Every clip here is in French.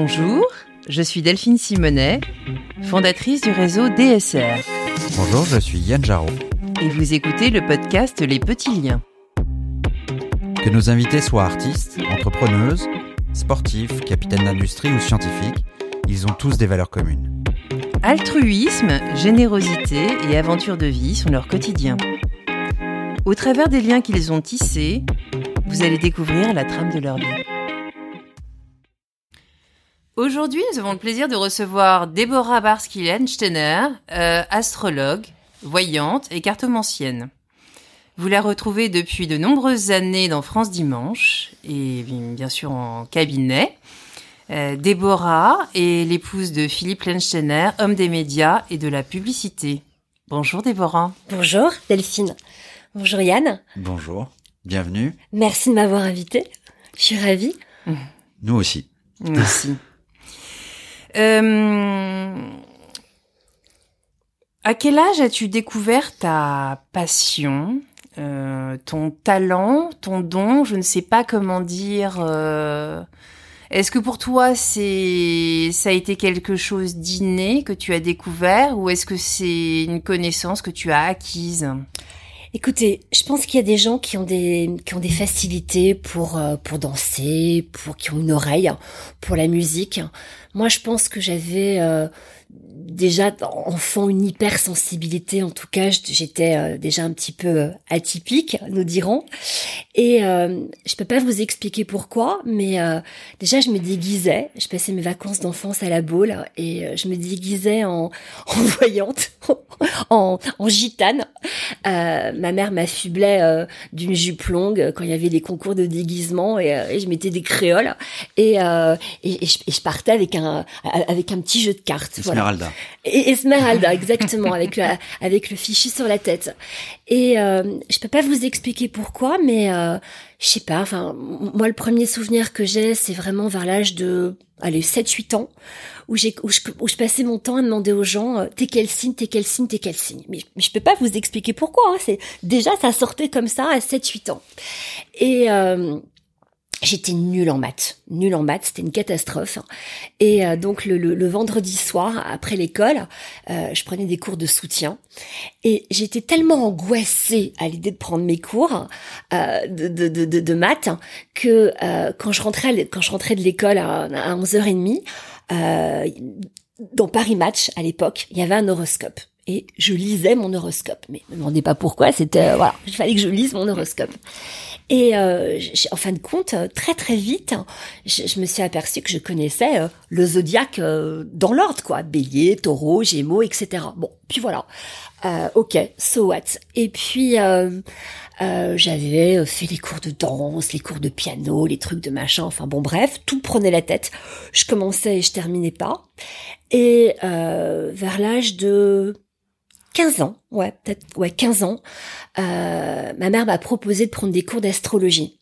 Bonjour, je suis Delphine Simonet, fondatrice du réseau DSR. Bonjour, je suis Yann Jarot. Et vous écoutez le podcast Les Petits Liens. Que nos invités soient artistes, entrepreneuses, sportifs, capitaines d'industrie ou scientifiques, ils ont tous des valeurs communes. Altruisme, générosité et aventure de vie sont leur quotidien. Au travers des liens qu'ils ont tissés, vous allez découvrir la trame de leur vie. Aujourd'hui, nous avons le plaisir de recevoir Déborah Barski-Lensteiner, euh, astrologue, voyante et cartomancienne. Vous la retrouvez depuis de nombreuses années dans France Dimanche et bien sûr en cabinet. Euh, Déborah est l'épouse de Philippe Lensteiner, homme des médias et de la publicité. Bonjour Déborah. Bonjour Delphine. Bonjour Yann. Bonjour. Bienvenue. Merci de m'avoir invitée. Je suis ravie. Nous aussi. Nous aussi. Euh, à quel âge as-tu découvert ta passion, euh, ton talent, ton don Je ne sais pas comment dire. Euh, Est-ce que pour toi, c'est ça a été quelque chose d'inné que tu as découvert, ou est-ce que c'est une connaissance que tu as acquise? Écoutez, je pense qu'il y a des gens qui ont des qui ont des facilités pour euh, pour danser, pour qui ont une oreille pour la musique. Moi, je pense que j'avais euh, déjà enfant une hypersensibilité. En tout cas, j'étais euh, déjà un petit peu euh, atypique, nous dirons. Et euh, je peux pas vous expliquer pourquoi, mais euh, déjà je me déguisais. Je passais mes vacances d'enfance à la boule et je me déguisais en, en voyante, en, en gitane. ma mère m'affublait d'une jupe longue quand il y avait des concours de déguisement et, et je mettais des créoles et, et, et, je, et, je, partais avec un avec un petit jeu de cartes. Esmeralda. Et Esmeralda, exactement, avec le, avec le fichu sur la tête. Et euh, je peux pas vous expliquer pourquoi, mais euh, je sais pas. Enfin, moi, le premier souvenir que j'ai, c'est vraiment vers l'âge de, allez, 7-8 ans, où, j'ai, où, je, où je passais mon temps à demander aux gens, euh, t'es quel signe, t'es quel signe, t'es quel signe. Mais, mais je peux pas vous expliquer pourquoi. Hein, c'est déjà ça sortait comme ça à 7-8 ans. Et euh, J'étais nulle en maths, nulle en maths, c'était une catastrophe. Et euh, donc le, vendredi soir, après l'école, euh, je prenais des cours de soutien. Et j'étais tellement angoissée à l'idée de prendre mes cours euh, de, de, de, de, maths que euh, quand je rentrais quand je rentrais de l'école à, à 11h30, euh, dans Paris Match à l'époque, il y avait un horoscope et je lisais mon horoscope. Mais ne me demandez pas pourquoi, c'était voilà, il fallait que je lise mon horoscope. Et euh, en fin de compte, très très vite, je, je me suis aperçue que je connaissais euh, le zodiaque euh, dans l'ordre, quoi. Bélier, taureau, gémeaux, etc. Bon, puis voilà. Euh, ok, so what? Et puis, euh, j'avais fait les cours de danse, les cours de piano, les trucs de machin, enfin bon bref, tout prenait la tête. Je commençais et je terminais pas. Et vers l'âge de 15 ans, ouais, peut-être, ouais, 15 ans, euh, ma mère m'a proposé de prendre des cours d'astrologie.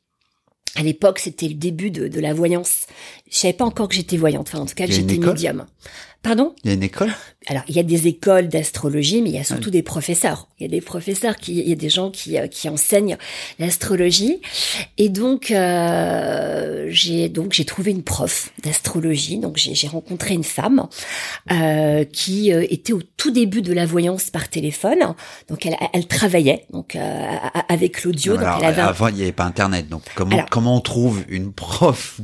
À l'époque, c'était le début de, de, la voyance. Je savais pas encore que j'étais voyante, enfin en tout cas que j'étais médium. Pardon? Il y a une école? Alors, il y a des écoles d'astrologie, mais il y a surtout des professeurs. Il y a des professeurs, qui, il y a des gens qui, qui enseignent l'astrologie. Et donc, euh, j'ai donc j'ai trouvé une prof d'astrologie. Donc, j'ai rencontré une femme euh, qui euh, était au tout début de la voyance par téléphone. Donc, elle, elle travaillait donc euh, avec l'audio. Avait un... avant, il n'y avait pas Internet. Donc, comment alors, comment on trouve une prof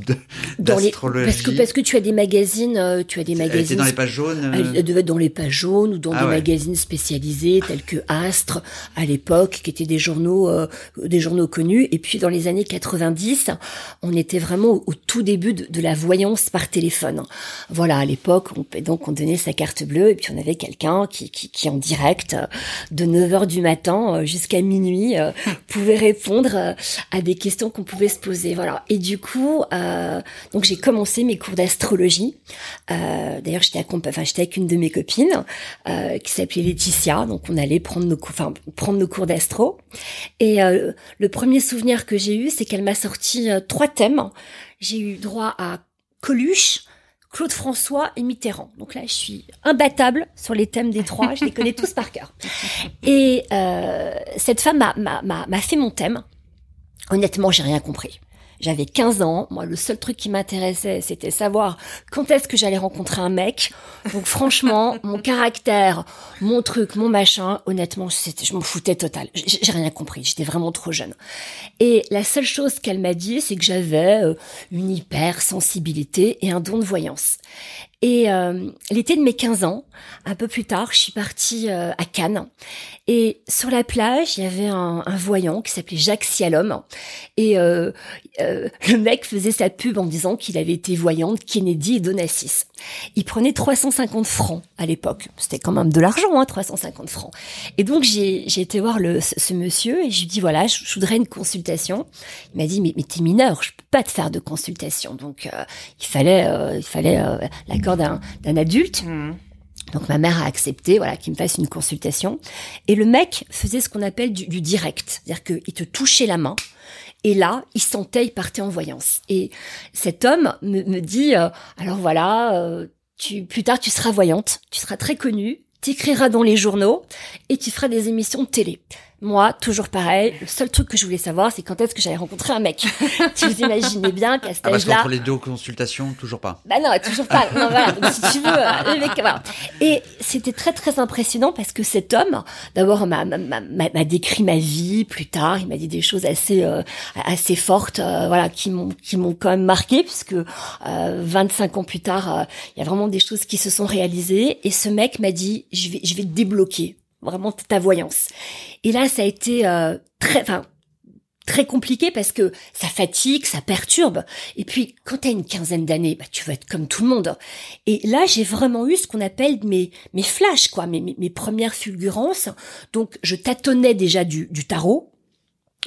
d'astrologie Parce que parce que tu as des magazines, euh, tu as des magazines les pages jaunes Elle devait être dans les pages jaunes ou dans ah des ouais. magazines spécialisés tels que Astre à l'époque, qui étaient des journaux, euh, des journaux connus. Et puis dans les années 90, on était vraiment au, au tout début de, de, la voyance par téléphone. Voilà, à l'époque, on, donc on donnait sa carte bleue et puis on avait quelqu'un qui, qui, qui, en direct de 9h du matin jusqu'à minuit euh, pouvait répondre euh, à des questions qu'on pouvait se poser. Voilà. Et du coup, euh, donc j'ai commencé mes cours d'astrologie. D'ailleurs, j'étais enfin, j'étais avec une de mes copines euh, qui s'appelait Laetitia, donc on allait prendre nos, cours d'astro. Et euh, le premier souvenir que j'ai eu, c'est qu'elle m'a sorti euh, trois thèmes. J'ai eu droit à Coluche, Claude François et Mitterrand. Donc là, je suis imbattable sur les thèmes des trois. Je les connais tous par cœur. Et cette femme m'a fait mon thème. Honnêtement, j'ai rien compris. J'avais 15 ans. Moi, le seul truc qui m'intéressait, c'était savoir quand est-ce que j'allais rencontrer un mec. Donc, franchement, mon caractère, mon truc, mon machin, honnêtement, je m'en foutais total. J'ai rien compris. J'étais vraiment trop jeune. Et la seule chose qu'elle m'a dit, c'est que j'avais euh, une hypersensibilité et un don de voyance. Et euh, l'été de mes 15 ans, un peu plus tard, je suis partie euh, à Cannes. Et sur la plage, il y avait un, voyant qui s'appelait Jacques Sialom. Et euh, le mec faisait sa pub en disant qu'il avait été voyant de Kennedy et Donassis. Il prenait 350 francs à l'époque. C'était quand même de l'argent, hein, 350 francs. Et donc, j'ai été voir ce, monsieur et je lui dis, voilà, je, voudrais une consultation. Il m'a dit, mais, mais t'es mineur, je peux pas te faire de consultation. Donc, il fallait, il fallait l'accord d'un adulte. Mmh. Donc ma mère a accepté, voilà, qu'il me fasse une consultation. Et le mec faisait ce qu'on appelle du, direct, c'est-à-dire qu'il te touchait la main. Et là, il sentait, il partait en voyance. Et cet homme me, dit, euh, alors voilà, euh, tu, plus tard tu seras voyante, tu seras très connue, tu écriras dans les journaux et tu feras des émissions de télé. Moi, toujours pareil. Le seul truc que je voulais savoir, c'est quand est-ce que j'allais rencontrer un mec. tu vous imaginez bien qu'à cet ah, âge-là. Parce les deux consultations, toujours pas. Bah non, toujours pas. Non, voilà. Donc, si tu veux, euh, le mec, voilà. Et c'était très, très impressionnant parce que cet homme, d'abord, m'a, m'a, m'a, décrit ma vie plus tard. Il m'a dit des choses assez, euh, assez fortes, euh, voilà, qui m'ont, qui m'ont quand même marqué puisque 25 ans plus tard, il y a vraiment des choses qui se sont réalisées. Et ce mec m'a dit, je vais, je vais te débloquer vraiment ta voyance. Et là, ça a été euh, très, enfin, très compliqué parce que ça fatigue, ça perturbe. Et puis, quand tu as une quinzaine d'années, bah, tu vas être comme tout le monde. Et là, j'ai vraiment eu ce qu'on appelle mes, mes flashs, quoi, mes, mes, premières fulgurances. Donc, je tâtonnais déjà du, du tarot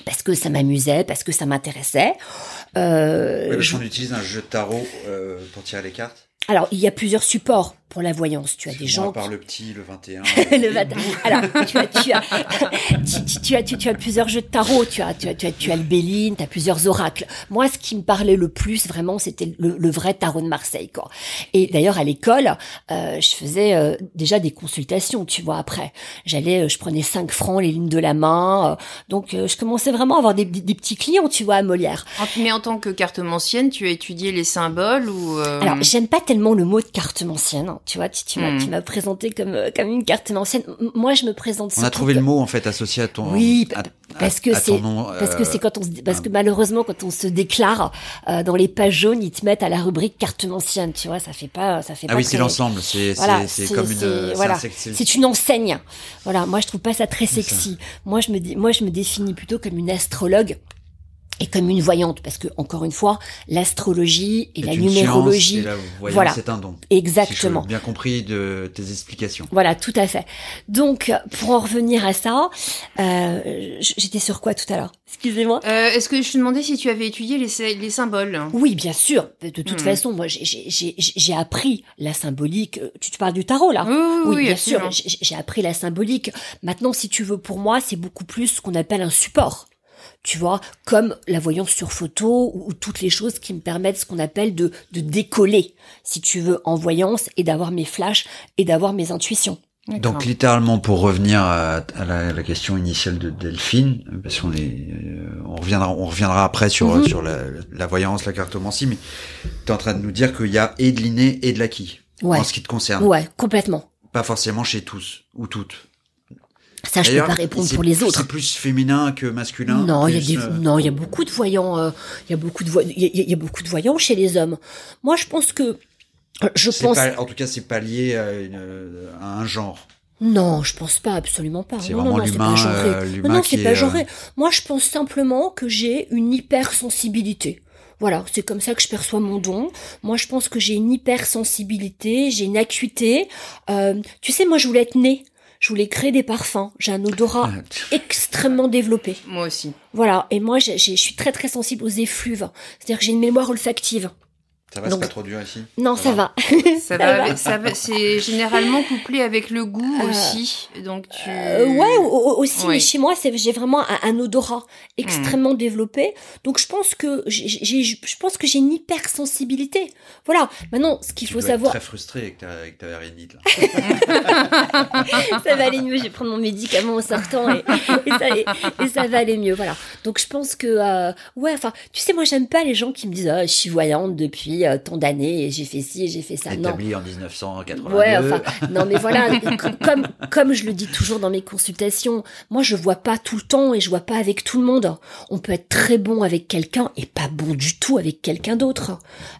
parce que ça m'amusait, parce que ça m'intéressait. Euh, On utilise un jeu de tarot euh, pour tirer les cartes alors, il y a plusieurs supports pour la voyance. Tu as des gens. par le petit, le 21. le 21. Alors, tu as, tu as, tu, as, tu, as plusieurs jeux de tarot. Tu as, tu as, tu as, tu as le Béline, tu as plusieurs oracles. Moi, ce qui me parlait le plus, vraiment, c'était le, vrai tarot de Marseille, quoi. Et d'ailleurs, à l'école, euh, je faisais euh, déjà des consultations, tu vois, après. J'allais, euh, je prenais 5 francs, les lignes de la main. donc, je commençais vraiment à avoir des, des, petits clients, tu vois, à Molière. Mais en tant que cartomancienne, tu as étudié les symboles ou... Alors, j'aime pas tellement le mot de cartomancienne tu vois, tu, tu m'as présenté comme euh, comme une carte ancienne. Moi, je me présente. On a trouvé le mot en fait associé à ton. Oui, parce que c'est parce que c'est quand on parce que malheureusement quand on se déclare euh, dans les pages jaunes, ils te mettent à la rubrique carte ancienne. Tu vois, ça fait pas ça fait ah oui, c'est l'ensemble. C'est c'est comme une voilà. C'est une enseigne. Voilà, moi je trouve pas ça très sexy. Moi je me dis moi je me définis plutôt comme une astrologue et comme une voyante parce que encore une fois l'astrologie et la numérologie voilà. c'est un don exactement. si bien compris de tes explications. Voilà tout à fait. Donc pour en revenir à ça euh, j'étais sur quoi tout à l'heure? Excusez-moi. Euh, est-ce que je te demandais si tu avais étudié les, les symboles? Oui bien sûr. De toute hmm. façon moi j'ai appris la symbolique euh, tu te parles du tarot là? Oui, oui, bien sûr. j'ai appris la symbolique. Maintenant si tu veux pour moi c'est beaucoup plus ce qu'on appelle un support tu vois, comme la voyance sur photo ou, toutes les choses qui me permettent ce qu'on appelle de, de décoller, si tu veux, en voyance et d'avoir mes flashs et d'avoir mes intuitions. Donc littéralement pour revenir à, la, question initiale de Delphine, parce qu'on est, euh, on reviendra, on reviendra après sur mhm. sur la, voyance, la cartomancie, mais tu es en train de nous dire qu'il y a et de l'inné et de l'acquis en ce qui te concerne. Ouais, complètement. Pas forcément chez tous ou toutes. Ça, je peux pas répondre pour les autres. C'est plus féminin que masculin. Non, il y a des, euh, non, il y a beaucoup de voyants. Euh, il y a beaucoup de il y, a beaucoup de voyants chez les hommes. Moi, je pense que je pense. Pas, en tout cas, c'est pas lié à, une, à, un genre. Non, je pense pas, absolument pas. C'est vraiment l'humain. Euh, non, non, c'est pas genré. Moi, je pense simplement que j'ai une hypersensibilité. Voilà, c'est comme ça que je perçois mon don. Moi, je pense que j'ai une hypersensibilité, j'ai une acuité. Euh, tu sais, moi, je voulais être née je voulais créer des parfums. J'ai un odorat ah, extrêmement développé. Moi aussi. Voilà. Et moi, je suis très très sensible aux effluves. C'est-à-dire que j'ai une mémoire olfactive. Ça va, c'est pas trop dur ici Non, ça, va. Ça, va, ça va. C'est généralement couplé avec le goût Euh, aussi. Donc tu. Euh, ouais, au- au- aussi, Ouais. mais chez moi, c'est j'ai vraiment un, un odorat extrêmement développé. Donc je pense que j'ai, j'ai- je pense que j'ai une hypersensibilité. Voilà. Maintenant, ce qu'il faut dois être savoir, très frustré avec ta, avec ta rhinite, là. ça va aller mieux. Je vais prendre mon médicament en sortant et, et ça, et, et ça va aller mieux. Voilà. Donc je pense que euh, ouais. Enfin, tu sais, moi j'aime pas les gens qui me disent ah, je suis voyante depuis euh, tant d'années et j'ai fait ci et j'ai fait ça. Non. Établi en 1982. Ouais, enfin, non, mais voilà, com- comme, comme je le dis toujours dans mes consultations, moi, je vois pas tout le temps et je vois pas avec tout le monde. On peut être très bon avec quelqu'un et pas bon du tout avec quelqu'un d'autre.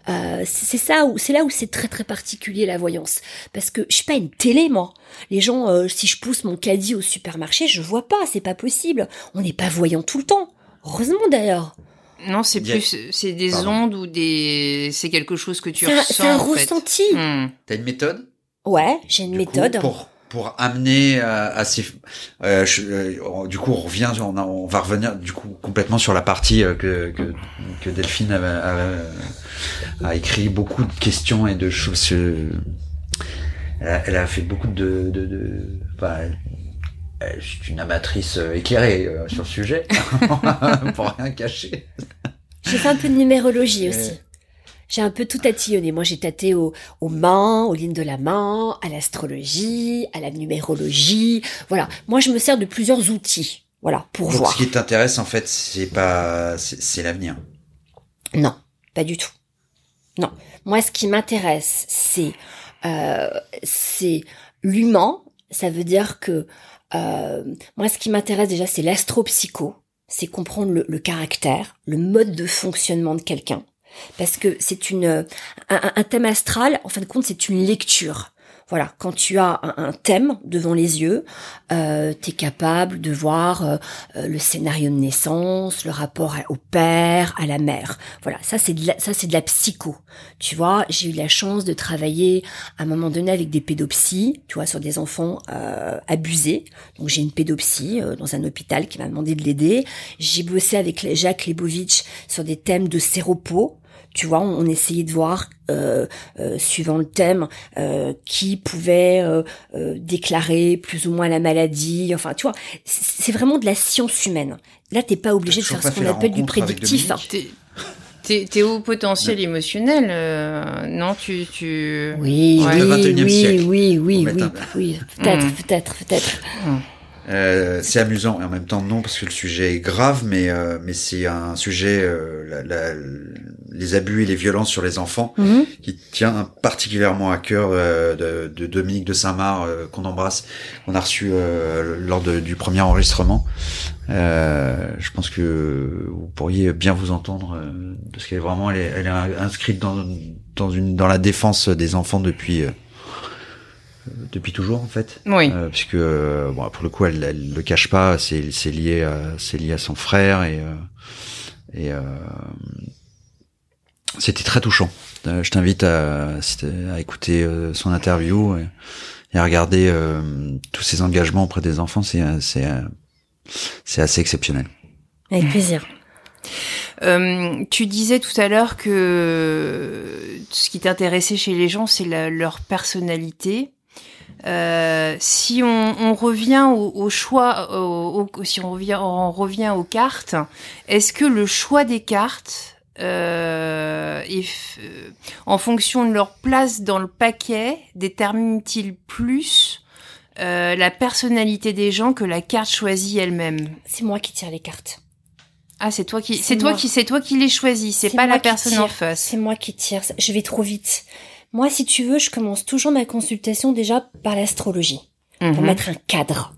Euh, c'est c'est ça où, c'est là où c'est très très particulier la voyance. Parce que je suis pas une télé, moi. Les gens, euh, si je pousse mon caddie au supermarché, je vois pas, c'est pas possible. On n'est pas voyant tout le temps. Heureusement d'ailleurs. Non, c'est a- plus, c'est des Pardon. ondes ou des, c'est quelque chose que tu ressens. c'est un ressenti. Hmm. T'as une méthode? Ouais, j'ai une du coup, méthode. pour pour amener à, à ces euh, je- euh, du coup on revient on, a- on va revenir du coup complètement sur la partie euh, que que, que Delphine avait, avait- a écrit beaucoup de questions et de choses elle, a, elle a fait beaucoup de de, de enfin, elle- elle- c'est une amatrice euh, éclairée euh, sur le sujet pour rien cacher J'ai fait un peu de numérologie aussi. J'ai un peu tout tatillonné. Moi, j'ai tâté aux, mains, aux lignes de la main, à l'astrologie, à la numérologie. Voilà. Moi, je me sers de plusieurs outils. Voilà, pour donc voir. ce qui t'intéresse en fait c'est pas c'est c'est l'avenir Non, pas du tout. Non. Moi, ce qui m'intéresse, c'est euh, c'est l'humain. Ça veut dire que euh, moi, ce qui m'intéresse déjà, c'est l'astropsycho. C'est comprendre le, le caractère, le mode de fonctionnement de quelqu'un. Parce que c'est une un, un- thème astral. En fin de compte, c'est une lecture. Voilà, quand tu as un, thème devant les yeux, euh, tu es capable de voir euh, euh, le scénario de naissance, le rapport au père, à la mère. Voilà, ça c'est de la, ça c'est de la psycho. Tu vois, j'ai eu la chance de travailler à un moment donné avec des pédopsies, tu vois, sur des enfants euh, abusés. Donc j'ai une pédopsie euh, dans un hôpital qui m'a demandé de l'aider. J'ai bossé avec Jacques Lebovitch sur des thèmes de séropos. Tu vois, on, on essayait de voir, euh, euh, suivant le thème, euh, qui pouvait euh, euh, déclarer plus ou moins la maladie. Enfin, tu vois, c'est vraiment de la science humaine. Là, t'es pas obligé de faire ce qu'on appelle du prédictif. Dominique T'es- au potentiel émotionnel, euh, non Tu, tu. Oui, Ouais. oui, Le 21e oui, siècle. oui, oui, oui, peut-être, Mm. peut-être, peut-être. Euh, c'est amusant et en même temps non parce que le sujet est grave, mais euh, mais c'est un sujet euh, la- la- les abus et les violences sur les enfants Mhm. qui tient particulièrement à cœur euh, de, de Dominique de Saint-Marc euh, qu'on embrasse, qu'on a reçu euh, lors de- du premier enregistrement. Euh, je pense que vous pourriez bien vous entendre euh, parce qu'elle est vraiment elle est, elle est inscrite dans dans une dans la défense des enfants depuis euh, depuis toujours en fait. Oui. Euh, puisque euh, bon, pour le coup, elle, elle le cache pas. C'est c'est lié à c'est lié à son frère et euh, et euh, c'était très touchant. Euh, je t'invite à à écouter euh, son interview et, et à regarder euh, tous ses engagements auprès des enfants. C'est c'est euh, c'est assez exceptionnel. Avec plaisir. Euh, tu disais tout à l'heure que ce qui t'intéressait chez les gens, c'est leur personnalité. Euh, si on, on revient au, au choix, au, au- si on revient, on revient aux cartes, est-ce que le choix des cartes euh, est f- euh, en fonction de leur place dans le paquet détermine-t-il plus euh, la personnalité des gens que la carte choisie elle-même? C'est moi qui tire les cartes. Ah, c'est toi qui, C'est toi qui, c'est toi qui les choisis, c'est pas la personne tire. en face. C'est moi qui tire. Je vais trop vite. Moi, si tu veux, je commence toujours ma consultation déjà par l'astrologie. pour Mhm. mettre un cadre.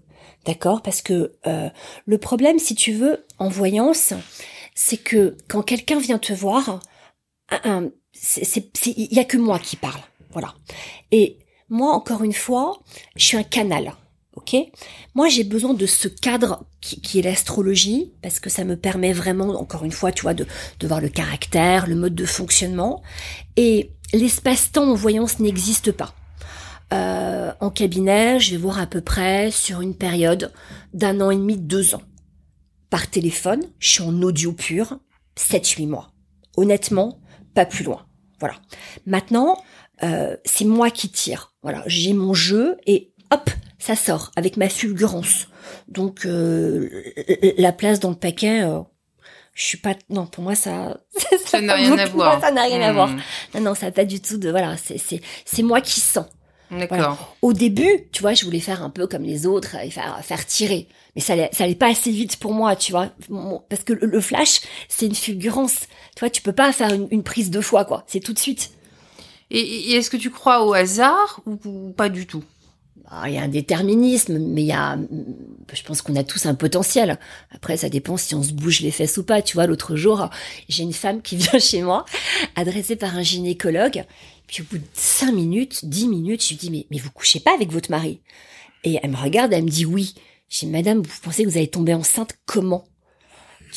D'accord? Parce que euh, le problème, si tu veux, en voyance, c'est que quand quelqu'un vient te voir, il y a que moi qui parle. Voilà. Et moi, encore une fois, je suis un canal. Ok? Moi, j'ai besoin de ce cadre qui, qui est l'astrologie, parce que ça me permet vraiment, encore une fois, tu vois, de, de voir le caractère, le mode de fonctionnement. Et l'espace-temps en voyance n'existe pas. Euh, en cabinet, je vais voir à peu près sur une période d'un an et demi, deux ans. Par téléphone, je suis en audio pur, 7-8 mois. Honnêtement, pas plus loin. Voilà. Maintenant, euh, c'est moi qui tire. Voilà, j'ai mon jeu et hop, ça sort avec ma fulgurance. Donc euh, la place dans le paquet, je suis pas. Non, pour moi ça. Ça n'a rien à voir. Ça n'a rien à voir. Hmm. Non, non, ça n'a pas du tout de. Voilà, c'est c'est c'est moi qui sens. D'accord. Au début, tu vois, je voulais faire un peu comme les autres et faire, faire tirer. Mais ça allait, ça allait pas assez vite pour moi, tu vois. Parce que le, le flash, c'est une fulgurance. Tu vois, tu peux pas faire une, une prise deux fois, quoi. C'est tout de suite. Et, et est-ce que tu crois au hasard ou, ou pas du tout? Il y a un déterminisme, mais il y a, je pense qu'on a tous un potentiel. Après, ça dépend si on se bouge les fesses ou pas. Tu vois, l'autre jour, j'ai une femme qui vient chez moi, adressée par un gynécologue. Puis au bout de cinq minutes, dix minutes, je lui dis, mais, mais vous couchez pas avec votre mari? Et elle me regarde, elle me dit oui. J'ai dit, madame, vous pensez que vous allez tomber enceinte comment?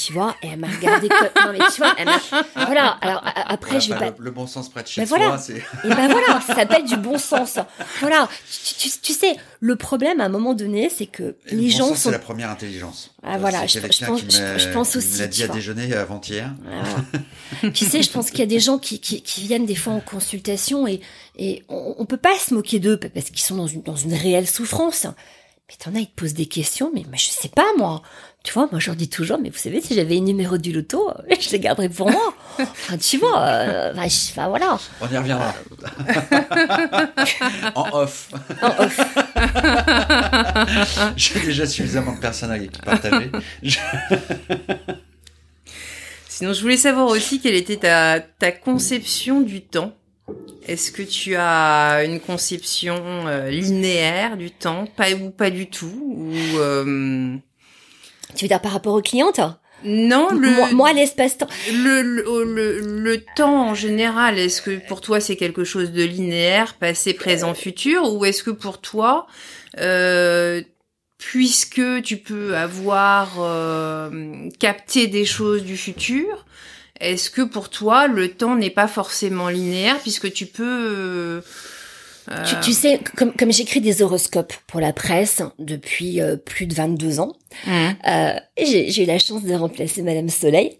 Tu vois, et elle m'a regardé comme, non mais tu vois, elle m'a, voilà. Alors, a- après, je vais pas, le, le bon sens près de chez soi, voilà. c'est. et ben voilà, ça s'appelle du bon sens. Voilà. Tu, tu- tu sais, le problème à un moment donné, c'est que Le les bon gens sens, sont. c'est la première intelligence. Ah, voilà, je- je pense- je- je pense aussi, l'a tu dit à déjeuner avant-hier. Voilà. tu sais, je pense qu'il y a des gens qui, qui, qui viennent des fois en consultation et, et on, on peut pas se moquer d'eux parce qu'ils sont dans une, dans une réelle souffrance. Mais t'en as, ils te posent des questions, mais, mais je sais pas moi. Tu vois, moi je leur dis toujours, mais vous savez, si j'avais une numéro du loto, je les garderais pour moi. Enfin, tu vois, euh, je- enfin, voilà. On y reviendra. en off. En off. J'ai déjà suffisamment de personnes à partager. Je- Sinon, je voulais savoir aussi quelle était ta, ta conception du temps. Est-ce que tu as une conception euh, linéaire du temps, pas ou pas du tout, ou euh, Tu veux dire par rapport aux clientes non le Moi, moi, l'espace-temps. le, le, le, le temps en général, est-ce que pour toi c'est quelque chose de linéaire, passé, présent, futur, ou est-ce que pour toi, euh, puisque tu peux avoir euh, capté des choses du futur, est-ce que pour toi le temps n'est pas forcément linéaire puisque tu peux euh, Tu, tu sais, comme, comme j'écris des horoscopes pour la presse depuis euh, plus de 22 ans, hum, euh, j'ai j'ai eu la chance de remplacer Madame Soleil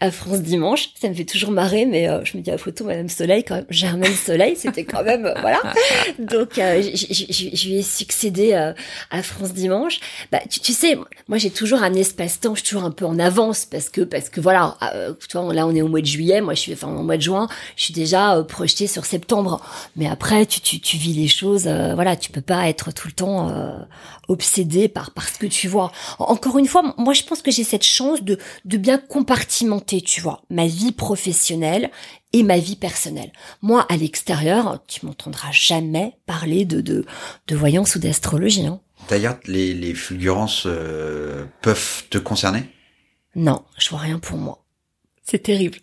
à France Dimanche. Ça me fait toujours marrer, mais euh, je me dis à photo Madame Soleil, quand même, Germaine Soleil, c'était quand même, euh, voilà. Donc, euh, je lui ai succédé euh, à France Dimanche. Bah, tu, tu sais, moi j'ai toujours un espace-temps, je suis toujours un peu en avance parce que, parce que voilà, euh, vois, là on est au mois de juillet, moi je suis, enfin au mois de juin, je suis déjà projetée sur septembre. Mais après, tu, tu, tu vis les choses, euh, voilà, tu peux pas être tout le temps euh, obsédé par, par ce que tu vois. En- Encore une fois, moi je pense que j'ai cette chance de, de bien compartimenter, tu vois, ma vie professionnelle et ma vie personnelle. Moi, à l'extérieur, tu m'entendras jamais parler de, de, de voyance ou d'astrologie. Hein. D'ailleurs, les, les fulgurances euh, peuvent te concerner? Non, je vois rien pour moi. C'est terrible.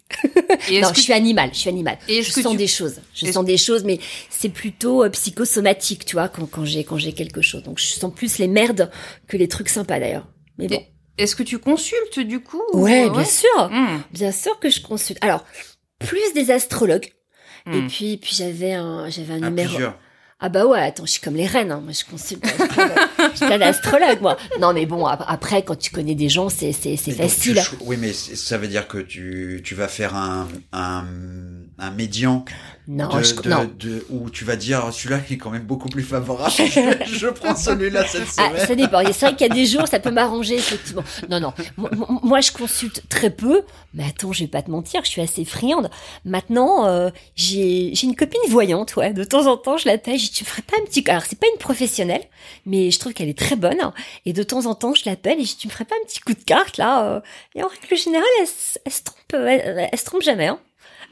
Et Non, que je suis animal, je suis animal. Et Je sens tu- des choses. Je sens des choses, mais c'est plutôt euh, psychosomatique, tu vois, quand, quand j'ai quand j'ai quelque chose. Donc je sens plus les merdes que les trucs sympas d'ailleurs. Mais bon. est-ce que tu consultes du coup ou- Ouais, bien sûr. Hum, Bien sûr que je consulte. Alors, plus des astrologues. Et hum. puis, puis j'avais un, j'avais un à numéro. plusieurs. Ah bah ouais, attends, je suis comme les reines, hein. moi je consulte. un astrologue, moi. Non mais bon, ap- après, quand tu connais des gens, c'est facile. tu oui, mais ça veut dire que tu, tu vas faire un, un, un médian Non, de, je, de- non. de- où tu vas dire celui-là est quand même beaucoup plus favorable. je, je prends celui-là cette Ah, semaine. ça dépend. C'est vrai qu'il y a des jours, ça peut m'arranger, effectivement. Non, non. Moi, je consulte très peu. Mais attends, je vais pas te mentir, je suis assez friande. Maintenant, euh, j'ai une copine voyante, ouais. De temps en temps, je l'appelle, je dis, tu ferais pas un petit... Alors, c'est pas une professionnelle, mais je trouve qu'elle est très bonne. Et de temps en temps, je l'appelle et je dis, tu me ferais pas un petit coup de carte, là euh Et en règle générale, elle, se trompe, elle, elle se trompe jamais, hein.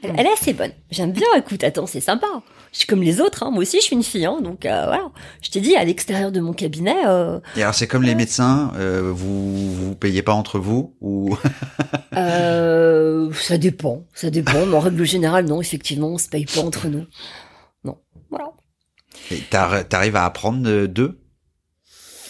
Elle, elle est assez bonne. J'aime bien, écoute, attends, c'est sympa. Je suis comme les autres, hein. moi aussi je suis une fille, hein. donc euh, voilà. Je t'ai dit, à l'extérieur de mon cabinet, euh, Et alors c'est comme les médecins, euh, vous vous payez pas entre vous ou Euh, ça dépend, ça dépend. Mais en règle générale, non, effectivement, on se paye pas entre nous. Non, voilà. Et t'ar- t'arrives à apprendre de- d'eux?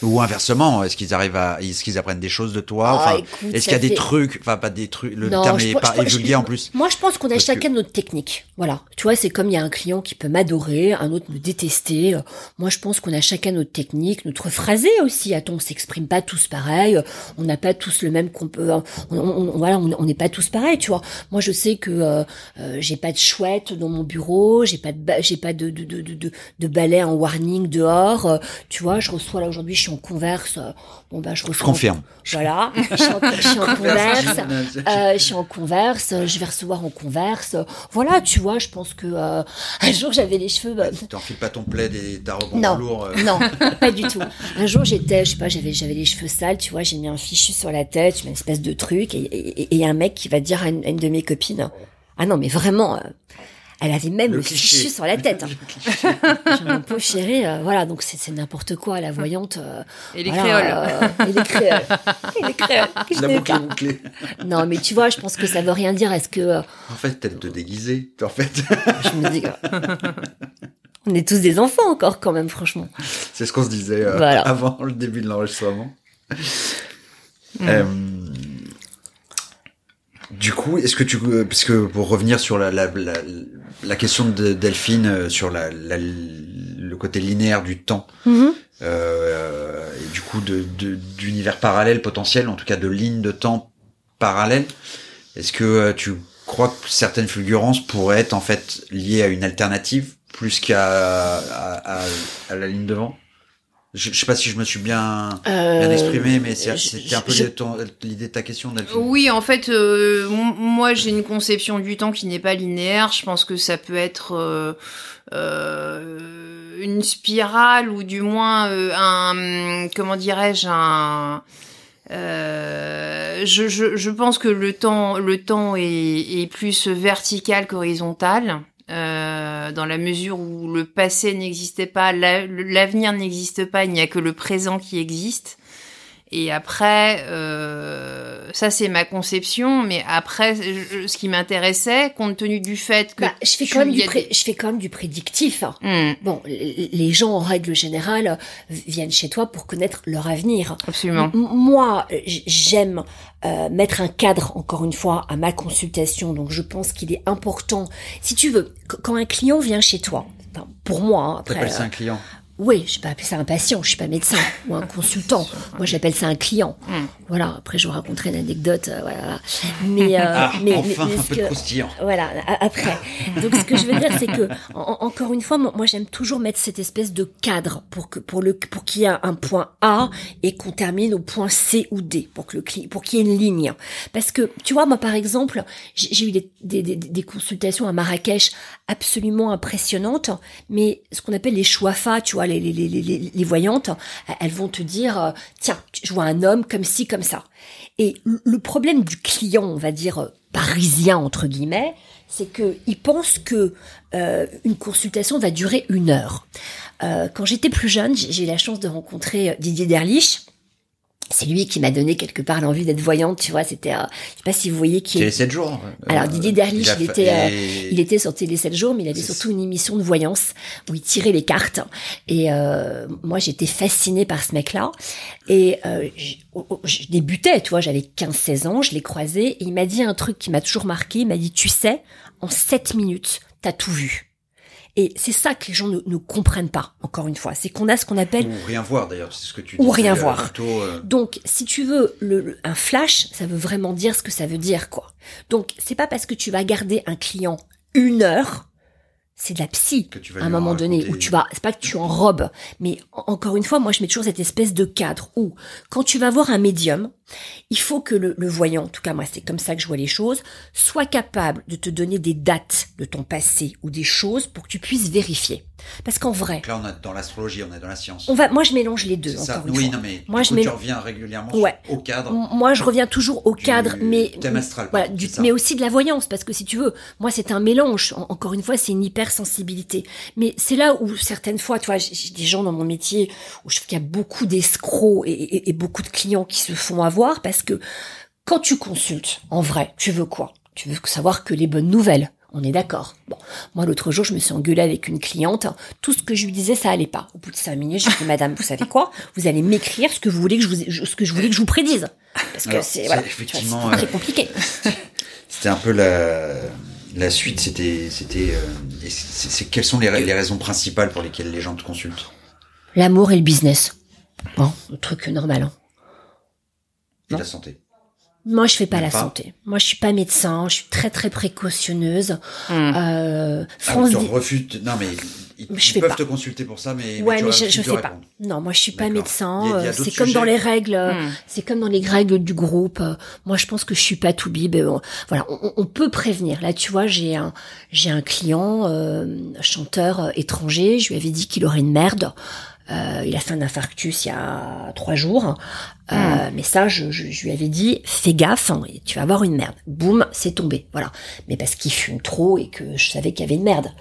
Ou inversement Est-ce qu'ils arrivent à est-ce qu'ils apprennent des choses de toi Ah, Enfin, est-ce qu'il y a des trucs Enfin, pas des trucs. Le Non, terme je est pas je- est je- vulgaire en plus. Moi, je pense qu'on a Parce que- chacun notre technique. Voilà. Tu vois, c'est comme il y a un client qui peut m'adorer, un autre me détester. Moi, je pense qu'on a chacun notre technique, notre phrasé aussi. Attends, on s'exprime pas tous pareil. On n'a pas tous le même qu'on peut. on- on- voilà, on on n'est pas tous pareils, tu vois. Moi, je sais que euh, euh, j'ai pas de chouette dans mon bureau, j'ai pas de j'ai pas de de de de, de, de balai en warning dehors. tu vois, je reçois là aujourd'hui, je suis en converse. euh, bon bah, je reçois. en- confirme. Voilà, je suis en, je suis en converse. Euh, je suis en converse, je vais recevoir en converse. Voilà, tu vois, je pense que euh, un jour j'avais les cheveux. bah, Tu t'enfiles pas ton plaid et ta robe en non, euh. non, pas du tout. Un jour, j'étais, je sais pas, j'avais, j'avais les cheveux sales, tu vois, j'ai mis un fichu sur la tête, j'ai mis une espèce de truc, et et- et il y a un mec qui va dire à une, à une de mes copines, ah non, mais vraiment, euh, elle avait même le, Le cliché. fichu sur la tête. hein. Mon pauvre chéri, euh, voilà, donc c'est, c'est n'importe quoi, la voyante. euh, Et les voilà, créoles. euh, et les créoles. Et les créoles. La n'ai boucle bouclée. Non, mais tu vois, je pense que ça veut rien dire. Est-ce que euh, En fait, peut-être te déguiser. En fait, je me dis, euh, on est tous des enfants encore quand même, franchement. c'est ce qu'on se disait euh, Voilà. avant le début de l'enregistrement. Mm. Du coup, est-ce que tu, euh, parce que pour revenir sur la, la, la, la question de Delphine euh, sur la, la- le côté linéaire du temps, Mhm. euh, et du coup de de- d'univers parallèle potentiel, en tout cas de lignes de temps parallèles. Est-ce que tu crois que certaines fulgurances pourraient être en fait liées à une alternative plus qu'à à, à- à la ligne devant? Je, je sais pas si je me suis bien, bien Euh, exprimé, mais c'est- je- c'était un peu l'idée de ta question, Delphine. Oui, en fait, euh, moi j'ai une conception du temps qui n'est pas linéaire. Je pense que ça peut être euh, euh, une spirale ou du moins euh, un, comment dirais-je, un. euh, je, je, je pense que le temps, le temps est, est plus vertical qu'horizontal. Euh, dans la mesure où le passé n'existait pas, la- l'avenir n'existe pas, il n'y a que le présent qui existe. Et après, euh, ça c'est ma conception, mais après, je- ce qui m'intéressait, compte tenu du fait que bah, je fais quand même du a pré- je fais quand même du prédictif. hein. Hmm, Bon, les gens en règle générale euh, viennent chez toi pour connaître leur avenir. absolument. M- Moi, euh, j'aime euh, mettre un cadre, encore une fois, à ma consultation. Donc, je pense qu'il est important. Si tu veux, qu- quand un client vient chez toi, enfin, pour moi, hein, après, T'appelles ça euh, un client. Oui, je vais pas appeler ça un patient, je suis pas médecin ou un consultant. Moi, j'appelle ça un client. Mm. Voilà. Après, je vous raconterai une anecdote. euh, voilà. Mais, euh, Ah, mais, enfin, mais- mais un ce peu de que- croustillant. voilà, après. Donc ce que je veux dire, c'est que en- encore une fois, moi, j'aime toujours mettre cette espèce de cadre pour que pour le pour qu'il y ait un, point A et qu'on termine au point C ou D pour que le pour qu'il y ait une ligne. Parce que tu vois, moi par exemple, j'ai j'ai eu des, des, des, des consultations à Marrakech absolument impressionnantes, mais ce qu'on appelle les chouafas, tu vois, les voyantes, elles vont te dire euh, tiens, je vois un homme comme ci comme ça. Et le problème du client, on va dire euh, parisien entre guillemets, c'est que il pense que euh, une consultation va durer une heure. Quand j'étais plus jeune, j'ai eu la chance de rencontrer Didier Derlich. C'est lui qui m'a donné quelque part l'envie d'être voyante, tu vois. C'était, euh, je sais pas si vous voyez qui les 7 jours. Alors, Euh, Didier Derlich, a il était, euh, et- Il était sur Télé 7 jours, mais il avait surtout une émission de voyance où il tirait les cartes. Et euh, moi, j'étais fascinée par ce mec-là. Et euh, j- oh, oh, je débutais, tu vois, j'avais 15-16 ans, je l'ai croisé. Et il m'a dit un truc qui m'a toujours marqué. Il m'a dit, tu sais, en 7 minutes, t'as tout vu. Et c'est ça que les gens ne, ne comprennent pas, encore une fois. C'est qu'on a ce qu'on appelle Ou rien voir d'ailleurs, c'est ce que tu Ou disais, rien euh, voir. plutôt, euh, donc, si tu veux, le, le- un flash, ça veut vraiment dire ce que ça veut dire, quoi. Donc, c'est pas parce que tu vas garder un client une heure, c'est de la psy. que tu vas À un moment donné, où tu vas, c'est pas que tu enrobes, mais en- encore une fois, moi, je mets toujours cette espèce de cadre où, quand tu vas voir un médium, il faut que le, le voyant, en tout cas, moi, c'est comme ça que je vois les choses, soit capable de te donner des dates de ton passé ou des choses pour que tu puisses vérifier. Parce qu'en vrai, Donc là, on est dans l'astrologie, on est dans la science. on va, moi, je mélange les deux, ça. une Oui, fois. non, mais Moi, du je coup, tu reviens régulièrement Ouais. au cadre. Moi, je reviens toujours au du cadre, mais thème astral, voilà, du, mais aussi de la voyance, parce que si tu veux, moi, c'est un mélange. En- encore une fois, c'est une hypersensibilité. Mais c'est là où certaines fois, tu vois, j'ai j'ai des gens dans mon métier où je trouve qu'il y a beaucoup d'escrocs et, et- et beaucoup de clients qui se font avoir parce que quand tu consultes, en vrai, tu veux quoi? Tu veux savoir que les bonnes nouvelles. On est d'accord. Bon, moi l'autre jour, je me suis engueulée avec une cliente. Tout ce que je lui disais, ça allait pas. Au bout de cinq minutes, j'ai dit Madame, vous savez quoi? Vous allez m'écrire ce que vous voulez que je vous, ce que je voulais que je vous prédise. Parce que Alors, c'est c'est voilà, effectivement, vois, euh, très compliqué. C'était un peu la, la suite, c'était, c'était, euh, c'est, quelles sont les raisons principales pour lesquelles les gens te consultent? L'amour et le business. Bon, le truc normal. hein. Et la santé. Moi, je fais pas la pas santé. Moi, je suis pas médecin. Je suis très très précautionneuse. Hmm. Euh, Ah, France tu refuses. Non, mais ils, Je ils fais peuvent pas. te consulter pour ça, mais. Ouais, tu mais je, je fais pas. Non, moi je suis pas médecin. C'est comme dans les règles. Hmm. C'est comme dans les règles du groupe. Moi, je pense que je suis pas tout bib. Voilà, on, on peut prévenir. Là, tu vois, j'ai un j'ai un client euh, chanteur euh, étranger. Je lui avais dit qu'il aurait une merde. Euh, il a fait un infarctus il y a trois jours. Euh, Mais ça, je, je, je lui avais dit, fais gaffe, hein, tu vas avoir une merde. Boum, c'est tombé. Voilà. Mais parce qu'il fume trop et que je savais qu'il y avait une merde.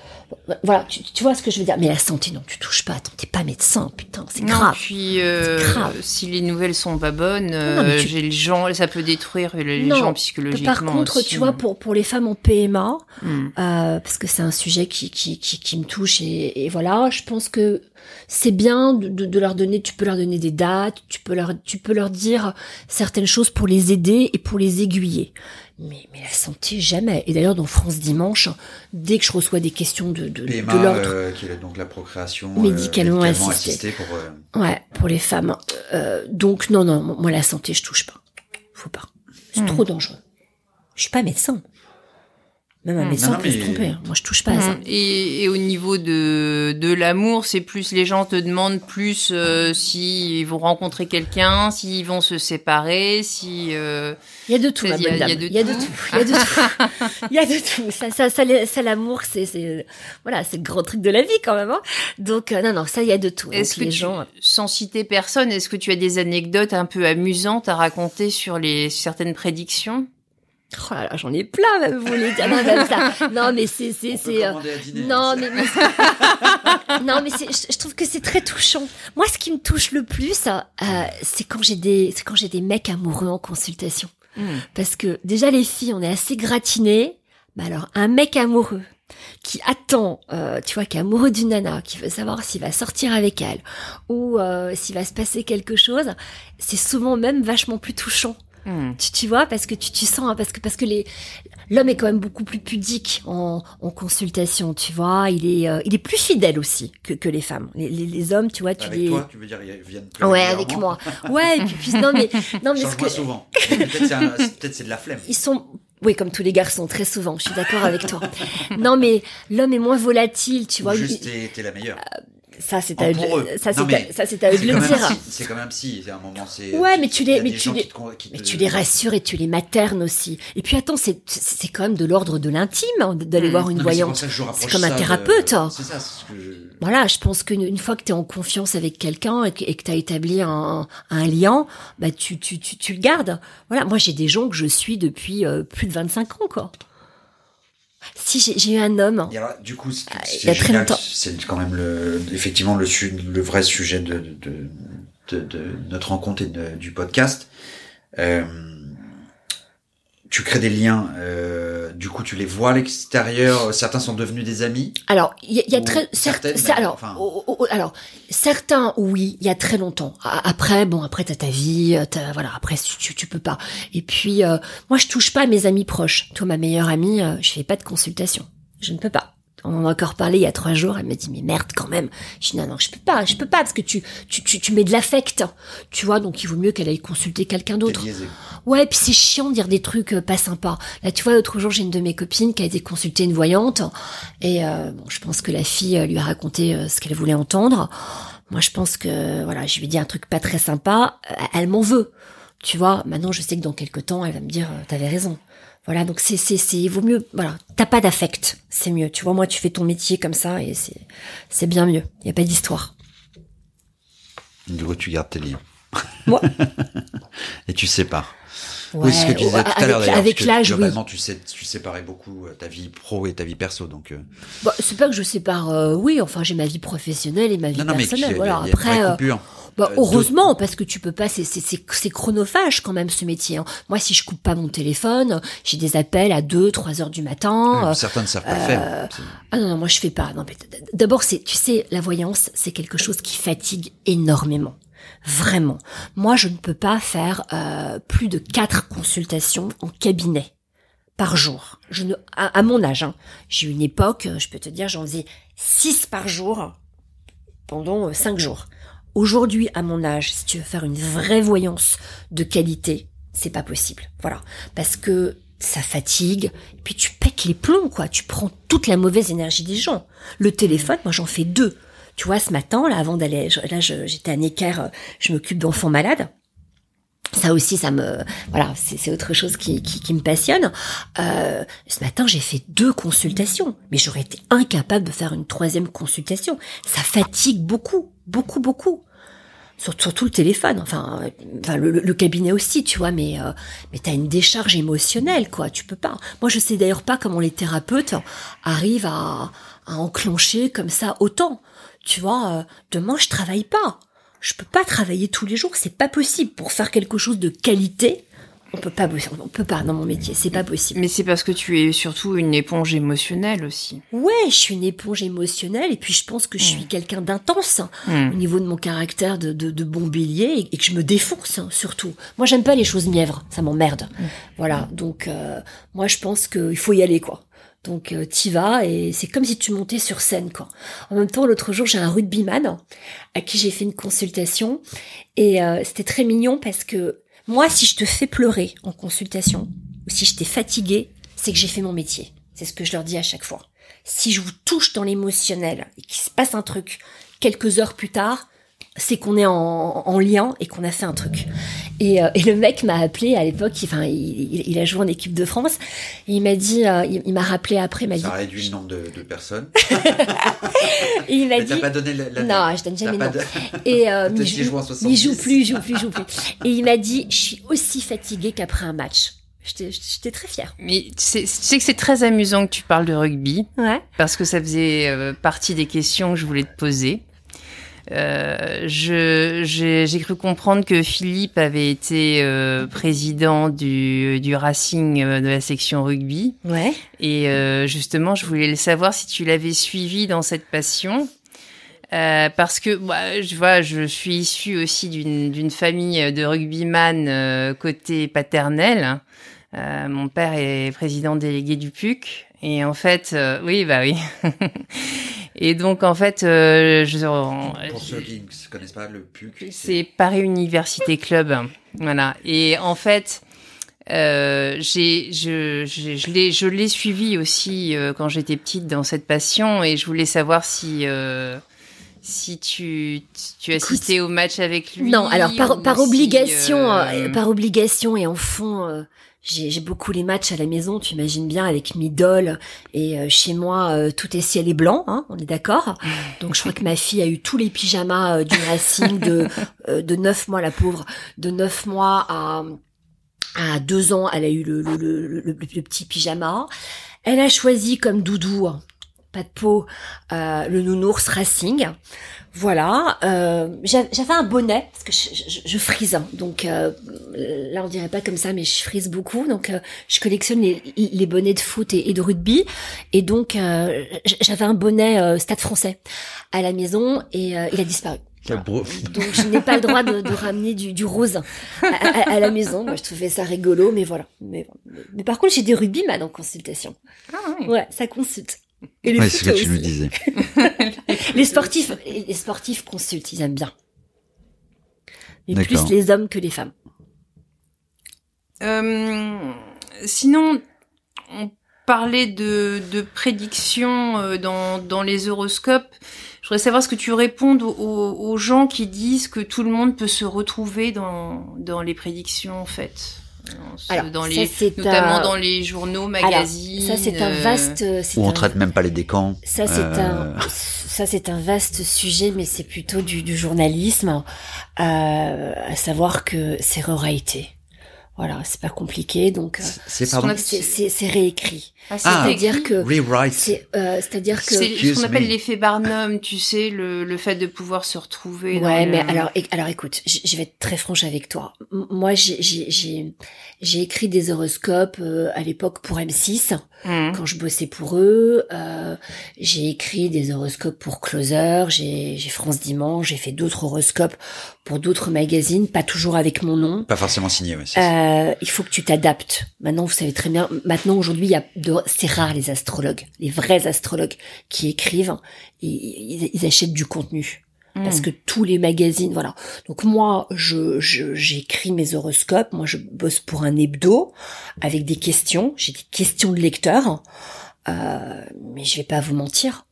Voilà, tu, tu vois ce que je veux dire. Mais la santé, non, tu touches pas. Attends, t'es pas médecin, putain, c'est grave. puis euh, grave. si les nouvelles sont pas bonnes, euh, tu- j'ai les gens, ça peut détruire les Non, gens psychologiquement. Par contre, aussi. tu vois, pour pour les femmes en PMA, Hmm. euh, parce que c'est un sujet qui qui qui, qui me touche et, et voilà, je pense que c'est bien de, de, de leur donner, tu peux leur donner des dates, tu peux leur tu peux leur dire certaines choses pour les aider et pour les aiguiller. Mais mais la santé jamais. Et d'ailleurs dans France dimanche, dès que je reçois des questions de de, PMA, de l'ordre euh, qui est donc la procréation euh, Médicalement assistée. assistée pour. euh, Ouais, pour les femmes. Euh, donc non, non, moi la santé, je touche pas. Faut pas. C'est Hmm. trop dangereux. Je suis pas médecin. Même un médecin Non, non, peut se mais- tromper. Moi, je touche pas à ça. Et, et au niveau de, de l'amour, c'est plus les gens te demandent plus euh, s'ils vont rencontrer quelqu'un, s'ils vont se séparer, si euh, Il y a de tout, ma Il y a- bonne dame. il y a de Il y a de tout. Il y a de tout. Il y a de tout. Ça, ça, ça, l'amour, c'est, c'est, voilà, c'est le grand truc de la vie quand même. Hein. Donc euh, non, non, ça, il y a de tout. est-ce Donc, que les tu, gens. sans citer personne, est-ce que tu as des anecdotes un peu amusantes à raconter sur les certaines prédictions? Oh là là, j'en ai plein, même vous voulez dire. Non, même ça. Non, mais c'est, c'est, c'est. euh, dîner, Non, hein, mais, mais- non, mais je, je trouve que c'est très touchant. Moi, ce qui me touche le plus, euh, c'est quand j'ai des, c'est quand j'ai des mecs amoureux en consultation. Parce que déjà les filles, on est assez gratinées. Mais alors, un mec amoureux qui attend, euh, tu vois, qui est amoureux d'une nana, qui veut savoir s'il va sortir avec elle ou euh, s'il va se passer quelque chose, c'est souvent même vachement plus touchant. Hmm. Tu, tu vois, parce que tu, tu sens, hein, parce que parce que les l'homme est quand même beaucoup plus pudique en, en consultation, tu vois. Il est euh, il est plus fidèle aussi que, que les femmes. Les, les, les hommes, tu vois, tu Avec les toi, tu veux dire, ils viennent plus ouais avec moi. Ouais, et puis, puis- non mais non mais ce Change-moi que souvent. Peut-être c'est un- peut-être c'est de la flemme. ils sont oui comme tous les garçons très souvent. Je suis d'accord avec toi. non mais l'homme est moins volatile, tu vois. juste il- t'es t'es la meilleure. Ça c'est à eux ça c'est à- à eux de le dire. c'est quand même si, c'est un moment, c'est. Ouais, mais tu les- mais tu les- Mais tu les rassures et tu les maternes aussi. Et puis attends, c'est c'est quand même de l'ordre de l'intime hein, d'aller Hmm. voir une voyante. C'est comme un thérapeute, hein. C'est ça. Voilà, je pense qu'une une fois que tu es en confiance avec quelqu'un et que tu as établi un, un lien, bah tu, tu, tu, tu le gardes. Voilà, moi j'ai des gens que je suis depuis euh, plus de 25 ans, quoi. Si j'ai eu un homme, Et alors, du coup, c'est Ah, il y a très longtemps. c'est quand même le, effectivement le, su- le vrai sujet de, de, de, de notre rencontre et de- du podcast. Euh, tu crées des liens, euh, du coup, tu les vois à l'extérieur. Certains sont devenus des amis. alors il y a, y a très certaines, alors enfin- oh, oh, oh, alors certains oui, il y a très longtemps. Après bon, après t'as ta vie, euh, t'as, voilà, après tu, tu, tu peux pas. Et puis euh, moi je touche pas à mes amis proches. Toi ma meilleure amie, euh, je fais pas de consultation. Je ne peux pas. On en a encore parlé il y a trois jours. Elle m'a dit mais merde quand même. Je dis non non je peux pas, je peux pas parce que tu tu tu, tu mets de l'affect, tu vois donc il vaut mieux qu'elle aille consulter quelqu'un d'autre. Ouais, puis c'est chiant de dire des trucs euh, pas sympas. Là, tu vois, l'autre jour, j'ai une de mes copines qui a été consulter une voyante. Et euh, bon, je pense que la fille euh, lui a raconté euh, ce qu'elle voulait entendre. Moi, je pense que, voilà, je lui ai dit un truc pas très sympa. euh, elle m'en veut. Tu vois, maintenant, je sais que dans quelques temps, elle va me dire, t'avais raison. Voilà, donc c'est, c'est, c'est, vaut mieux, voilà, t'as pas d'affect, c'est mieux. Tu vois, moi, tu fais ton métier comme ça et c'est, c'est bien mieux. Il y a pas d'histoire. Du coup, tu gardes tes liens. Moi, Et tu sépares. ouais, oui, c'est ce que tu disais tout à l'heure avec, d'ailleurs. l'âge, oui. Tu sais, tu séparais beaucoup euh, ta vie pro et ta vie perso, donc. euh, Bah, c'est pas que je sépare, euh, oui, enfin j'ai ma vie professionnelle et ma vie Non, non, mais personnelle. a- voilà. a une Après. Bah, Euh, heureusement, parce que tu peux pas, c'est c'est c'est c'est chronophage quand même ce métier. hein. Moi, si je coupe pas mon téléphone, j'ai des appels à 2, 3 heures du matin. Ouais, euh, Certains ne savent pas faire. C'est- ah non, non, moi je fais pas. Non, d'abord, c'est, tu sais, la voyance, c'est quelque chose qui fatigue énormément. Vraiment. Moi, je ne peux pas faire euh, plus de quatre consultations en cabinet par jour. Je ne, à, mon âge, hein. j'ai eu une époque, je peux te dire, j'en faisais 6 par jour pendant 5 jours. Aujourd'hui, à mon âge, si tu veux faire une vraie voyance de qualité, c'est pas possible. Voilà. Parce que ça fatigue, et puis tu pètes les plombs, quoi. Tu prends toute la mauvaise énergie des gens. Le téléphone, moi j'en fais deux. Tu vois, ce matin, là, avant d'aller, là, j'étais à Necker, euh, je m'occupe d'enfants malades. Ça aussi, ça me, voilà, c'est autre chose qui, me passionne. Euh, ce matin, j'ai fait deux consultations, mais j'aurais été incapable de faire une troisième consultation. Ça fatigue beaucoup, beaucoup, beaucoup surtout le téléphone, enfin, enfin le, cabinet aussi, tu vois, mais euh, mais t'as une décharge émotionnelle, quoi. Tu peux pas. Moi, je sais d'ailleurs pas comment les thérapeutes arrivent à, enclencher comme ça autant. Tu vois, euh, demain je travaille pas. Je peux pas travailler tous les jours, c'est pas possible. Pour faire quelque chose de qualité, on peut pas on peut pas dans mon métier, c'est pas possible. Mais c'est parce que tu es surtout une éponge émotionnelle aussi. Ouais, je suis une éponge émotionnelle et puis je pense que je suis hmm. quelqu'un d'intense hmm. au niveau de mon caractère de, de, bon bélier et, que je me défonce hein, surtout. Moi, j'aime pas les choses mièvres, ça m'emmerde. Hmm. Voilà, donc euh, moi je pense qu'il faut y aller quoi. Donc euh, t'y vas et c'est comme si tu montais sur scène quoi. En même temps, l'autre jour, j'ai un rugbyman à qui j'ai fait une consultation et euh, c'était très mignon parce que moi, si je te fais pleurer en consultation, ou si je t'ai fatigué, c'est que j'ai fait mon métier. C'est ce que je leur dis à chaque fois. Si je vous touche dans l'émotionnel et qu'il se passe un truc quelques heures plus tard, c'est qu'on est en, lien et qu'on a fait un truc. Et, euh, le mec m'a appelé à l'époque, enfin, il, a joué en équipe de France, et il m'a dit, euh, il, m'a rappelé après, il m'a dit... Ça réduit le nombre de, personnes. et il m'a dit... pas donné la, Non, je donne jamais non. Et euh, il, joue, il joue plus, il joue plus, il joue plus. Et il m'a dit, je suis aussi fatiguée qu'après un match. J'étais très fière. Mais tu sais, que c'est très amusant que tu parles de rugby. Ouais. Parce que ça faisait partie des questions que je voulais te poser. Euh, j'ai cru comprendre que Philippe avait été euh, président du, du Racing euh, de la section rugby. Ouais. Et euh, justement, je voulais le savoir si tu l'avais suivi dans cette passion. Euh, parce que bah, je vois, je suis issue aussi d'une famille de rugbyman côté paternel. mon père est président délégué du PUC et en fait, oui, bah oui. Et donc, en fait, euh, je, pour ceux qui ne connaissent pas le PUC, c'est Paris Université Club. Voilà. Et en fait, euh, j'ai, je, je, je l'ai, je l'ai suivi aussi euh, quand j'étais petite dans cette passion, et je voulais savoir si. Euh, si tu, tu assistais au match avec lui. Non, alors par, par obligation, euh, par obligation et en fond, j'ai beaucoup les matchs à la maison, tu imagines bien, avec Midol. Et euh, chez moi, euh, tout est ciel et blanc, hein, on est d'accord. Donc je crois que ma fille a eu tous les pyjamas euh, du Racing de de neuf mois, la pauvre, de neuf mois à à deux ans, elle a eu le, le, le, le petit pyjama. Elle a choisi comme doudou, pas de peau, le nounours Racing. Voilà, euh, j'avais un bonnet parce que je, je, frise, hein. donc euh, là on dirait pas comme ça, mais je frise beaucoup, donc euh, je collectionne les, les, bonnets de foot et, de rugby, et donc euh, j'avais un bonnet Stade Français à la maison et il a disparu. Donc je n'ai pas le droit de, de ramener du, du rose à, à, la maison. Moi je trouvais ça rigolo, mais voilà. Mais, mais par contre j'ai des rugbyman en consultation. Ah, oui. Ouais, ça consulte. Et les c'est ce que tu nous disais. les sportifs, les sportifs consultent, ils aiment bien. Mais plus les hommes que les femmes. Euh, sinon, on parlait de, de prédictions euh, dans, dans les horoscopes. Je voudrais savoir ce que tu réponds aux, aux, gens qui disent que tout le monde peut se retrouver dans, dans les prédictions faites. Alors, dans les, notamment dans les journaux, magazines. ça c'est un vaste. Euh, Où on traite même pas les décans. Ça c'est un, euh. ça c'est un vaste sujet, mais c'est plutôt du, du journalisme, euh, à savoir que c'est rarité. Voilà, c'est pas compliqué, donc c'est c'est réécrit. Ah, c'est-à-dire que rewrite. Euh, c'est-à-dire que c'est ce qu'on appelle l'effet Barnum, tu sais, le, le fait de pouvoir se retrouver. Ouais, mais alors alors écoute, je vais être très franche avec toi. Moi, j'ai j'ai j'ai écrit des horoscopes euh, à l'époque pour M6 mmh. quand je bossais pour eux. Euh, j'ai écrit des horoscopes pour Closer, j'ai j'ai France Dimanche, j'ai fait d'autres horoscopes pour d'autres magazines, pas toujours avec mon nom. Pas forcément signé, ouais. Euh, il faut que tu t'adaptes. Maintenant, vous savez très bien. Maintenant, aujourd'hui, il y a de, c'est rare les astrologues, les vrais astrologues qui écrivent. Ils, ils achètent du contenu parce Hmm. que tous les magazines, voilà. Donc moi, je je- j'écris mes horoscopes. Moi, je bosse pour un hebdo avec des questions. J'ai des questions de lecteurs, Euh, mais je vais pas vous mentir.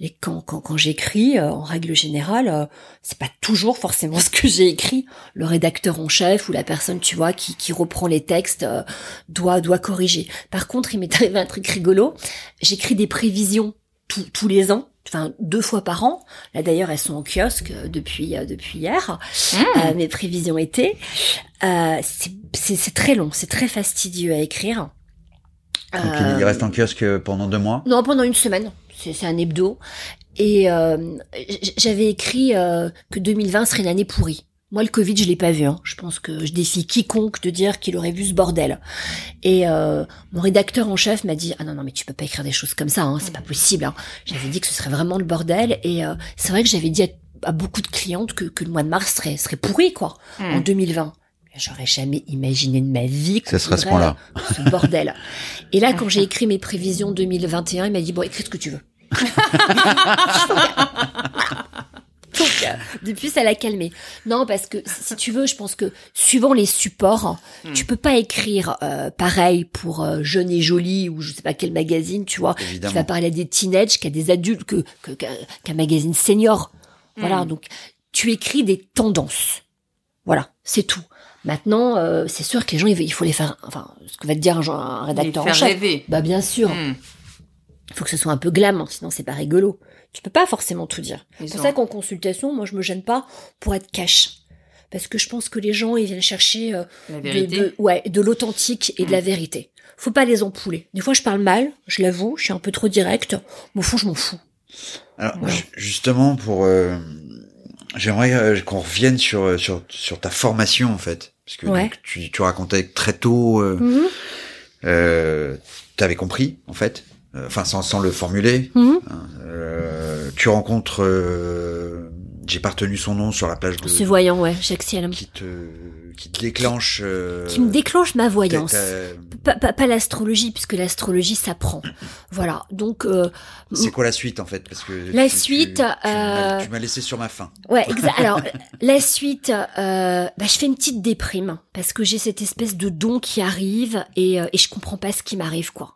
Et quand quand, quand j'écris, euh, en règle générale, euh, c'est pas toujours forcément ce que j'ai écrit. Le rédacteur en chef ou la personne, tu vois, qui qui reprend les textes euh, doit doit corriger. Par contre, il m'est arrivé un truc rigolo. J'écris des prévisions tous tous les ans. Enfin, deux fois par an. Là, d'ailleurs, elles sont en kiosque euh, depuis euh, depuis hier. Euh, mes prévisions étaient. Euh, c'est- c'est c'est très long, c'est très fastidieux à écrire. Donc Euh, il reste en kiosque pendant deux mois? non, pendant une semaine. C'est c'est un hebdo. Et euh, j'avais écrit euh, que 2020 serait une année pourrie. Moi, le Covid, je l'ai pas vu. Hein. Je pense que je défie quiconque de dire qu'il aurait vu ce bordel. Et euh, mon rédacteur en chef m'a dit ah non non mais tu peux pas écrire des choses comme ça, hein, c'est pas possible. Hein. J'avais dit que ce serait vraiment le bordel. Et euh, c'est vrai que j'avais dit à, à beaucoup de clientes que, que le mois de mars serait serait pourri quoi en Hmm. 2020. J'aurais jamais imaginé de ma vie Ça serait à ce qu'on point-là. vivrait ce bordel. Et là, quand j'ai écrit mes prévisions 2021, il m'a dit bon, écris ce que tu veux. Donc, euh, depuis, ça l'a calmé. Non, parce que si tu veux, je pense que suivant les supports, Hmm. tu peux pas écrire euh, pareil pour euh, Jeune et Jolie ou je sais pas quel magazine, tu vois, qui va Évidemment. parler à des teenagers, qu'à des adultes, que que- qu'un qu'un magazine senior. Voilà, Mm. donc tu écris des tendances. Voilà, c'est tout. Maintenant, euh, c'est sûr que les gens, il faut les faire, enfin, ce que va te dire un, un rédacteur Les en faire chef. rêver. Bah bien sûr, Hmm. il faut que ce soit un peu glam, hein, sinon c'est pas rigolo. Tu peux pas forcément tout dire. C'est pour ça qu'en consultation, moi je me gêne pas pour être cash. Parce que je pense que les gens, ils viennent chercher euh, La de, vérité. de- ouais, de l'authentique et de la vérité. Faut pas les empouler. Des fois, je parle mal, je l'avoue, je suis un peu trop direct. Mais au fond, je m'en fous. Alors Voilà. justement pour, euh, j'aimerais euh, qu'on revienne sur sur sur ta formation en fait, parce que Ouais. donc, tu tu racontais que très tôt, euh, euh, t'avais compris en fait, enfin sans sans le formuler. mhm. hein, euh, tu rencontres, euh, j'ai pas retenu son nom sur la plage de C'est voyant, ouais, Jacques Ciel. qui te qui te déclenche. euh, Qui me déclenche ma voyance. Pas, pas, pas l'astrologie, puisque l'astrologie s'apprend. Voilà. Donc, euh, C'est quoi la suite en fait? Parce que La tu- suite, tu, m'as- euh, tu m'as laissé sur ma faim. Ouais, exact. Alors, la suite, euh, bah, je fais une petite déprime parce que j'ai cette espèce de don qui arrive et, euh, et je comprends pas ce qui m'arrive, quoi.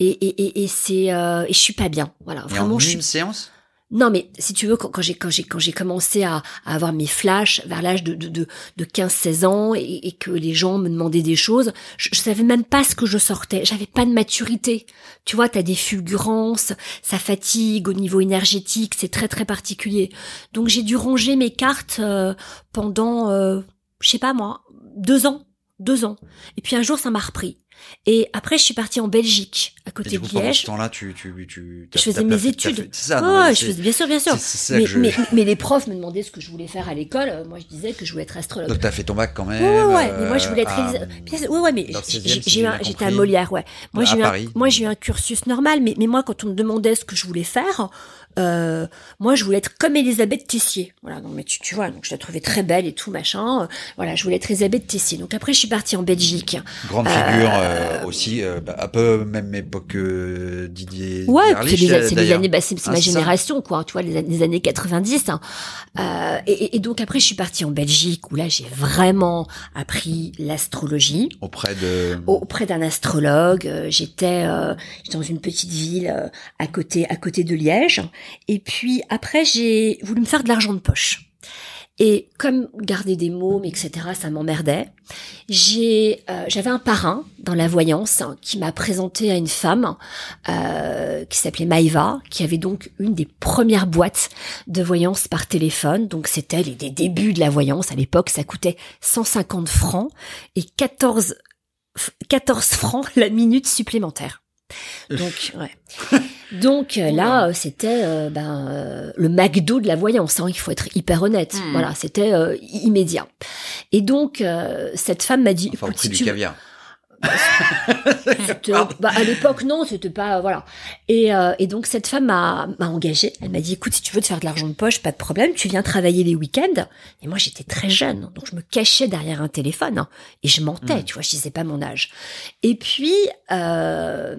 Et, et, et, et c'est, euh, et je suis pas bien. Voilà, vraiment, en je une suis. séance? Non, mais si tu veux, quand, quand j'ai quand j'ai quand j'ai commencé à, à avoir mes flashs vers l'âge de de, de, de 15-16 ans et, et que les gens me demandaient des choses, je, je savais même pas ce que je sortais. J'avais pas de maturité. Tu vois, t'as des fulgurances, ça fatigue au niveau énergétique, c'est très très particulier. Donc j'ai dû ranger mes cartes euh, pendant, euh, je sais pas moi, deux ans, deux ans. Et puis un jour, ça m'a repris. Et après, je suis partie en Belgique, à côté de pendant ce Liège. temps-là, tu, tu, tu, Je faisais mes études. Ça, ouais, c'est- je faisais, bien sûr, bien sûr. Mais, que je- mais, mais les profs me demandaient ce que je voulais faire à l'école. Euh, Moi, je disais que je voulais être astrologue. Donc t'as fait ton bac quand même. Ouais, ouais, ouais. Mais moi, je voulais être euh, à- réalisa- Bien sûr, Ouais, ouais, mais dans le j'ai- 16e, j'ai si j'ai j'ai eu un- bien j'étais à. Molière, ouais. Moi, j'ai eu un, moi, j'ai eu un cursus normal, mais, mais moi, quand on me demandait ce que je voulais faire, euh, moi, je voulais être comme Elisabeth Tessier. Voilà, non, mais tu, tu vois, donc je la trouvais très belle et tout, machin. Euh, Voilà, je voulais être Elisabeth Tessier. Donc après, je suis partie en Belgique. Grande figure euh, aussi, euh, bah, un peu même époque que Didier. Ouais, c'est les, années, bah, c'est c'est Ah, ma ça. génération, quoi. Tu vois, les, années- les années 90. hein. Euh, et, et- donc après, je suis partie en Belgique où là, j'ai vraiment appris l'astrologie Auprès de. auprès d'un astrologue. Euh, J'étais, euh, j'étais dans une petite ville euh, à côté, à côté de Liège. Et puis après, j'ai voulu me faire de l'argent de poche. Et comme garder des mômes, etc., ça m'emmerdait. J'ai, euh, j'avais un parrain dans la voyance qui m'a présenté à une femme euh, qui s'appelait Maïva, qui avait donc une des premières boîtes de voyance par téléphone. Donc c'était les, les débuts de la voyance. À l'époque, ça coûtait 150 francs et 14 14 francs la minute supplémentaire. Donc, ouais. Donc euh, là, euh, c'était euh, ben, euh, le McDo de la voyance. Hein, il faut être hyper honnête. Hmm. Voilà, c'était euh, immédiat. Et donc, euh, cette femme m'a dit, Enfin, au écoute, prix si du tu caviar. Bah, à l'époque, non, c'était pas voilà. Et, euh, et donc cette femme m'a m'a engagée. Elle m'a dit, écoute, si tu veux te faire de l'argent de poche, pas de problème, tu viens travailler les week-ends. Et moi, j'étais très jeune, donc je me cachais derrière un téléphone hein, et je mentais, Mm. tu vois, je disais pas mon âge. Et puis euh,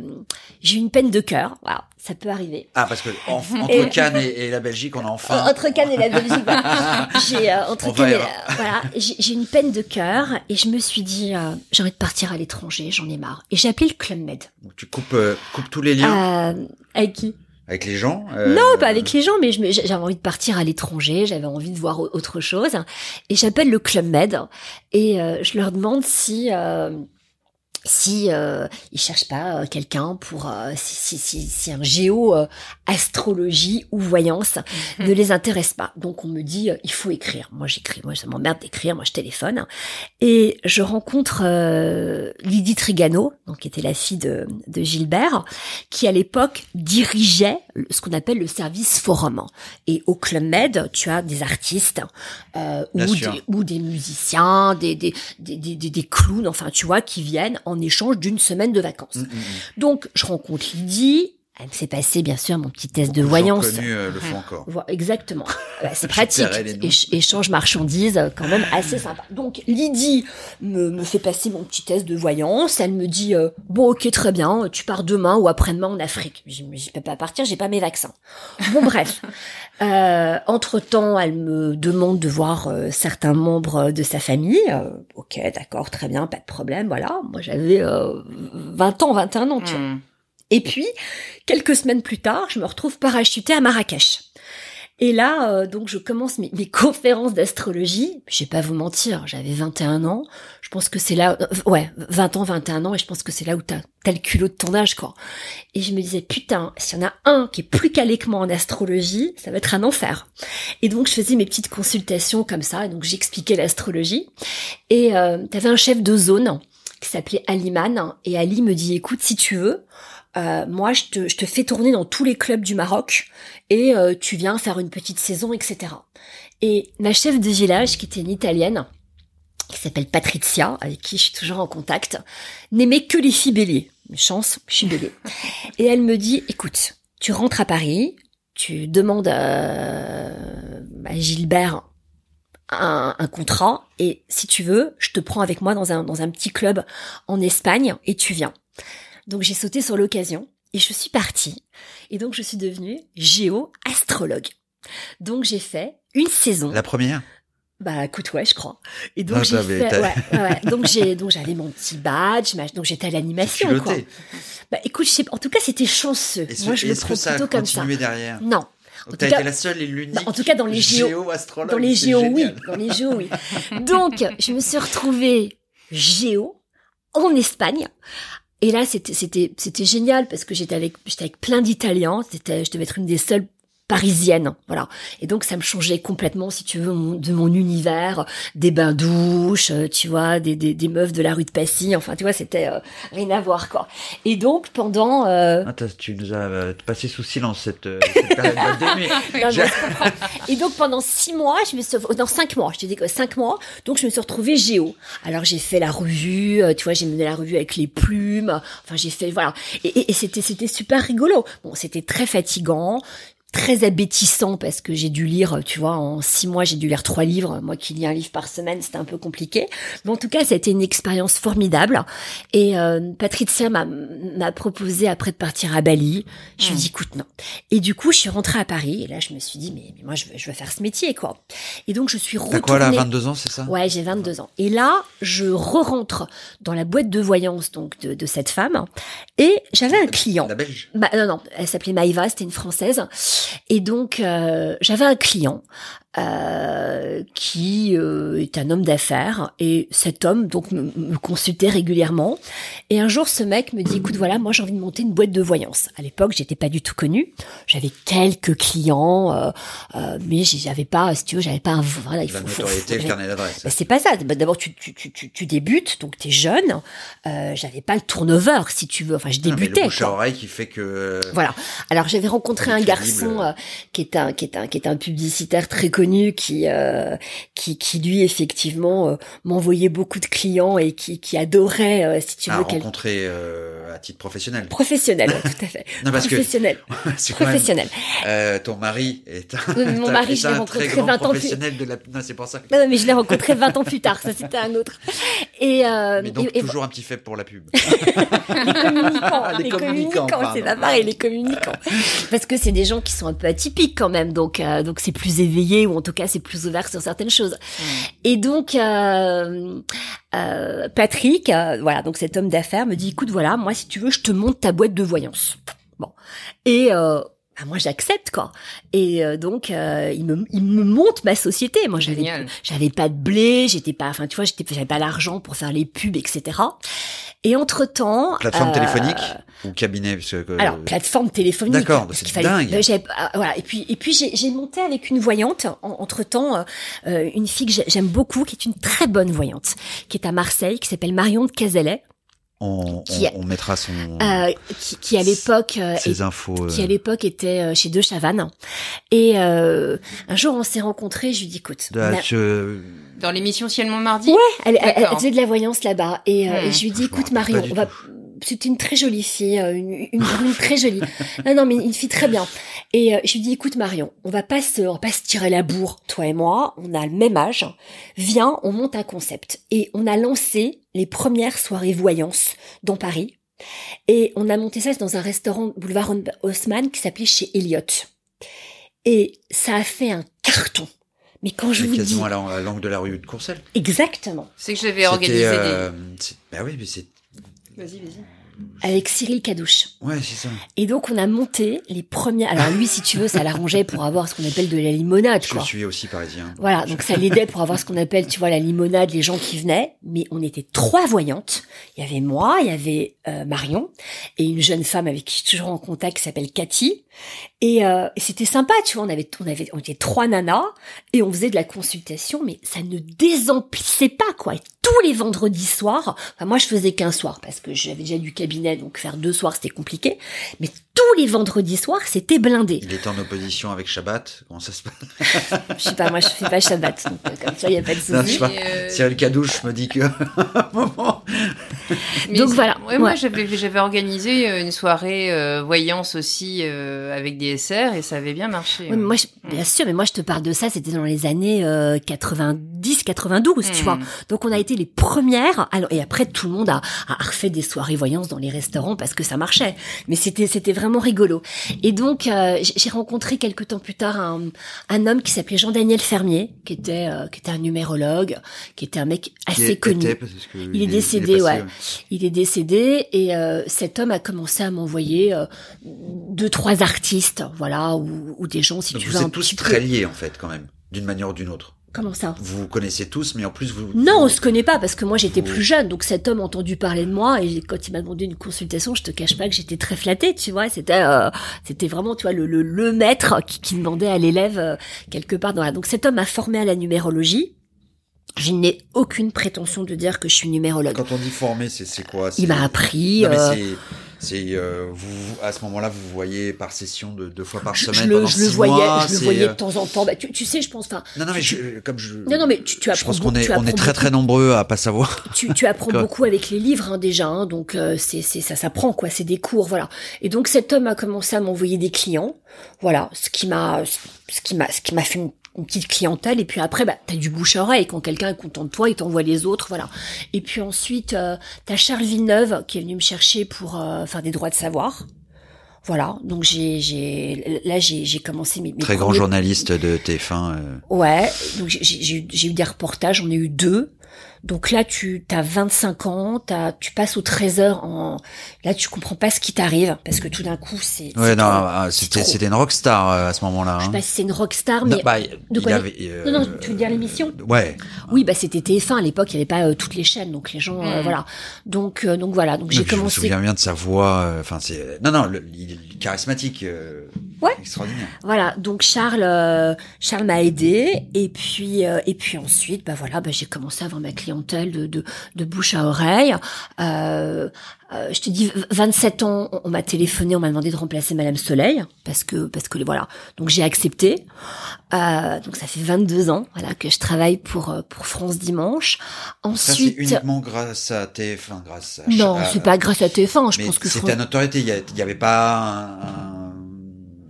j'ai eu une peine de cœur. Voilà, ça peut arriver. Ah, parce que en- entre Et- Cannes et, et la Belgique, on a enfin. Entre Cannes et la Belgique, voilà. j'ai euh, entre Cannes et- euh, voilà, j'ai une peine de cœur et je me suis dit euh, j'ai envie de partir à l'étranger, j'en ai marre. Et j'ai appelé le Club Med. Tu coupes, euh, coupes tous les liens avec qui? Avec les gens. euh, Non, pas avec les gens, mais j'avais envie de partir à l'étranger, j'avais envie de voir au- autre chose. Et j'appelle le Club Med et euh, je leur demande si euh, si euh, ils cherchent pas euh, quelqu'un pour euh, si, si, si, si un géo euh, astrologie ou voyance ne les intéresse pas. Donc on me dit euh, il faut écrire. Moi j'écris, moi ça m'emmerde d'écrire, moi je téléphone et je rencontre euh, Lydie Trigano, donc qui était la fille de, de Gilbert, qui à l'époque dirigeait ce qu'on appelle le service forum. Et au Club Med, tu as des artistes euh, ou, des, ou des musiciens, des, des, des, des, des- des clowns, enfin tu vois, qui viennent en échange d'une semaine de vacances. Mm, mm, mm. Donc je rencontre Lydie, elle me fait passer bien sûr mon petit test de Beaucoup voyance. connus, euh, le font encore. Voilà, exactement. Bah, c'est pratique. échange marchandises, euh, quand même assez sympa. Donc Lydie me, me fait passer mon petit test de voyance. Elle me dit euh, bon ok très bien, tu pars demain ou après-demain en Afrique. Je je peux pas partir, j'ai pas mes vaccins. Bon bref. Euh, entre temps, elle me demande de voir euh, certains membres de sa famille. Euh, ok d'accord très bien, pas de problème. Voilà. Moi j'avais euh, 20 ans, 21 ans. Tu vois. Hmm. Et puis, quelques semaines plus tard, je me retrouve parachutée à Marrakech. Et là, euh, donc, je commence mes, conférences d'astrologie. Je vais pas vous mentir, j'avais 21 ans. Je pense que c'est là, euh, ouais, 20 ans, 21 ans, et je pense que c'est là où t'as, t'as le culot de ton âge, quoi. Et je me disais, putain, s'il y en a un qui est plus calé que moi en astrologie, ça va être un enfer. Et donc, je faisais mes petites consultations comme ça, et donc j'expliquais l'astrologie. Et euh, t'avais un chef de zone qui s'appelait Aliman, et Ali me dit, écoute, si tu veux, euh, moi, je te, je te fais tourner dans tous les clubs du Maroc et euh, tu viens faire une petite saison, etc. Et ma chef de village, qui était une italienne, qui s'appelle Patricia, avec qui je suis toujours en contact, n'aimait que les filles béliers. Chance, je suis bélier. et elle me dit, écoute, tu rentres à Paris, tu demandes euh, à Gilbert un, un contrat et si tu veux, je te prends avec moi dans un, dans un petit club en Espagne et tu viens. Donc j'ai sauté sur l'occasion et je suis partie. Et donc je suis devenue géo-astrologue. Donc j'ai fait une saison. La première? Bah écoute ouais je crois. Et donc Ah, j'ai t'avais- fait t'as- ouais, ouais, ouais. donc j'ai donc j'avais mon petit badge, ma- donc j'étais à l'animation quoi. Bah écoute, je sais, en tout cas c'était chanceux. Moi je le prends plutôt comme ça. derrière? Non. Donc tout t'as cas- été la seule et l'unique. Bah, en tout cas, dans les géo- géo-astrologue, Dans les géos, oui. Dans les géos, oui. Donc, je me suis retrouvée géo en Espagne. Et là, c'était, génial parce que j'étais avec, j'étais avec plein d'Italiens. C'était, je devais être une des seules parisiennes. Voilà. Et donc, ça me changeait complètement, si tu veux, mon- de mon univers, des bains douches, euh, tu vois, des, des, des meufs de la rue de Passy. Enfin, tu vois, c'était euh, rien à voir, quoi. Et donc, pendant, euh, Ah, tu nous as euh, passé sous silence cette, euh, cette période de. Non, je. Et donc pendant six mois, je me suis, dans cinq mois, je te dis que cinq mois, donc je me suis retrouvée géo. Alors j'ai fait la revue, euh, tu vois, j'ai mené la revue avec les plumes. Enfin j'ai fait voilà, et, et, et c'était c'était super rigolo. Bon, c'était très fatigant. Très abétissant parce que j'ai dû lire, tu vois, en six mois, j'ai dû lire trois livres. Moi qui lis un livre par semaine, c'était un peu compliqué. Mais en tout cas, ça a été une expérience formidable. Et euh, Patricia m'a proposé après de partir à Bali. Je lui ai Mm. dit, écoute, non. Et du coup, je suis rentrée à Paris. Et là, je me suis dit, mais, mais moi, je veux, je veux faire ce métier, quoi. Et donc, je suis T'as retournée. quoi là, 22 ans, c'est ça? Ouais, j'ai 22 ans. Et là, je re-rentre dans la boîte de voyance donc de, de cette femme. Et j'avais un client. La belge. Bah, non, non, elle s'appelait Maïva, c'était une française. Et donc, euh, j'avais un client euh, qui euh, est un homme d'affaires. Et cet homme, donc, me, me consultait régulièrement. Et un jour, ce mec me dit, écoute, voilà, moi, j'ai envie de monter une boîte de voyance. À l'époque, j'étais pas du tout connue. J'avais quelques clients, euh, euh, mais j'avais pas, si tu veux, j'avais pas un... Voilà, il faut, faut- faut- le carnet d'adresse. bah, c'est pas ça. D'abord, tu, tu, tu, tu, débutes, donc t'es jeune. Euh, j'avais pas le turnover, si tu veux. Enfin, je Non, mais débutais. le à oreille qui fait que. Voilà. Alors, j'avais rencontré un garçon euh, qui est un qui est un qui est un publicitaire très connu qui euh, qui qui lui effectivement euh, m'envoyait beaucoup de clients et qui qui adorait euh, si tu veux euh, à titre professionnel. professionnel ouais, tout à fait Non, parce que professionnel même, professionnel euh, ton mari est un, Oui, mon mari, je l'ai rencontré très grand 20 ans plus- professionnel de la. Non, c'est pour ça. que- non, non, mais je l'ai rencontré 20 ans plus tard ça c'était un autre et, Mais donc et- et toujours un petit faible pour la pub. les communicants, Les les communicants, c'est pas pareil, les communicants. Parce que c'est des gens qui sont un peu atypiques quand même, donc donc c'est plus éveillé ou en tout cas c'est plus ouvert sur certaines choses. Et donc euh, euh, Patrick, euh, voilà, donc cet homme d'affaires me dit, écoute, voilà, moi si tu veux, je te monte ta boîte de voyance. Bon, et euh, bah, moi j'accepte quoi. Et euh, donc euh, il me il me monte ma société. Moi j'avais j'avais pas de blé, j'étais pas, enfin tu vois, j'étais j'avais pas l'argent pour faire les pubs, etc. Et entre temps, Plateforme téléphonique ou cabinet parce que, alors, plateforme téléphonique. D'accord, c'est fallait- dingue. J'avais- ah, voilà. Et puis, et puis j'ai j'ai monté avec une voyante, entre temps, une fille que j'ai- j'aime beaucoup, qui est une très bonne voyante, qui est à Marseille, qui s'appelle Marion de Cazelet, on, qui- on, on mettra son euh, qui, qui à l'époque euh, ses infos. qui à euh, l'époque était euh, chez De Chavannes. Et euh, un jour, on s'est rencontrés. Je lui dis, écoute, a- je- Dans l'émission Ciel Montmardi Ouais, elle, elle, faisait de la voyance là-bas. Et, euh, et je lui dis, écoute Marion, on va... tout. C'était une très jolie fille, euh, une, une, une très jolie. Non, non, mais une fille très bien. Et euh, je lui dis, écoute Marion, on va pas se, on va pas se tirer la bourre, toi et moi. On a le même âge. Viens, on monte un concept. Et on a lancé les premières soirées voyance dans Paris. Et on a monté ça dans un restaurant boulevard Haussmann qui s'appelait chez Elliott. Et ça a fait un carton. Mais quand je vous dis quasiment à la- à l'angle de la rue de Courcelles. exactement, C'est que je l'avais C'était, organisé euh, c'est- Bah oui, mais c'est. Vas-y, vas-y. Avec Cyril Cadouche. Ouais, c'est ça. Et donc on a monté les premières. Alors lui, si tu veux, ça l'arrangeait pour avoir ce qu'on appelle de la limonade, Je quoi. suis aussi parisien. Voilà, donc ça l'aidait pour avoir ce qu'on appelle, tu vois, la limonade, les gens qui venaient. Mais on était trois voyantes. Il y avait moi, il y avait euh, Marion et une jeune femme avec qui je suis toujours en contact qui s'appelle Cathy. Et, euh, et c'était sympa, tu vois. On avait, on avait, on était trois nanas et on faisait de la consultation, mais ça ne désemplissait pas, quoi. Et tous les vendredis soirs, enfin moi je faisais qu'un soir parce que j'avais déjà du cabinet, donc faire deux soirs c'était compliqué. Mais tous les vendredis soirs, c'était blindé. Il est en opposition avec Shabbat. Comment ça se passe? Je sais pas, moi je fais pas Shabbat, donc euh, comme ça il y a pas de souci. euh, Cyril Cadouche me dit que. à un moment, Mais Donc voilà, Ouais, Moi, ouais. j'avais j'avais organisé euh, une soirée euh, voyance aussi euh, avec des SR et ça avait bien marché. Ouais, moi, je- bien sûr, mais moi je te parle de ça, c'était dans les années 90-92, tu Hmm. vois. Donc on a été les premières. Alors et après tout le monde a, a refait des soirées voyances dans les restaurants parce que ça marchait. Mais c'était c'était vraiment rigolo. Et donc euh, j'ai rencontré quelque temps plus tard un, un homme qui s'appelait Jean-Daniel Fermier, qui était euh, qui était un numérologue, qui était un mec assez connu. parce que Il est décédé, passé, ouais. Il est décédé et euh, cet homme a commencé à m'envoyer deux trois artistes, voilà, ou, ou des gens si Donc tu vous veux un êtes tous peu. très liés en fait quand même, d'une manière ou d'une autre. Comment ça? Vous vous connaissez tous, mais en plus vous. Non, on se connaît pas parce que moi j'étais vous- plus jeune, donc cet homme a entendu parler de moi et quand il m'a demandé une consultation, je te cache pas que j'étais très flattée, tu vois. C'était, euh, c'était vraiment, tu vois, le, le, le maître qui, qui demandait à l'élève euh, quelque part dans la. Donc cet homme m'a formé à la numérologie. Je n'ai aucune prétention de dire que je suis numérologue. Quand on dit former, c'est c'est quoi? C'est- Il m'a appris. Non, mais euh, c'est- euh, vous à ce moment-là, vous voyez par session de deux fois par je, semaine je le, pendant je le six voyais, mois, je le voyais euh, de temps en temps. Bah, tu, tu sais, je pense, enfin, Non, non, mais tu- je, comme je. non, non, mais tu, tu je apprends pense qu'on est, on est très très nombreux à pas savoir. tu, tu apprends beaucoup avec les livres hein, déjà, hein, donc euh, c'est c'est ça s'apprend quoi, c'est des cours voilà. Et donc cet homme a commencé à m'envoyer des clients, voilà, ce qui m'a ce qui m'a ce qui m'a fait une, une petite clientèle et puis après bah t'as du bouche à oreille quand quelqu'un est content de toi, il t'envoie les autres, voilà. Et puis ensuite euh, t'as Charles Villeneuve qui est venu me chercher pour euh, faire des droits de savoir. Voilà, donc j'ai j'ai là j'ai j'ai commencé mes, mes Très grand journaliste de TF1. euh, Ouais, donc j'ai eu des reportages, j'en ai eu deux. Donc là, tu as 25 ans, t'as, tu passes au trésor en... Là, tu comprends pas ce qui t'arrive, parce que tout d'un coup, c'est... Ouais, c'est non, ah, c'est c'était une rockstar euh, à ce moment-là. Je sais hein. pas si c'est une rockstar, Non, mais... bah, de il quoi avait. euh, Non, non, tu veux dire l'émission? Ouais. Oui, bah c'était TF1, à l'époque, il n'y avait pas euh, toutes les chaînes, donc les gens... euh, voilà. Donc, euh, donc voilà, donc j'ai Donc, Je me commencé... souviens bien de sa voix. euh, Enfin, c'est. Non, non, le- il est charismatique. euh, Ouais. Extraordinaire. Voilà, donc Charles, euh, Charles m'a aidé et puis euh, et puis ensuite, bah voilà, bah j'ai commencé à avoir ma clientèle de, de, de bouche à oreille. Euh, euh, je te dis, 27 ans, on, m'a téléphoné, on m'a demandé de remplacer Madame Soleil, parce que, parce que voilà. Donc j'ai accepté. Euh, donc ça fait 22 ans, voilà, que je travaille pour pour France Dimanche. Ensuite, ça, uniquement grâce à TF1, grâce. À, non, c'est pas grâce à TF1. Je pense que c'est ta notoriété. Il y, avait pas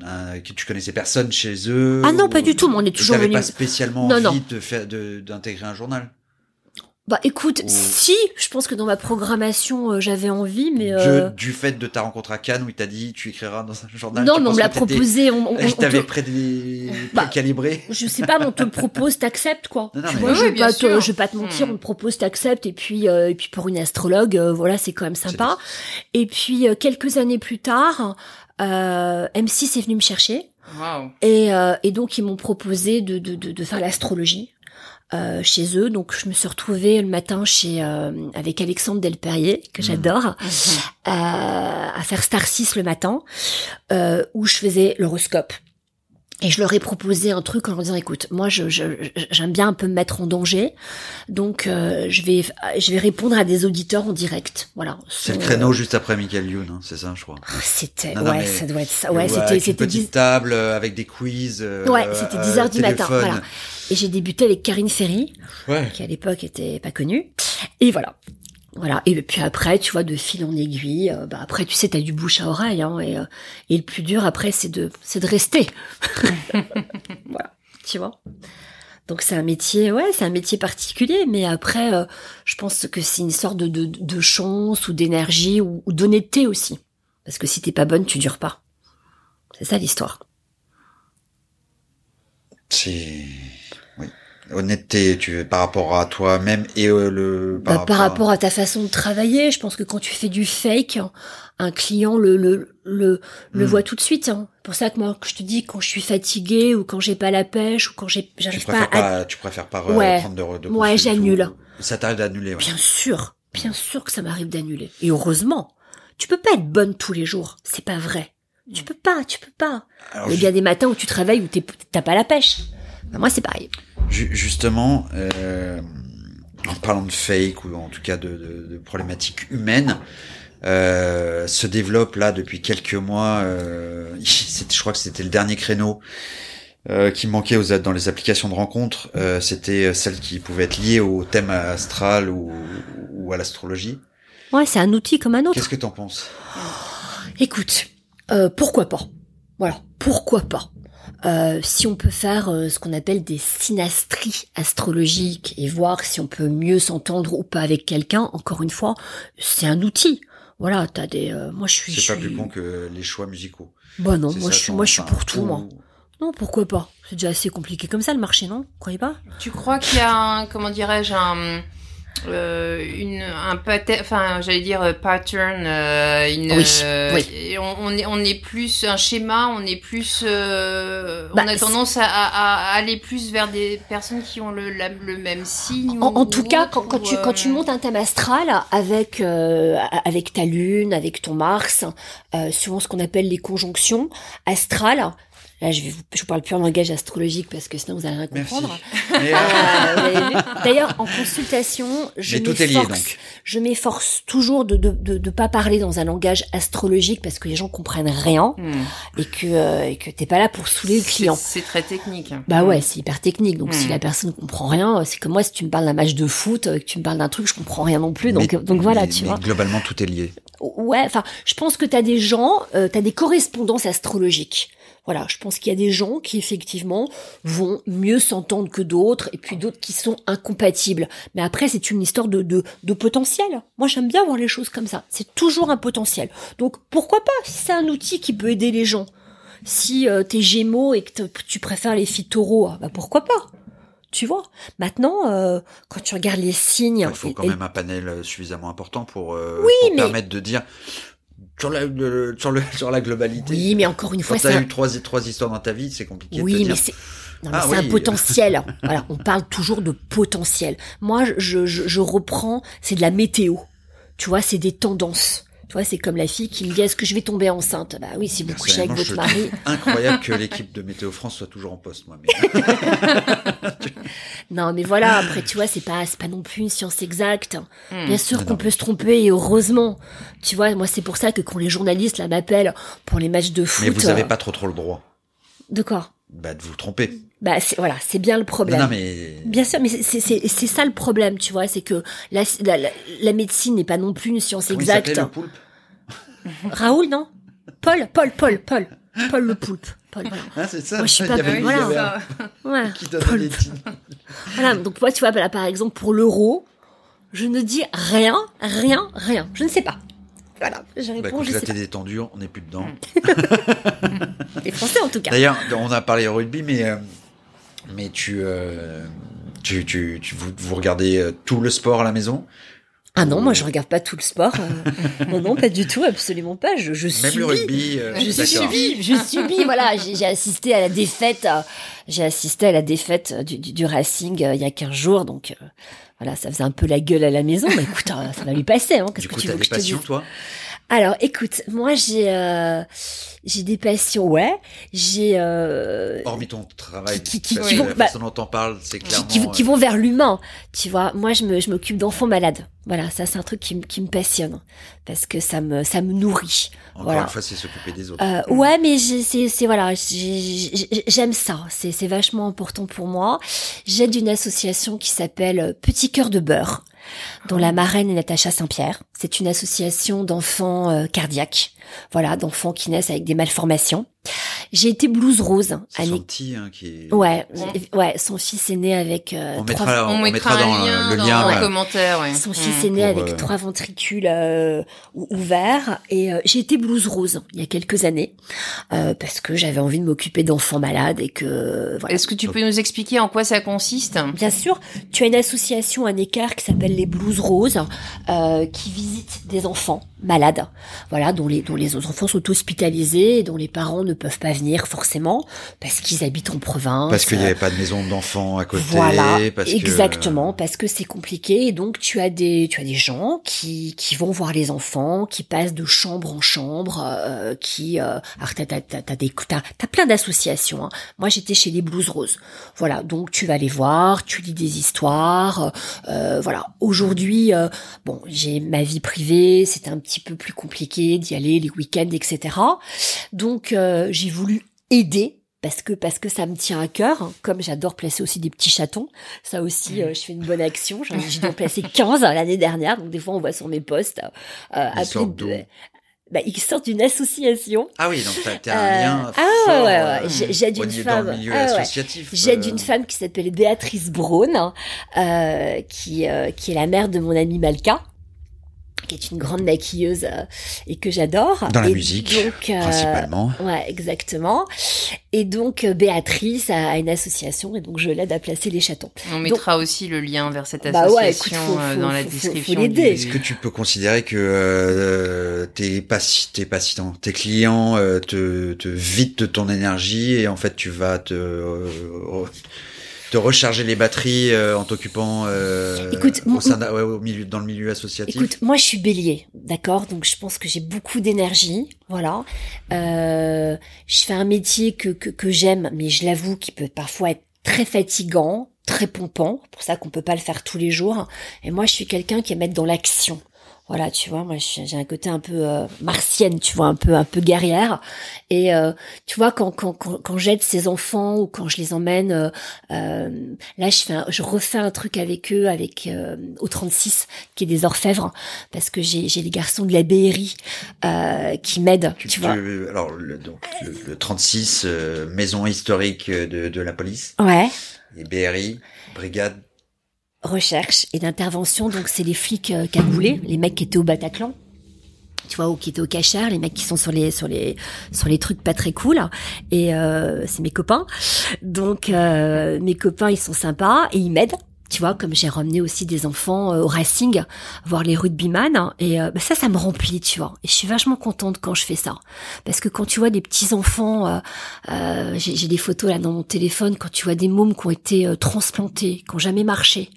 un, que tu connaissais personne chez eux. Ah non, pas du tout. Mais on est toujours venu. pas spécialement envie de faire d'intégrer un journal. Bah écoute, si, je pense que dans ma programmation, euh, j'avais envie, mais... Euh... Du, fait de ta rencontre à Cannes où il t'a dit tu écriras dans un journal. Non, mais on me l'a proposé. On, on, t'avais près des bah, calibré. Je sais pas, mais on te le propose, t'acceptes quoi. Non, non, tu vois, je, vais pas te, je vais pas te mentir, hmm. on te propose, t'acceptes, et puis euh, et puis pour une astrologue, euh, voilà, c'est quand même sympa. Et puis quelques années plus tard, M6 est venu me chercher. Wow. Et, et donc ils m'ont proposé de, de, de, de faire l'astrologie. Euh, chez eux. Donc je me suis retrouvée le matin chez euh, avec Alexandre Delperrier que mmh. j'adore mmh. euh, à faire Star 6 le matin où je faisais l'horoscope. Et je leur ai proposé un truc en leur disant écoute, moi je, j'aime bien un peu me mettre en danger, donc je vais je vais répondre à des auditeurs en direct. Voilà. C'est le créneau juste après Michael Youn, hein, c'est ça, je crois. Ah, c'était ouais, ça doit être ça. Ouais, c'était c'était une petite table avec des quiz. ouais, c'était 10 heures du matin. Voilà. Et j'ai débuté avec Karine Ferry, qui à l'époque était pas connue. Et voilà. Voilà. Et puis après, tu vois, de fil en aiguille, euh, bah après, tu sais, t'as du bouche à oreille, hein, et, euh, et le plus dur après, c'est de, c'est de rester. voilà. Tu vois? Donc c'est un métier, ouais, c'est un métier particulier, mais après, euh, je pense que c'est une sorte de, de, de chance ou d'énergie ou, ou d'honnêteté aussi. Parce que si t'es pas bonne, tu dures pas. C'est ça l'histoire. C'est honnêteté tu par rapport à toi-même et euh, le par, bah, rapport, par rapport à... ta façon de travailler je pense que quand tu fais du fake un client le le le, le hmm. voit tout de suite hein. pour ça que moi je te dis quand je suis fatiguée ou quand j'ai pas la pêche ou quand j'ai j'arrive pas, à... tu préfères pas ouais. prendre de, de ouais j'annule. ça t'arrive d'annuler bien sûr bien sûr que ça m'arrive d'annuler. Et heureusement tu peux pas être bonne tous les jours c'est pas vrai. Tu peux pas tu peux pas. Il y a des matins où tu travailles où t'as pas la pêche bah, moi c'est pareil justement, euh, en parlant de fake ou en tout cas de, de, de problématiques humaines, euh, se développe là depuis quelques mois. Euh, je crois que c'était le dernier créneau euh, qui manquait aux, dans les applications de rencontres. Euh, c'était celle qui pouvait être liée au thème astral ou, ou à l'astrologie. Ouais, c'est un outil comme un autre. Qu'est-ce que t'en penses? Écoute, euh, pourquoi pas? Voilà, pourquoi pas? Euh, si on peut faire euh, ce qu'on appelle des synastries astrologiques et voir si on peut mieux s'entendre ou pas avec quelqu'un, encore une fois, c'est un outil. Voilà, t'as des. Euh, moi, je suis. C'est pas plus con que les choix musicaux. Bah non, moi je suis, moi je suis pour tout, moi. Non, pourquoi pas? C'est déjà assez compliqué comme ça le marché, non? Vous croyez pas? Tu crois qu'il y a un, comment dirais-je, un euh, une un enfin j'allais dire euh, pattern euh, une oui, euh, oui. On, on, est on est plus un schéma on est plus euh, bah, on a tendance à, à, aller plus vers des personnes qui ont le, le même signe en, en tout cas quand, quand tu quand tu montes un thème astral avec avec ta lune avec ton Mars suivant ce qu'on appelle les conjonctions astrales Là, je, vais vous, je vous parle plus en langage astrologique parce que sinon vous allez rien comprendre. Euh, D'ailleurs, en consultation, je m'efforce, je m'efforce toujours de, de, de, de, pas parler dans un langage astrologique parce que les gens comprennent rien hmm. et que euh, et que t'es pas là pour saouler le client. C'est très technique. Bah ouais, c'est hyper technique. Donc si hmm. la personne comprend rien, c'est comme moi si tu me parles d'un match de foot, que tu me parles d'un truc, je comprends rien non plus. Donc donc voilà, tu vois. Globalement, tout est lié. Ouais, enfin, je pense que t'as des gens, euh, t'as des correspondances astrologiques. Voilà, je pense qu'il y a des gens qui effectivement vont mieux s'entendre que d'autres, et puis d'autres qui sont incompatibles. Mais après, c'est une histoire de, de, de potentiel. Moi, j'aime bien voir les choses comme ça. C'est toujours un potentiel. Donc, pourquoi pas Si c'est un outil qui peut aider les gens. Si euh, t'es Gémeaux et que tu préfères les filles taureaux, ah, bah pourquoi pas tu vois? Maintenant, euh, quand tu regardes les signes, il faut quand même un panel suffisamment important pour, euh, pour permettre de dire sur la, sur, le, sur la globalité. Oui, mais encore une fois, quand t'as eu trois, trois histoires dans ta vie, c'est compliqué. Oui, de te mais c'est ah c'est un potentiel. voilà, on parle toujours de potentiel. Moi, je, je, je reprends, c'est de la météo. Tu vois, c'est des tendances. Tu vois, c'est comme la fille qui me dit est-ce que je vais tomber enceinte Bah oui, si vous couchez avec votre mari. Incroyable que l'équipe de Météo France soit toujours en poste, moi. Mais... non, mais voilà. Après, tu vois, c'est pas c'est pas non plus une science exacte. Hmm. Bien sûr qu'on peut se tromper et heureusement. Tu vois, moi c'est pour ça que quand les journalistes là m'appellent pour les matchs de foot. Mais vous avez euh, pas trop trop le droit. De quoi? Bah de vous tromper. Bah voilà, c'est bien le problème. Non, mais bien sûr, mais c'est c'est ça le problème, tu vois, c'est que la, la, médecine n'est pas non plus une science exacte. le poulpe? Raoul, non? Paul, Paul, Paul, Paul, Paul le poulpe. Paul, voilà. Ah, c'est ça. Moi, je suis pas avait, voilà. ouais. Qui donne Voilà, donc moi, tu vois, là, par exemple, pour l'euro, je ne dis rien, rien, rien. Je ne sais pas. Voilà, je réponds, bah, écoute, je là, t'es détendu, on n'est plus dedans. T'es français, en tout cas. D'ailleurs, on a parlé rugby, mais... Euh, mais tu, euh, tu, tu, tu vous, vous, regardez euh, tout le sport à la maison? Ah non, moi je regarde pas tout le sport. Non, non, pas du tout, absolument pas. Je, je Même le rugby. Euh, je subis, je subis. Voilà, j'ai assisté à la défaite. j'ai assisté à la défaite du, du, du Racing il y a 15 jours, donc voilà, ça faisait un peu la gueule à la maison. Mais écoute, ça va lui passer. Hein. Qu'est-ce que tu veux que je te dise? toi? Alors, écoute, moi j'ai j'ai des passions, ouais. J'ai euh, hormis ton travail, qui, qui, qui, vont, la bah, façon dont on parle, c'est clairement qui, qui, vont vers l'humain. Tu vois, moi je me je m'occupe d'enfants malades. Voilà, ça c'est un truc qui, qui me passionne parce que ça me ça me nourrit. Encore voilà. une fois, c'est s'occuper des autres. Euh, ouais, mais c'est c'est voilà, j'aime ça. C'est c'est vachement important pour moi. J'aide une association qui s'appelle Petit cœur de beurre dont la marraine est Natacha Saint-Pierre. C'est une association d'enfants euh, cardiaques, voilà, d'enfants qui naissent avec des malformations. J'ai été blues rose. C'est son petit hein, qui est... Ouais, ouais, son fils est né avec euh, on, mettra, on, mettra, dans le lien, dans, le commentaire. Ouais. Son fils est né avec euh, trois ventricules euh, ouverts et euh, j'ai été blues rose il y a quelques années euh, parce que j'avais envie de m'occuper d'enfants malades et que. Voilà. Est-ce que tu peux nous expliquer en quoi ça consiste? Bien sûr, tu as une association à Neckar qui s'appelle les Blues Roses qui visite des enfants malades, voilà, dont les dont les enfants sont hospitalisés et dont les parents ne peuvent pas venir forcément parce qu'ils habitent en province. Parce qu'il n'y avait pas de maison d'enfants à côté. Voilà, parce exactement, parce que c'est compliqué. Et donc tu as des tu as des gens qui qui vont voir les enfants, qui passent de chambre en chambre, euh, qui euh, alors t'as t'as t'as des t'as t'as plein d'associations. Hein. Moi j'étais chez les Blues Roses. Voilà, donc tu vas les voir, tu lis des histoires. Euh, voilà, aujourd'hui euh, bon j'ai ma vie privée, c'est un petit peu plus compliqué d'y aller les week-ends etc. Donc euh, j'ai voulu aider parce que parce que ça me tient à cœur. Comme j'adore placer aussi des petits chatons, ça aussi, euh, je fais une bonne action. J'ai dû en placer 15 l'année dernière, donc des fois on voit sur mes posts. Euh, ils sortent d'où bah, ils sortent d'une association. Ah oui, donc t'as un lien ah, fort ouais, ouais. J'aide une femme. Dans le milieu ah, associatif. J'aide une femme qui s'appelle Béatrice Braun, qui qui est la mère de mon ami Malka qui est une grande maquilleuse euh, et que j'adore. Dans la musique, donc, euh, principalement. Ouais, exactement. Et donc euh, Béatrice a, une association et donc je l'aide à placer les chatons. On mettra aussi le lien vers cette association bah ouais, écoute, faut, dans la description. Est-ce que tu peux considérer que tes, tes patients, tes clients te, te vident de ton énergie et en fait tu vas te de recharger les batteries euh, en t'occupant euh, au, milieu, dans le milieu associatif Écoute, moi je suis bélier, d'accord? Donc je pense que j'ai beaucoup d'énergie, voilà. Euh, je fais un métier que, que, que j'aime, mais je l'avoue qui peut parfois être très fatigant, très pompant, pour ça qu'on peut pas le faire tous les jours. Et moi je suis quelqu'un qui aime être dans l'action. Voilà, tu vois, moi j'ai un côté un peu euh, martienne, tu vois, un peu un peu guerrière. Et euh, tu vois, quand quand quand, j'aide ces enfants ou quand je les emmène, euh, là je fais, je refais un truc avec eux, avec au 36 qui est des orfèvres, parce que j'ai j'ai les garçons de la BRI qui m'aident, tu, vois. alors le, donc le, 36 maison historique de de la police. Ouais. Les BRI, brigade recherche et d'intervention. Donc c'est les flics euh, cagoulés, les mecs qui étaient au Bataclan tu vois, ou qui étaient au cachard, les mecs qui sont sur les sur les sur les trucs pas très cool. Et euh, c'est mes copains. Donc euh, mes copains, ils sont sympas et ils m'aident tu vois, comme j'ai ramené aussi des enfants euh, au Racing, voir les rugbyman, et euh, bah, ça, ça me remplit, tu vois. Et je suis vachement contente quand je fais ça, parce que quand tu vois des petits enfants, euh, j'ai des photos là dans mon téléphone, quand tu vois des mômes qui ont été transplantés, qui ont jamais marché,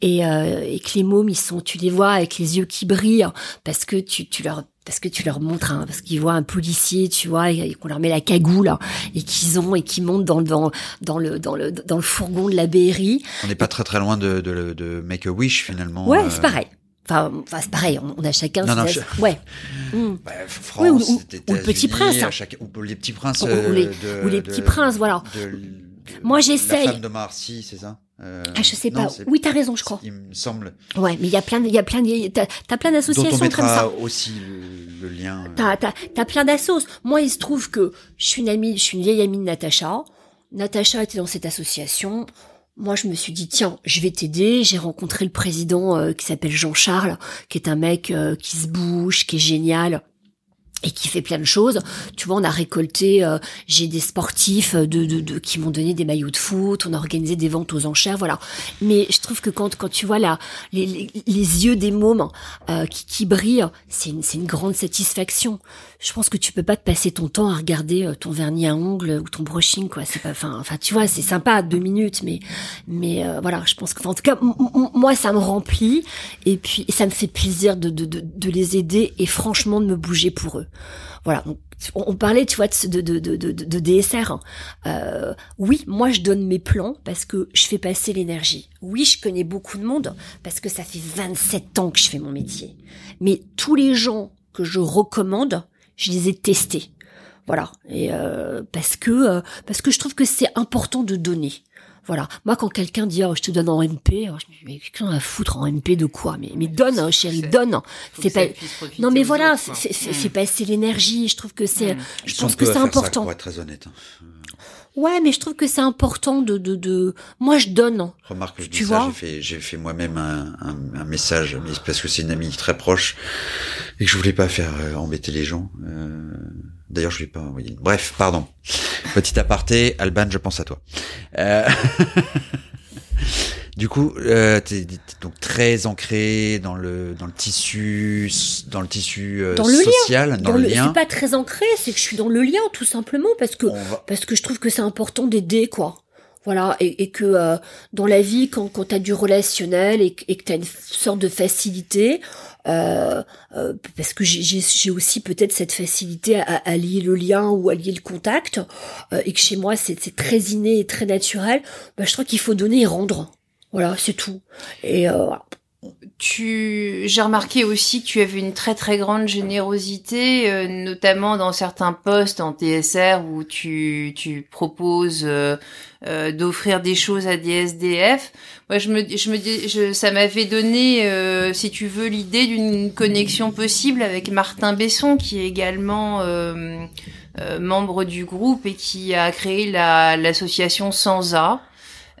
et, et que les mômes, ils sont, tu les vois avec les yeux qui brillent, parce que tu, tu leur parce que tu leur montres un, parce qu'ils voient un policier, tu vois, et, qu'on leur met la cagoule hein, et qu'ils ont et qui montent dans dans dans le dans le dans le fourgon de la BRI. On n'est pas très très loin de de, de Make a Wish finalement. Ouais, c'est pareil. Enfin, enfin c'est pareil, on, a chacun non, non, ouais. Mmh. Bah, France, ou, ou, le petit prince, hein. ou les petits princes, ou, les, de, ou les petits princes, voilà. Moi, j'essaye. La femme de Marcy, c'est ça euh, Ah, je sais pas. Oui, t'as raison, je crois. Il me semble. Ouais, mais il y a plein, il y a plein, t'as as plein d'associations comme ça. aussi. T'as t'as t'as plein d'assos. Moi, il se trouve que je suis une amie, je suis une vieille amie de Natacha. Natacha était dans cette association moi, je me suis dit, tiens, je vais t'aider. J'ai rencontré le président euh, qui s'appelle Jean-Charles, qui est un mec euh, qui se bouge, qui est génial, et qui fait plein de choses. Tu vois, on a récolté, euh, j'ai des sportifs de, de, de qui m'ont donné des maillots de foot, on a organisé des ventes aux enchères, voilà. Mais je trouve que quand quand tu vois là les, les, les yeux des mômes euh, qui, qui brillent, c'est une, c'est une grande satisfaction. Je pense que tu peux pas te passer ton temps à regarder euh, ton vernis à ongles ou ton brushing, quoi. C'est pas, enfin, tu vois, c'est sympa deux minutes, mais mais voilà, je pense que en tout cas moi ça me remplit et puis ça me fait plaisir de, de, de, de les aider et franchement de me bouger pour eux. Voilà. On, parlait, tu vois, de, de, de, de, de DSR. Hein. Euh, oui, moi, je donne mes plans parce que je fais passer l'énergie. Oui, je connais beaucoup de monde parce que ça fait 27 ans que je fais mon métier. Mais tous les gens que je recommande, je les ai testés. Voilà. Et euh, parce que euh, parce que je trouve que c'est important de donner. Voilà. Moi, quand quelqu'un dit, oh, je te donne en MP, oh, je me dis, mais quelqu'un va foutre en MP de quoi? Mais, mais donne, hein, chérie, donne. C'est pas. Non, mais voilà, c'est passer l'énergie. Je trouve que c'est. Je pense que c'est important. pour être très honnête. Hein. Ouais, mais je trouve que c'est important de, de, de, moi je donne. Remarque, je tu vois, j'ai fait, j'ai fait moi-même un, un, un, message, mais parce que c'est une amie très proche et que je voulais pas faire euh, embêter les gens. Euh, D'ailleurs, je l'ai pas envoyé. Bref, pardon. Petit aparté, Alban, je pense à toi. Euh... du coup, euh, t'es donc très ancré dans le dans le tissu, dans le tissu euh, dans le social, lien. dans, le, lien. C'est pas très ancré, c'est que je suis dans le lien tout simplement parce que parce que je trouve que c'est important d'aider quoi. Voilà, et, et que euh, dans la vie, quand, quand tu as du relationnel et, et que tu as une sorte de facilité, euh, euh, parce que j'ai aussi peut-être cette facilité à, à, lier le lien ou à lier le contact, euh, et que chez moi c'est très inné et très naturel, bah, je crois qu'il faut donner et rendre. Voilà, c'est tout. Et euh, tu, j'ai remarqué aussi que tu avais une très très grande générosité, euh, notamment dans certains postes en TSR où tu, tu proposes euh, euh, d'offrir des choses à des SDF. Moi, je me, je me, je, ça m'avait donné, si tu veux, l'idée d'une connexion possible avec Martin Besson, qui est également membre du groupe et qui a créé la, l'association Sansa.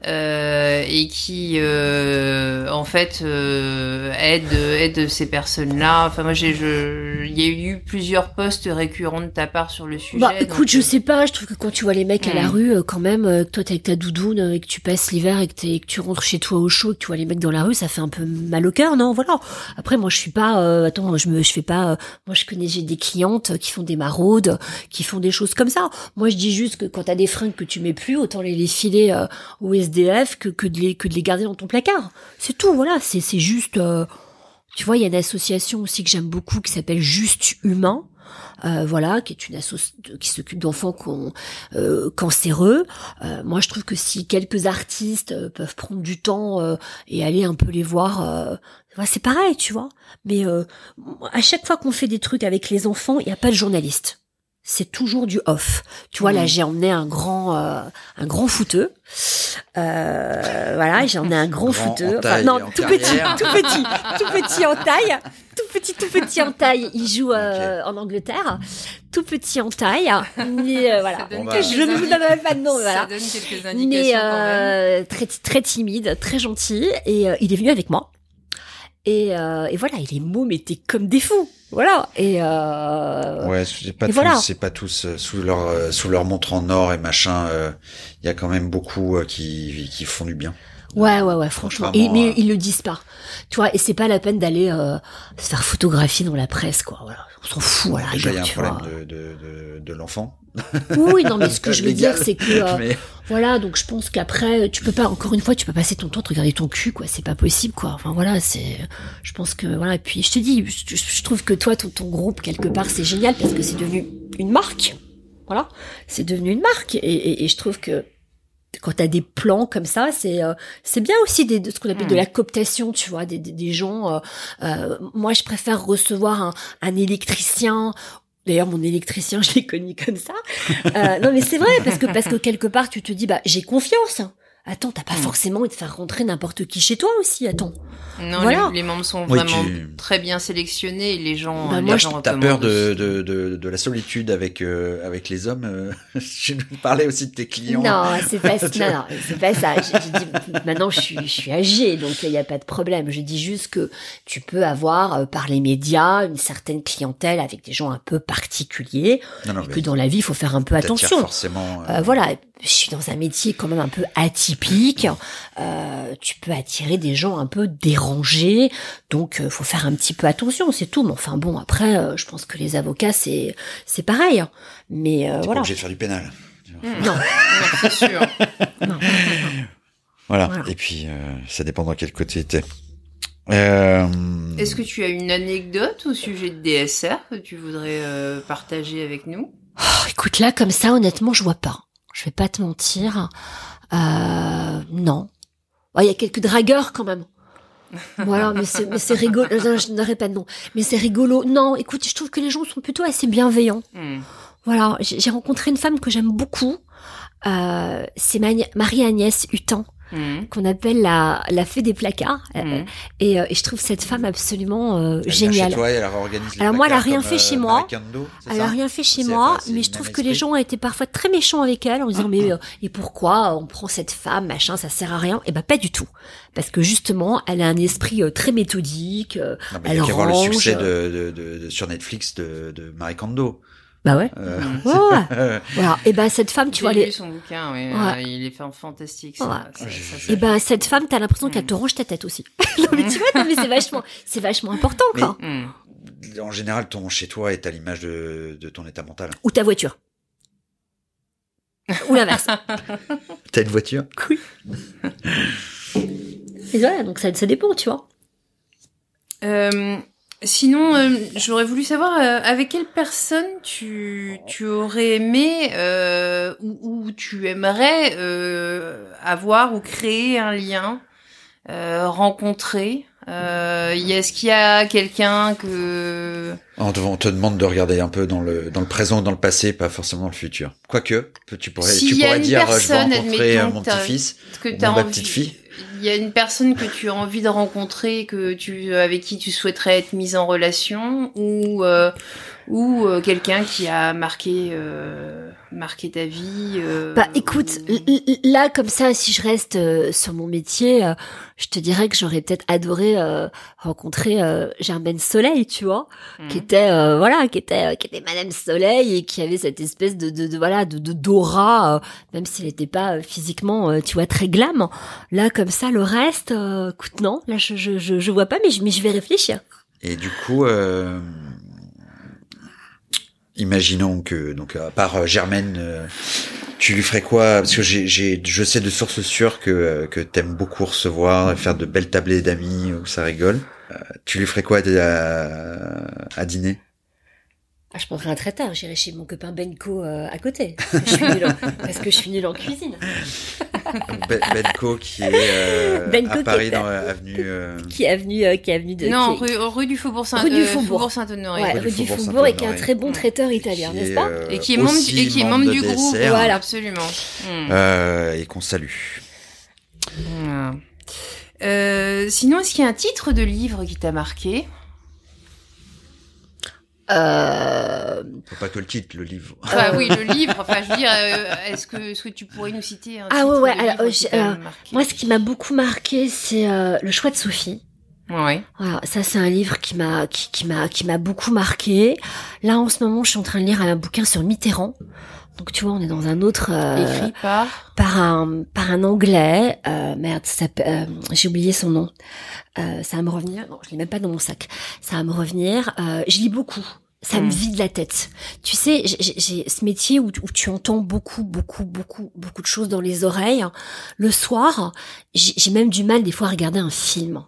Euh, et qui euh, en fait euh, aide aide ces personnes-là. Enfin moi j'ai je il y a eu plusieurs postes récurrents de ta part sur le sujet. Bah écoute, je sais pas, je trouve que quand tu vois les mecs à la rue quand même toi t'es avec ta doudoune et que tu passes l'hiver et que, es, que tu rentres chez toi au chaud et que tu vois les mecs dans la rue, ça fait un peu mal au cœur, non? Voilà. Après moi je suis pas attends, je me je fais pas moi je connais j'ai des clientes qui font des maraudes, qui font des choses comme ça. Moi je dis juste que quand t'as des fringues que tu mets plus, autant les, les filer au que, que, de les, que de les garder dans ton placard. C'est tout, voilà, c'est, juste... Euh, tu vois, il y a une association aussi que j'aime beaucoup qui s'appelle Juste Humain. Euh, voilà, qui est une association qui s'occupe d'enfants euh, cancéreux. Euh, moi, je trouve que si quelques artistes euh, peuvent prendre du temps euh, et aller un peu les voir, c'est pareil, tu vois. Mais à chaque fois qu'on fait des trucs avec les enfants, il n'y a pas de journaliste c'est toujours du off. Tu vois, là, mmh. j'ai emmené un grand, euh, un grand fouteux. Euh, voilà, j'ai emmené un grand, fouteux. Enfin, non, tout petit, tout petit, tout petit en taille. Tout petit, tout petit en taille. Il joue euh, en Angleterre. Tout petit en taille. Mais euh, voilà. Bah, je ne vous donnerai pas de nom. Voilà. Ça donne quelques indications mais euh, très, très timide, très gentil. Et il est venu avec moi. Et, euh, et voilà, et les mômes étaient comme des fous. Voilà. Et euh, ouais, c'est pas tous, c'est pas tous euh, sous leur euh, sous leur montre en or et machin. Il y a quand même beaucoup qui qui font du bien. Ouais, ouais, ouais, franchement. Et, mais ils le disent pas. Tu vois, et c'est pas la peine d'aller se faire photographier dans la presse, quoi. Voilà, on s'en fout. Voilà, Déjà, il y a un problème de, de, de, de l'enfant Oui, non, mais ce que je veux dire, c'est que euh, mais- voilà, donc je pense qu'après, tu peux pas, encore une fois, tu peux passer ton temps à te regarder ton cul, quoi. C'est pas possible, quoi. Enfin voilà, c'est, je pense que voilà. Et puis je te dis, je, je trouve que toi, ton, ton groupe quelque part, c'est génial parce que c'est devenu une marque. Voilà, c'est devenu une marque, et, et, et je trouve que quand t'as des plans comme ça, c'est euh, c'est bien aussi des, de ce qu'on appelle de la cooptation, tu vois, des, des, des gens. euh, euh, moi, je préfère recevoir un, un électricien. D'ailleurs, mon électricien, je l'ai connu comme ça. Euh, non, mais c'est vrai parce que parce que quelque part, tu te dis, bah, j'ai confiance. Attends, t'as pas Mm. forcément envie de faire rentrer n'importe qui chez toi aussi. Attends. Non, Voilà. les, les membres sont Oui, vraiment tu- très bien sélectionnés les gens, Bah, les moi, gens T'as peur de, de, de, de la solitude avec, euh, avec les hommes euh, Tu nous? Parlais aussi de tes clients? Non, c'est pas, non, non, c'est pas ça. Maintenant, je suis, je suis âgée, donc il n'y a pas de problème. Je dis juste que tu peux avoir, euh, par les médias, une certaine clientèle avec des gens un peu particuliers, Non, non, et que dans la vie, il faut faire un peu attention. forcément. euh, Euh, voilà, je suis dans un métier quand même un peu atypique. Euh, tu peux attirer des gens un peu dérangés, donc euh, faut faire un petit peu attention, c'est tout. Mais enfin bon, après, euh, je pense que les avocats c'est c'est pareil. hein. Mais euh, T'es pas voilà. obligé de faire du pénal. Hmm. Non, Non, c'est sûr. non. Voilà. Voilà. Et puis, euh, ça dépend dans quel côté t'es. Euh... Est-ce que tu as une anecdote au sujet de DSR que tu voudrais euh, partager avec nous? Oh, écoute, là, comme ça, honnêtement, je vois pas. Je vais pas te mentir. Euh, non. Oh, Il y a quelques dragueurs quand même. Voilà, mais c'est, rigolo. Non, je n'aurais pas de nom. Mais c'est rigolo. Non, écoute, je trouve que les gens sont plutôt assez bienveillants. Hmm. Voilà, j'ai rencontré une femme que j'aime beaucoup. Euh, c'est Marie-Agnès Hutin, Hmm. qu'on appelle la, la fée des placards. Euh, Hmm. et, euh, et je trouve cette femme absolument euh, géniale. Chez toi, et elle organise Alors moi, elle a placards rien comme, fait euh, chez moi. Elle ça a rien fait chez moi, mais je trouve que les gens ont été parfois très méchants avec elle en disant mais euh, et pourquoi on prend cette femme machin ça sert à rien et ben pas du tout parce que justement elle a un esprit euh, très méthodique euh, Non, mais il y a elle qu'à voir le succès de, de, de, de- sur Netflix de, de Marie Kondo. Bah ouais Euh, ouais, ouais. voilà et ben cette femme tu vois J'ai elle lu est- son bouquin, oui. Ouais. euh, il est fait en fantastique. Ça, Ouais. ça- ça- et ben cette femme t'as l'impression qu'elle Mm. te ronge ta tête aussi non mais tu vois non mais c'est vachement c'est vachement important quoi Hmm. en général, ton chez toi est à l'image de, de ton état mental. ou ta voiture ou l'inverse T'as une voiture? Oui et voilà donc ça, ça dépend tu vois Euh, sinon, euh, j'aurais voulu savoir euh, avec quelle personne tu, tu aurais aimé euh, ou, ou tu aimerais avoir ou créer un lien, rencontrer. Est-ce qu'il y a quelqu'un que on te, on te demande de regarder un peu dans le, dans le présent, dans le passé, pas forcément dans le futur. Quoique, tu pourrais, S'il tu pourrais dire, je vais rencontrer mon petit-fils. ma petite-fille. Il y a une personne que tu as envie de rencontrer, que tu avec qui tu souhaiterais être mise en relation, ou euh, ou euh, quelqu'un qui a marqué euh, marqué ta vie. euh, Bah écoute, ou- là comme ça, si je reste euh, sur mon métier, euh, je te dirais que j'aurais peut-être adoré euh, rencontrer euh, Germaine Soleil, tu vois, qui Mhm. était euh, voilà, qui était euh, qui était Madame Soleil et qui avait cette espèce de de, de voilà de de- d'aura, euh, même s'il n'était pas euh, physiquement, euh, tu vois, très glam. Là comme ça, le reste, euh, écoute non, là je je je, je vois pas, mais je mais je vais réfléchir. Et du coup, euh, imaginons que, donc, à part euh, Germaine, euh, tu lui ferais quoi? Parce que j'ai, je sais de sources sûres que, euh, que t'aimes beaucoup recevoir, faire de belles tablées d'amis où ça rigole. Tu lui ferais quoi à dîner? Ah, je prendrai un traiteur, j'irai chez mon copain Benko euh, à côté, parce que je suis nulle en, parce que je suis nulle en cuisine. Ben- Benko qui est euh, Benko à qui Paris est- dans l'avenue. euh, Qui est avenue, euh, qui est avenue de. non, qui est- rue, rue du Faubourg Saint Rue du euh, Faubourg. Saint-Honoré. Ouais, Rue du rue du Faubourg Faubourg et qui est un Saint-Honoré. très bon traiteur italien, n'est-ce est, pas euh, Et qui est membre du, aussi et qui est membre de du groupe. Voilà. Absolument. Euh, et qu'on salue. Euh, sinon, est-ce qu'il y a un titre de livre qui t'a marqué? Euh, Faut pas que le titre, le livre. Enfin, oui, le livre. Enfin, je veux dire, euh, est-ce que, est-ce que tu pourrais nous citer un Ah ouais, ouais, alors, euh, alors, moi, ce qui m'a beaucoup marqué, c'est euh, le choix de Sophie. Ouais. Voilà, ça c'est un livre qui m'a qui, qui m'a qui m'a beaucoup marqué. Là en ce moment, je suis en train de lire un bouquin sur Mitterrand. Donc tu vois, on est dans un autre euh, Écrit par. par un par un anglais. Euh, merde, euh, j'ai oublié son nom. Euh, ça va me revenir. Non, je l'ai même pas dans mon sac. Ça va me revenir. Euh, je lis beaucoup. ça me Mm. vide la tête. Tu sais, j'ai- ce métier où, où tu entends beaucoup, beaucoup, beaucoup, beaucoup de choses dans les oreilles. Le soir, j'ai j'ai même du mal des fois à regarder un film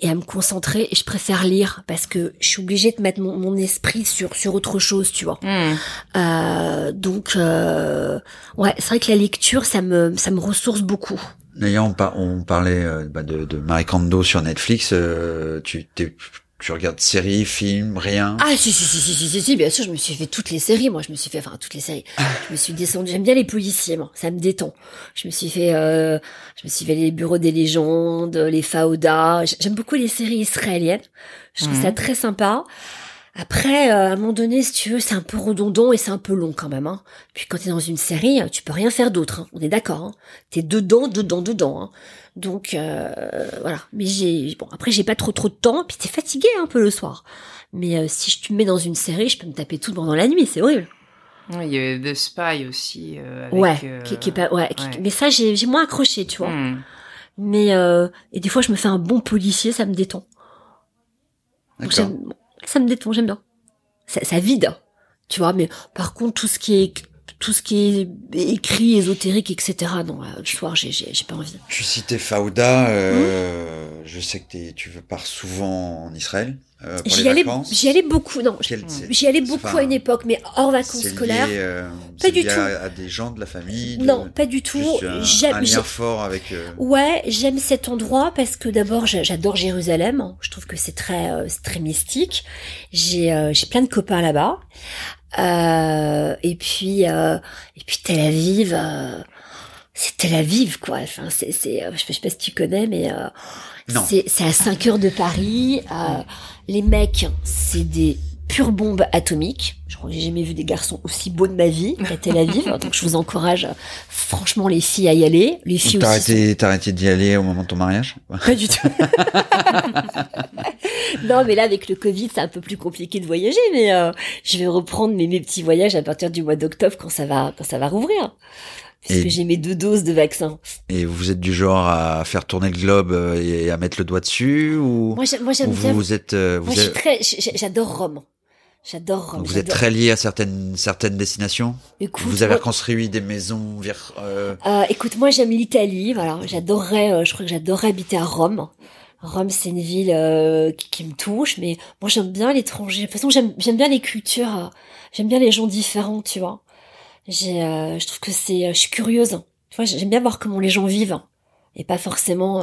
et à me concentrer. Et je préfère lire parce que je suis obligée de mettre mon, mon esprit sur sur autre chose, tu vois. Hmm. Euh, donc, euh, ouais, c'est vrai que la lecture, ça me ça me ressource beaucoup. D'ailleurs, on, par- on parlait euh, bah, de, de Marie Kondo sur Netflix. euh, tu, t'es- tu regardes séries, films, rien? Ah si si si si si si, si, bien sûr je me suis fait toutes les séries moi je me suis fait enfin toutes les séries je me suis descendue j'aime bien les policiers moi ça me détend je me suis fait euh, je me suis fait les bureaux des légendes les Fauda J- j'aime beaucoup les séries israéliennes je trouve Mhm. ça très sympa après euh, à un moment donné si tu veux c'est un peu redondant et c'est un peu long quand même hein. puis quand t'es dans une série tu peux rien faire d'autre hein. on est d'accord hein. t'es dedans dedans dedans hein. donc euh, voilà mais j'ai bon après j'ai pas trop trop de temps puis t'es fatigué un peu le soir mais euh, si je te mets dans une série, je peux me taper tout pendant la nuit, c'est horrible. Il y a The Spy aussi. euh, avec, ouais, euh, qui, qui est pas, ouais, qui- mais ça j'ai j'ai moins accroché, tu vois. hmm. Mais euh, et des fois je me fais un bon policier, ça me détend. D'accord. Ça me détend, j'aime bien. Ça, ça vide, tu vois. Mais par contre tout ce qui est tout ce qui est écrit, ésotérique, etc. Non, soir j'ai j'ai j'ai pas envie. Tu citais Fauda. Euh, Mmh. Je sais que t'es- tu pars souvent en Israël euh, pour J'y les allais, vacances. j'y allais beaucoup. Non, Quel- j'y allais beaucoup enfin, à une époque, mais hors vacances lié, scolaires. euh, Pas du lié tout. À, à des gens de la famille. de- Non, pas du tout. un, J'aime- un lien fort avec. Ouais, j'aime cet endroit parce que d'abord j'a- j'adore Jérusalem. Je trouve que c'est très c'est très mystique. J'ai j'ai plein de copains là-bas. Euh, et puis euh, et puis Tel Aviv, euh, c'est Tel Aviv quoi. Enfin c'est c'est je sais pas- si tu connais mais euh, c'est c'est à 5 heures de Paris. Euh, les mecs c'est des pures bombes atomiques. Je crois que j'ai jamais vu des garçons aussi beaux de ma vie qu'à Tel Aviv. Donc je vous encourage franchement les filles à y aller. Les filles T'as aussi. arrêté, t'as arrêté d'y aller au moment de ton mariage? Pas du tout. non, mais là, avec le Covid, c'est un peu plus compliqué de voyager, mais euh, je vais reprendre mes, mes petits voyages à partir du mois d'octobre quand ça va quand ça va rouvrir. Puisque j'ai mes deux doses de vaccin. Et vous êtes du genre à faire tourner le globe euh, et à mettre le doigt dessus ou, Moi, j'aime, moi, bien. vous, êtes, euh, Moi, vous je suis êtes, très, j'adore Rome. J'adore Rome. vous êtes très lié à certaines certaines destinations? Écoute, vous avez moi- reconstruit des maisons vers. euh, Euh, écoute, moi j'aime l'Italie, voilà. J'adorerais, euh, je crois que j'adorerais habiter à Rome. Rome, c'est une ville euh, qui, me touche, mais moi j'aime bien l'étranger. De toute façon, j'aime bien les cultures, euh, j'aime bien les gens différents, tu vois. J'ai, euh, je trouve que c'est, euh, je suis curieuse. Tu vois, j'aime bien voir comment les gens vivent, et pas forcément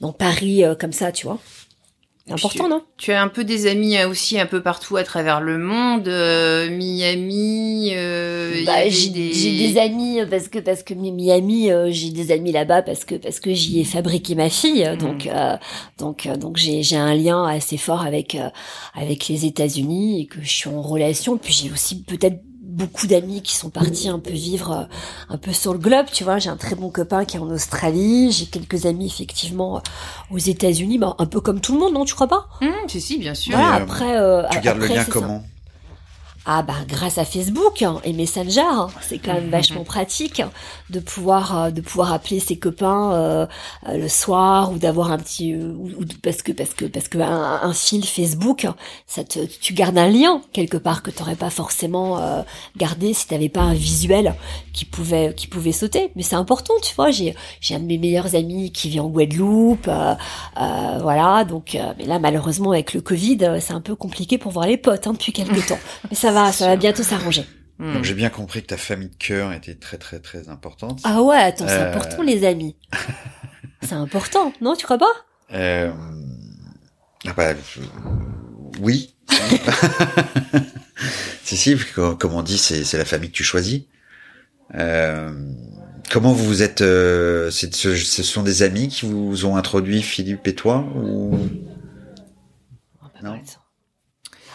dans Paris comme ça, tu vois. Important, non? Tu as un peu des amis euh, aussi un peu partout à travers le monde, euh, Miami. Euh, Bah, j'ai des amis euh, parce que parce que Miami euh, j'ai des amis là-bas parce que parce que j'y ai fabriqué ma fille euh, Mhm. donc euh, donc euh, donc j'ai j'ai un lien assez fort avec euh, avec les États-Unis et que je suis en relation puis j'ai aussi peut-être beaucoup d'amis qui sont partis un peu vivre euh, un peu sur le globe tu vois. J'ai un très bon copain qui est en Australie. J'ai quelques amis effectivement euh, aux États-Unis. Bah, un peu comme tout le monde non tu crois pas? Hum, si, si, bien sûr. voilà euh, après euh, tu gardes le lien ça. Ah bah grâce à Facebook hein, et Messenger, hein. c'est quand même Mhm. vachement pratique de pouvoir euh, de pouvoir appeler ses copains euh, euh, le soir ou d'avoir un petit euh, ou, ou- parce que parce que parce que un, un fil Facebook, ça te tu gardes un lien quelque part que t'aurais pas forcément euh, gardé si t'avais pas un visuel qui pouvait qui pouvait sauter. Mais c'est important, tu vois. J'ai j'ai un de mes meilleurs amis qui vit en Guadeloupe, euh, euh, voilà. Donc euh, mais là malheureusement avec le Covid, c'est un peu compliqué pour voir les potes hein, depuis quelques temps. Mais ça va, ça va bientôt s'arranger. Donc j'ai bien compris que ta famille de cœur était très très très importante. Ah ouais, attends, c'est Euh. important les amis. c'est important, non Tu crois pas? Euh... Ah bah, je- oui. si si, co- comme on dit, c'est la famille que tu choisis. Euh... Comment vous vous êtes euh, ce, ce sont des amis qui vous ont introduit Philippe et toi ou non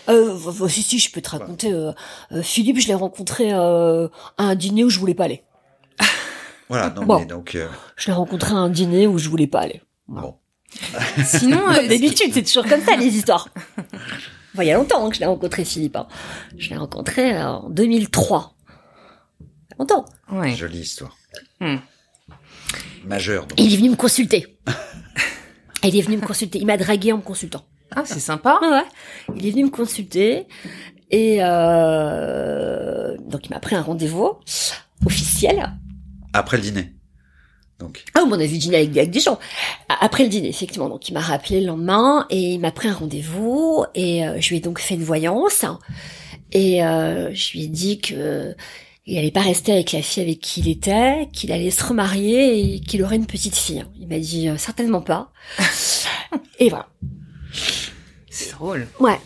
euh, si, si, je peux te raconter. euh, euh, Philippe, je l'ai rencontré euh, à un dîner où je voulais pas aller. Voilà, non Bon. mais donc euh, Je l'ai rencontré à un dîner où je voulais pas aller. bon. Sinon, euh, Comme d'habitude, c'est toujours comme ça les histoires. Bon, il y a longtemps hein, que je l'ai rencontré Philippe. hein. Je l'ai rencontré euh, en 2003. Il y a Longtemps. ouais. Jolie histoire. Hmm. Majeur. donc. Et il est venu me consulter. Il est venu me consulter. Il m'a dragué en me consultant. Ah, c'est sympa. Ouais, ouais. Il est venu me consulter. Et euh, donc il m'a pris un rendez-vous officiel. Après le dîner. Donc. Ah, on a vu dîner avec, avec, des gens. Après le dîner, effectivement. Donc il m'a rappelé le lendemain et il m'a pris un rendez-vous et euh, je lui ai donc fait une voyance. Et euh, je lui ai dit que il allait pas rester avec la fille avec qui il était, qu'il allait se remarier et qu'il aurait une petite fille. Il m'a dit euh, certainement pas. et voilà. C'est drôle. Ouais,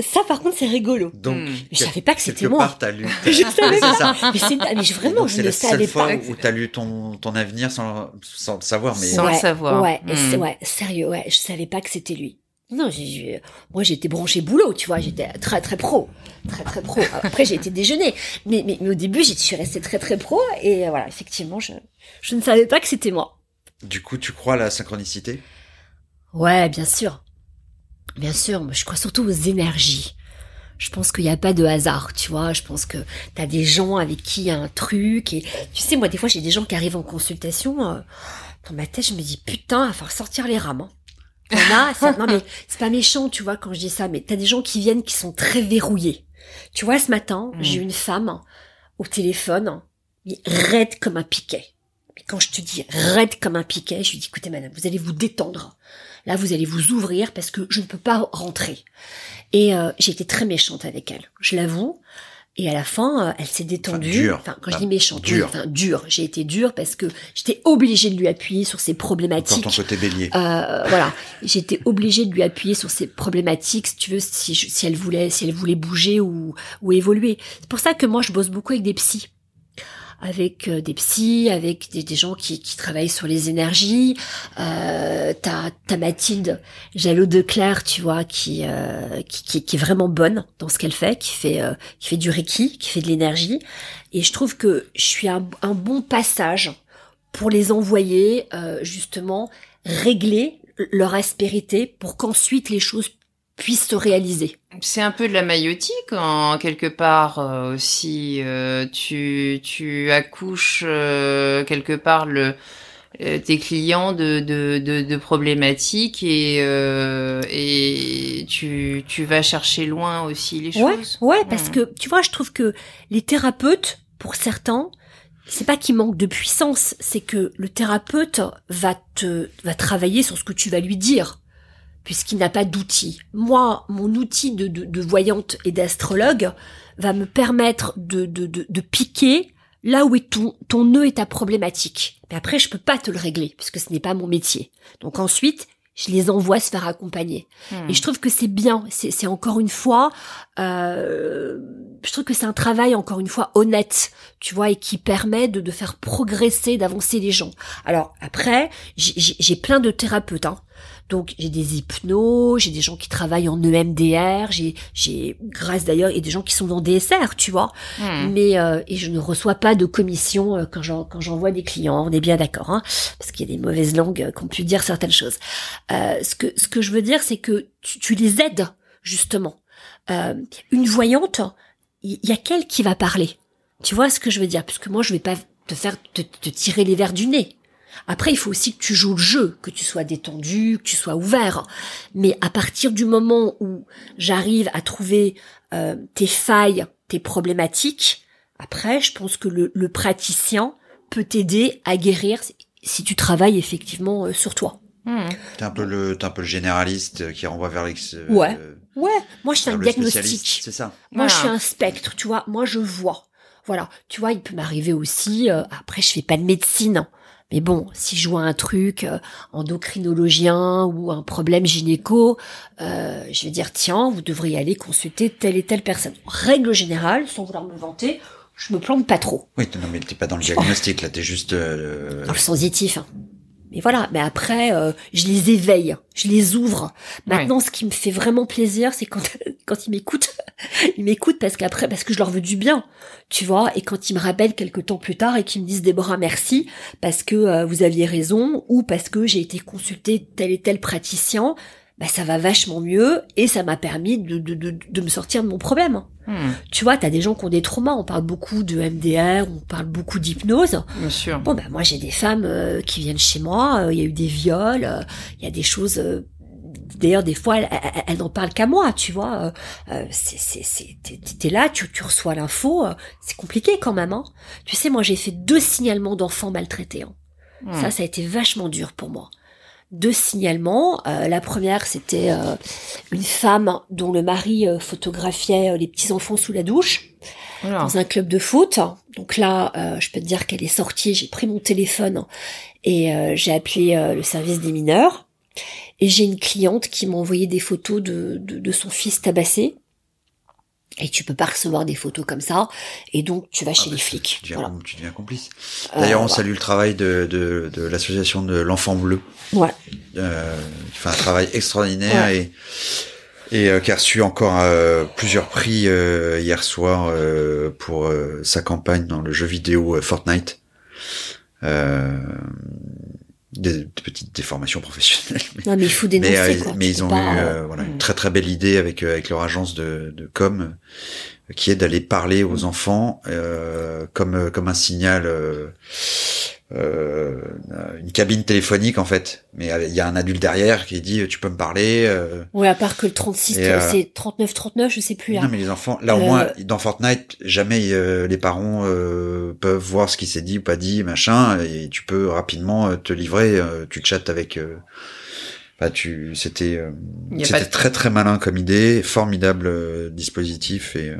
ça par contre c'est rigolo. Donc, Hmm. Mais je savais pas que c'était quelque moi. part, t'as lu. Je savais C'est pas. ça. Mais, c'est- mais je- vraiment, Donc, je c'est ne la savais seule fois pas. où t'as lu ton, ton avenir sans, sans le savoir, mais Sans le savoir. Ouais, Hmm. ouais, sérieux, ouais, je savais pas que c'était lui. Non, j'ai- j'ai- moi j'étais branché boulot, tu vois, j'étais très très pro, très très pro. Après j'ai été déjeuner, mais, mais mais au début je suis restée très très pro et euh, voilà, effectivement je je ne savais pas que c'était moi. du coup, tu crois à la synchronicité? Ouais, bien sûr, bien sûr. Je crois surtout aux énergies. Je pense qu'il n'y a pas de hasard, tu vois. Je pense que t'as des gens avec qui il y a un truc et tu sais moi des fois j'ai des gens qui arrivent en consultation. euh, dans ma tête je me dis putain, il va falloir sortir les rames. hein. Ça- non mais c'est pas méchant, tu vois, quand je dis ça, mais t'as des gens qui viennent qui sont très verrouillés. Tu vois, ce matin, Mm. j'ai eu une femme au téléphone, mais raide comme un piquet. Mais quand je te dis raide comme un piquet, je lui dis, écoutez madame, vous allez vous détendre. Là, vous allez vous ouvrir parce que je ne peux pas rentrer. Et euh, j'ai été très méchante avec elle, je l'avoue. Et à la fin, euh, elle s'est détendue. dure. Enfin, quand je dis méchante, dure. enfin dure. J'ai été dure parce que j'étais obligée de lui appuyer sur ses problématiques. ton côté bélier. Euh, voilà, j'étais obligée de lui appuyer sur ses problématiques, si tu veux, si, je- si elle voulait, si elle voulait bouger ou, ou évoluer. C'est pour ça que moi, je bosse beaucoup avec des psys, avec euh, des psys, avec des, des gens qui, qui travaillent sur les énergies. Euh, t'as, t'as Mathilde Jalot de Claire, tu vois, qui, euh, qui, qui, qui est vraiment bonne dans ce qu'elle fait, qui fait, euh, qui fait du reiki, qui fait de l'énergie. Et je trouve que je suis un, un bon passage pour les envoyer euh, justement régler leur aspérité pour qu'ensuite les choses puissent se réaliser. C'est un peu de la maïotique en quelque part euh, aussi. euh, tu tu accouches euh, quelque part le euh, tes clients de de de, de problématiques et euh, et tu tu vas chercher loin aussi les Ouais, choses. ouais, parce Mm. que tu vois, je trouve que les thérapeutes, pour certains, c'est pas qu'ils manquent de puissance, c'est que le thérapeute va te va travailler sur ce que tu vas lui dire, puisqu'il n'a pas d'outil. Moi, mon outil de, de, de voyante et d'astrologue va me permettre de, de, de, de piquer là où est ton, ton nœud et ta problématique. Mais après, je peux pas te le régler, puisque ce n'est pas mon métier. Donc ensuite, je les envoie se faire accompagner. Hmm. Et je trouve que c'est bien. C'est encore une fois, euh, je trouve que c'est un travail encore une fois honnête, tu vois, et qui permet de, de faire progresser, d'avancer les gens. Alors après, j'ai plein de thérapeutes. Hein. Donc j'ai des hypnos, j'ai des gens qui travaillent en EMDR, j'ai j'ai grâce d'ailleurs et des gens qui sont dans DSR, tu vois. Hmm. Mais euh, et je ne reçois pas de commission euh, quand j'en quand j'envoie des clients. On est bien d'accord, hein, parce qu'il y a des mauvaises langues euh, qui ont pu dire certaines choses. Euh, ce que ce que je veux dire, c'est que tu, tu les aides justement. Euh, une voyante, il y, a qu'elle qui va parler. Tu vois ce que je veux dire? Parce que moi, je vais pas te faire te, te tirer les verres du nez. Après, il faut aussi que tu joues le jeu, que tu sois détendu, que tu sois ouvert. Mais à partir du moment où j'arrive à trouver euh, tes failles, tes problématiques, après, je pense que le, le praticien peut t'aider à guérir si- tu travailles effectivement euh, sur toi. Hmm. T'es un peu le, t'es un peu le généraliste qui renvoie vers l'ex. euh, Ouais. Ouais, moi je suis un diagnostic. C'est ça. Moi, je suis Voilà. un spectre, tu vois. Moi, je vois. Voilà. Tu vois, il peut m'arriver aussi. euh, après, je fais pas de médecine. Mais bon, si je vois un truc euh, endocrinologien ou un problème gynéco, euh, je vais dire tiens, vous devriez aller consulter telle et telle personne. Règle générale, sans vouloir me vanter, je me plante pas trop Oui, non, mais t'es pas dans le diagnostic, là, t'es juste, euh, dans le sensitif. hein. Mais voilà, mais après, euh, je les éveille, je les ouvre. Maintenant, ce qui me fait vraiment plaisir, c'est quand quand ils m'écoutent, ils m'écoutent parce qu'après, parce que je leur veux du bien, tu vois. Et quand ils me rappellent quelques temps plus tard et qu'ils me disent Déborah, merci parce que euh, vous aviez raison ou parce que j'ai été consulter tel et tel praticien, bah ça va vachement mieux et ça m'a permis de, de, de, de me sortir de mon problème. Hmm. Tu vois, t'as des gens qui ont des traumas. On parle beaucoup de MDR, on parle beaucoup d'hypnose. Bien sûr. Bon, ben moi j'ai des femmes euh, qui viennent chez moi, euh, il y a eu des viols, euh, il y a des choses d'ailleurs des fois elle, elle, n'en parle qu'à moi, tu vois. Euh, c'est c'est c'est t'es là, tu tu reçois l'info, c'est compliqué quand même. Hein. Tu sais, moi j'ai fait deux signalements d'enfants maltraités. Hein. Ça, ça a été vachement dur pour moi deux signalements. Euh, la première, c'était euh, une femme dont le mari euh, photographiait les petits enfants sous la douche dans un club de foot. Donc là, je peux te dire qu'elle est sortie. J'ai pris mon téléphone et j'ai appelé le service des mineurs. Et j'ai une cliente qui m'a envoyé des photos de, de, de son fils tabassé. Et tu peux pas recevoir des photos comme ça, et donc tu vas ah chez bah, les flics. Tu deviens, tu deviens complice. D'ailleurs, on salue le travail de, de, de l'association de l'enfant bleu. Ouais. Euh, qui fait un travail extraordinaire et et euh, qui a reçu encore euh, plusieurs prix euh, hier soir euh, pour sa campagne dans le jeu vidéo Fortnite. Des, petites déformations professionnelles. Mais, non, mais il faut dénoncer, mais, mais ils ont eu voilà, une très très belle idée avec avec leur agence de, de com qui est d'aller parler aux enfants comme comme un signal euh, une cabine téléphonique en fait, mais il y a un adulte derrière qui dit tu peux me parler. Euh, ouais, à part que le 36, euh, c'est 39 39, je sais plus là. Non mais les enfants, là au moins dans Fortnite, jamais les parents peuvent voir ce qui s'est dit ou pas dit, machin, et tu peux rapidement te livrer. tu chattes avec. Bah, tu, c'était, c'était très très malin comme idée, formidable dispositif et.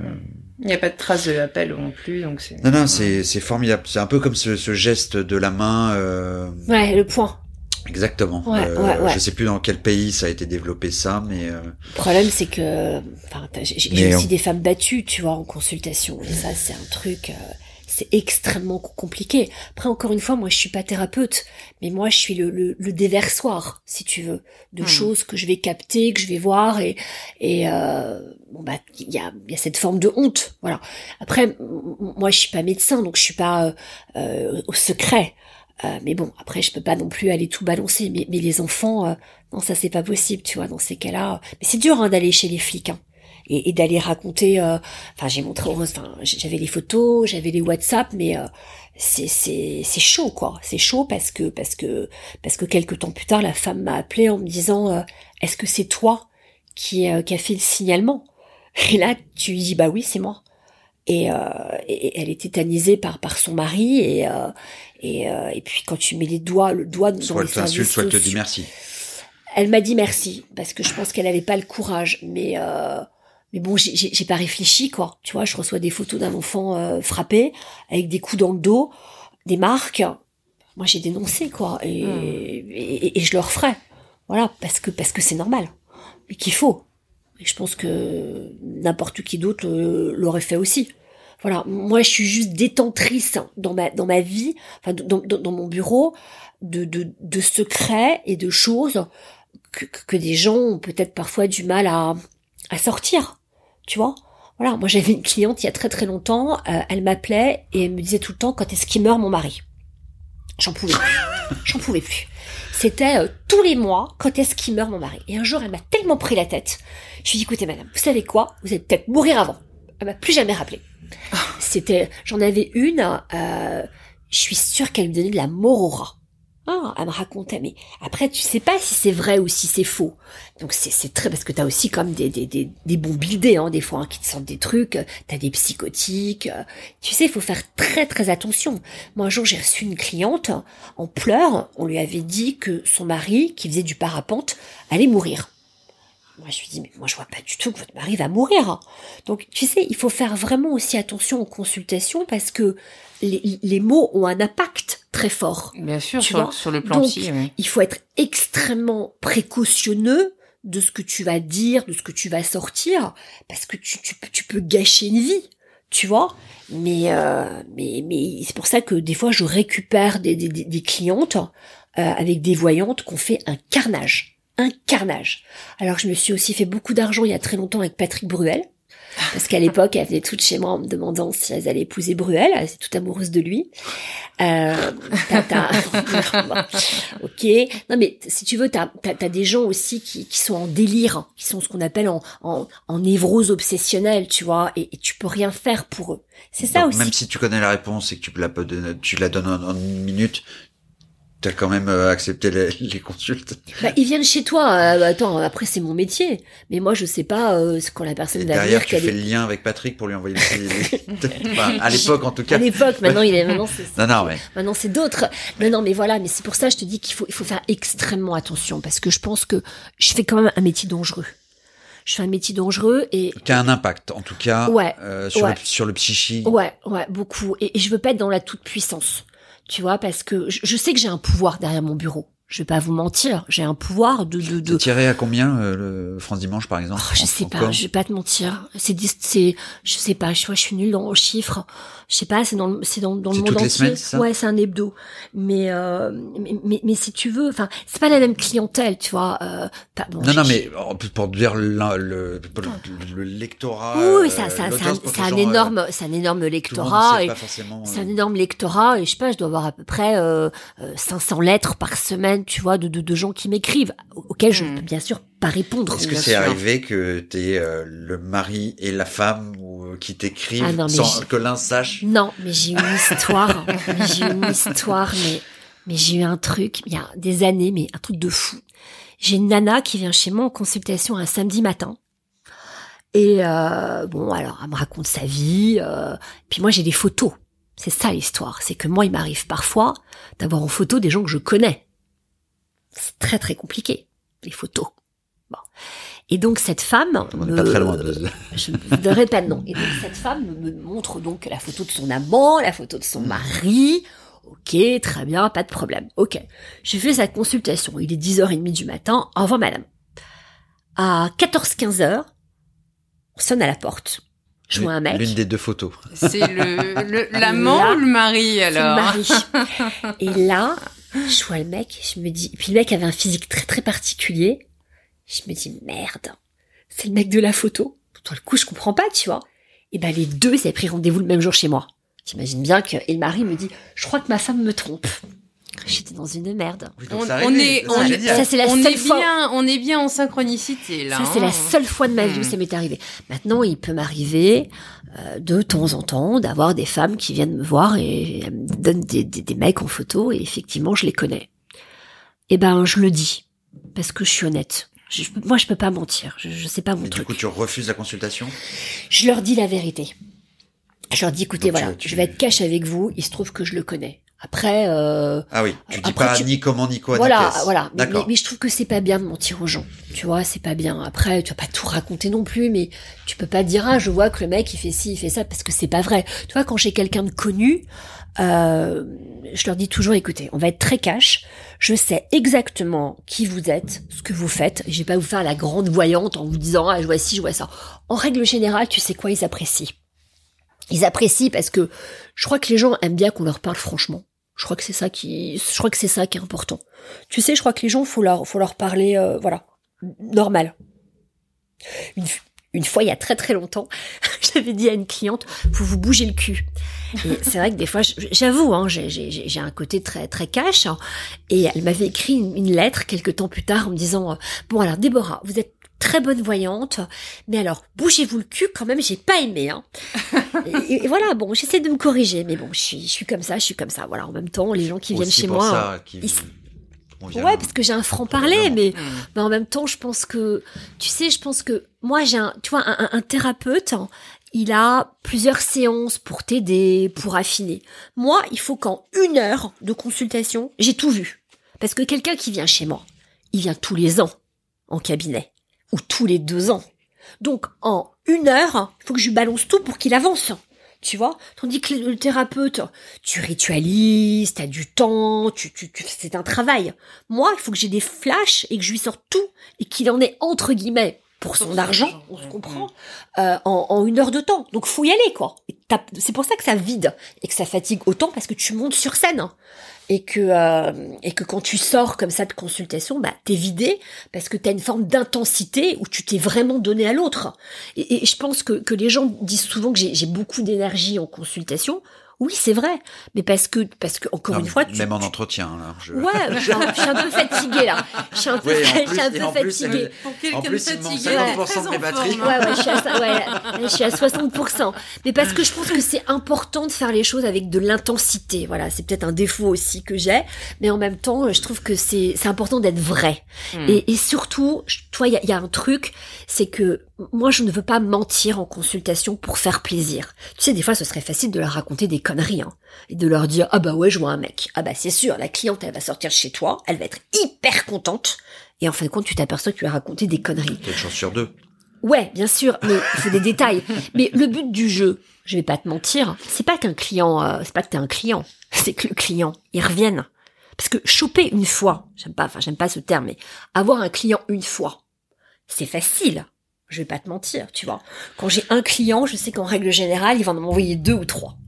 Il n'y a pas de trace de l'appel non plus, donc c'est. Non, non, c'est c'est formidable. C'est un peu comme ce, ce geste de la main. Euh... Ouais, le point. Exactement. Ouais, euh, ouais, ouais. Je sais plus dans quel pays ça a été développé ça, mais. Euh... Le problème, c'est que, enfin, j'ai aussi des femmes battues, tu vois, en consultation. Et ça, c'est un truc. Euh c'est extrêmement compliqué. Après, encore une fois, moi, je suis pas thérapeute, mais moi, je suis le, le, déversoir, si tu veux, de hmm. choses que je vais capter, que je vais voir, et et euh, bon bah, il y a, y a cette forme de honte, voilà. Après, moi, je suis pas médecin, donc je suis pas euh, euh, au secret. Euh, mais bon, après, je peux pas non plus aller tout balancer. Mais, mais les enfants, euh, non, ça c'est pas possible, tu vois. Dans ces cas-là, mais c'est dur hein, d'aller chez les flics. Hein et, et d'aller raconter. Euh, enfin, j'ai montré, enfin, j'avais les photos, j'avais les WhatsApp, mais euh, c'est c'est c'est chaud quoi. C'est chaud parce que parce que parce que quelques temps plus tard, la femme m'a appelé en me disant euh, Est-ce que c'est toi qui qui a fait le signalement? Et là, tu lui dis bah oui, c'est moi. Et, et, elle est tétanisée par par son mari et et, et puis quand tu mets les doigts le doigt dans soit elle t'insulte soit elle te dit merci elle m'a dit merci parce que je pense qu'elle avait pas le courage mais euh, mais bon, j'ai pas réfléchi, quoi. Tu vois, je reçois des photos d'un enfant euh, frappé, avec des coups dans le dos, des marques. Moi, j'ai dénoncé, quoi. Et, hmm. et, et, je le referai. Voilà, parce que parce que c'est normal. Et qu'il faut. Et je pense que n'importe qui d'autre l'aurait fait aussi. Voilà, moi, je suis juste détentrice dans ma dans ma vie, enfin dans, dans, dans mon bureau, de, de, de secrets et de choses que, que des gens ont peut-être parfois du mal à, à sortir tu vois voilà, moi j'avais une cliente il y a très très longtemps, euh, elle m'appelait et elle me disait tout le temps quand est-ce qu'il meurt mon mari? J'en pouvais plus. J'en pouvais plus. C'était euh, tous les mois quand est-ce qu'il meurt mon mari? Et un jour elle m'a tellement pris la tête. Je lui ai dit écoutez madame, vous savez quoi? Vous allez peut-être mourir avant. Elle m'a plus jamais rappelé. C'était, j'en avais une. Euh, je suis sûre qu'elle me donnait de la morora. Ah, elle me racontait, mais après tu sais pas si c'est vrai ou si c'est faux. Donc c'est très parce que t'as aussi comme des des des, des bons hein, des fois hein, qui te sortent des trucs. T'as des psychotiques. Tu sais, il faut faire très très attention. Moi un jour j'ai reçu une cliente en pleurs. On lui avait dit que son mari, qui faisait du parapente, allait mourir. Moi, je lui dis, mais moi, je vois pas du tout que votre mari va mourir. Donc, tu sais, il faut faire vraiment aussi attention aux consultations parce que les, les mots ont un impact très fort. Bien sûr, sur, sur, le plan Donc, il faut être extrêmement précautionneux de ce que tu vas dire, de ce que tu vas sortir, parce que tu, tu, tu peux gâcher une vie, tu vois? Mais, euh, mais, mais c'est pour ça que des fois, je récupère des, des, des clientes euh, avec des voyantes qu'on fait un carnage un carnage. Alors je me suis aussi fait beaucoup d'argent il y a très longtemps avec Patrick Bruel. Parce qu'à l'époque, elle venait toute chez moi en me demandant si elles allaient épouser Bruel. Elle était toute amoureuse de lui. Euh, ok. Non, mais si tu veux, t'as as, des gens aussi qui, qui sont en délire, qui sont ce qu'on appelle en, en, en névrose obsessionnelle, tu vois, et, tu peux rien faire pour eux. C'est ça aussi. Même si tu connais la réponse et que tu la, tu la donnes en, en une minute, T'as quand même euh, accepté les, les consultes. Bah, ils viennent chez toi. euh, attends, après c'est mon métier. Mais moi je sais pas euh, ce quand la personne Et va derrière, tu fais est- le lien avec Patrick pour lui envoyer le enfin, à l'époque, en tout À cas. l'époque, maintenant il est maintenant c'est Non, non, ouais. Maintenant, c'est d'autres. Non, non, mais voilà. Mais c'est pour ça, je te dis qu'il faut, il faut faire extrêmement attention parce que je pense que je fais quand même un métier dangereux. Je fais un métier dangereux et Qui a un impact, en tout cas, Ouais, euh, sur, ouais. Le, sur le psychique. ouais, ouais, beaucoup. Et, et je veux pas être dans la toute puissance, tu vois, parce que je, sais que j'ai un pouvoir derrière mon bureau. Je vais pas vous mentir, j'ai un pouvoir de de, de... tiré à combien, euh, le France Dimanche, par exemple Oh, je sais pas, je vais pas te mentir. C'est, dis- c'est, je sais pas, je, vois, je suis nulle dans le chiffre. Je sais pas, c'est dans, le- c'est dans, dans le monde entier. semaines, ça ouais, c'est un hebdo. Mais, euh, mais, mais, mais si tu veux, enfin, c'est pas la même clientèle, tu vois. Euh, pas- bon, Non, non, mais pour dire le, le, le, le lectorat. oui, euh, ça, ça, c'est un, c'est un euh, énorme, c'est un énorme lectorat. C'est un euh, énorme lectorat et je sais pas, je dois avoir à peu près euh, euh, 500 lettres par semaine, tu vois, de, de, de gens qui m'écrivent, auxquels je Hmm. peux bien sûr pas répondre. Est-ce que c'est arrivé que t'es euh, le mari et la femme ou, euh, qui t'écrivent Ah non, mais sans j'ai- que l'un sache? Non, mais j'ai eu une histoire, mais j'ai eu une histoire, mais, mais j'ai eu un truc, il y a des années, mais un truc de fou. J'ai une nana qui vient chez moi en consultation un samedi matin. Et euh, bon, alors, elle me raconte sa vie. Euh, puis moi, j'ai des photos. C'est ça l'histoire. C'est que moi, il m'arrive parfois d'avoir en photo des gens que je connais. C'est très très compliqué, les photos. Bon. Et donc cette femme, On me- pas très loin de... je ne donnerai pas de nom. Et donc cette femme me montre donc la photo de son amant, la photo de son mari. Ok, très bien, pas de problème. Ok. J'ai fait sa consultation. Il est 10h30 du matin. Au revoir madame. À 14-15 heures, on sonne à la porte. Je vois un mec. L'une des deux photos. C'est le, le- l'amant ou le mari C'est le alors? mari. Et là, je vois le mec, je me dis, puis le mec avait un physique très très particulier. Je me dis, merde, c'est le mec de la photo. Toi, le coup, je comprends pas, tu vois. Et ben, les deux, ils avaient pris rendez-vous le même jour chez moi. T'imagines bien que, et le mari me dit, je crois que ma femme me trompe. J'étais dans une merde. Oui, On, est, ça, on, c'est est- génial. Ça, c'est la on seule est fois. bien, on est bien en synchronicité là. Ça, c'est la hein. seule fois de ma vie où Hmm. ça m'est arrivé. Maintenant, il peut m'arriver euh, de temps en temps d'avoir des femmes qui viennent me voir et elles me donnent des, des, des mecs en photo et effectivement, je les connais. Eh ben, je le dis parce que je suis honnête. Je- je- moi, je peux pas mentir. Je, je sais pas mon Et du truc. coup, tu refuses la consultation? Je leur dis la vérité. Je leur dis, écoutez, Donc, tu- voilà, tu- je vais être cash avec vous. Il se trouve que je le connais. Après, euh, Ah oui, tu dis Après, pas tu- ni comment ni quoi. ni voilà, qu'est-ce. voilà. Mais, mais, mais je trouve que c'est pas bien de mentir aux gens. Tu vois, c'est pas bien. Après, tu vas pas tout raconter non plus, mais tu peux pas dire ah je vois que le mec il fait ci, il fait ça parce que c'est pas vrai. Tu vois, quand j'ai quelqu'un de connu, euh, je leur dis toujours écoutez, on va être très cash. Je sais exactement qui vous êtes, ce que vous faites. Je vais pas vous faire la grande voyante en vous disant ah je vois ci, je vois ça. En règle générale, tu sais quoi, ils apprécient. Ils apprécient parce que je crois que les gens aiment bien qu'on leur parle franchement. Je crois que c'est ça qui, je crois que c'est ça qui est important. Tu sais, je crois que les gens, faut leur, faut leur parler, euh, voilà, normal. Une, fois, il y a très très longtemps, j'avais dit à une cliente, faut vous bouger le cul. Et c'est vrai que des fois, j'avoue, hein, j'ai- un côté très très cash. hein. et elle m'avait écrit une, une lettre quelques temps plus tard en me disant, euh, bon alors Déborah, vous êtes très bonne voyante, mais alors bougez-vous le cul quand même, j'ai pas aimé. Hein. et, et voilà, bon, j'essaie de me corriger, mais bon, je suis, je suis comme ça, je suis comme ça. Voilà, en même temps, les gens qui viennent chez pour moi. ça qu'il- ils- Ouais, parce que j'ai un franc-parler, Probablement. mais, mais en même temps, je pense que, tu sais, je pense que moi, j'ai un, tu vois, un, un- un thérapeute, hein, il a plusieurs séances pour t'aider, pour affiner. Moi, il faut qu'en une heure de consultation, j'ai tout vu. Parce que quelqu'un qui vient chez moi, il vient tous les ans en cabinet, ou tous les deux ans. Donc, en une heure, il faut que je lui balance tout pour qu'il avance. Tu vois? Tandis que le, thérapeute, tu ritualises, t'as du temps, tu, tu, tu, c'est un travail. Moi, il faut que j'ai des flashs et que je lui sorte tout et qu'il en ait entre guillemets pour son son argent, argent, on se comprend, euh, en, en une heure de temps. Donc faut y aller quoi. C'est pour ça que ça vide et que ça fatigue autant parce que tu montes sur scène. Et que euh, et que quand tu sors comme ça de consultation, bah t'es vidé parce que t'as une forme d'intensité où tu t'es vraiment donné à l'autre. Et, je pense que les gens disent souvent que j'ai beaucoup d'énergie en consultation. Oui, c'est vrai, mais parce que parce que encore Non, une fois, tu, même en entretien, là. je- Ouais, je suis, un, je suis un peu fatiguée là. Je suis un peu, Oui, en je suis un plus- peu en plus, fatiguée. Pour En quelqu'un plus, de il manque fatigué, 50% de très mes en batteries. hein. Ouais, ouais, je suis à, ouais, je suis à 60%. Mais parce que je pense que c'est important de faire les choses avec de l'intensité. Voilà, c'est peut-être un défaut aussi que j'ai, mais en même temps, je trouve que c'est c'est important d'être vrai. Hmm. Et, et surtout, toi, il y a, y a un truc, c'est que moi, je ne veux pas mentir en consultation pour faire plaisir. Tu sais, des fois, ce serait facile de leur raconter des conneries, hein, et de leur dire ah bah ouais, je vois un mec. Ah bah c'est sûr, la cliente, elle va sortir chez toi, elle va être hyper contente. Et en fin de compte, tu t'aperçois que tu as raconté des conneries. Quelle chance sur deux. Ouais, bien sûr, mais faut des détails. Mais le but du jeu, je vais pas te mentir, c'est pas qu'un client, euh, c'est pas que t'es un client, c'est que le client, il revienne. Parce que choper une fois, j'aime pas, enfin j'aime pas ce terme, mais avoir un client une fois, c'est facile. Je vais pas te mentir, tu vois. Quand j'ai un client, je sais qu'en règle générale, il va m'en envoyer deux ou trois.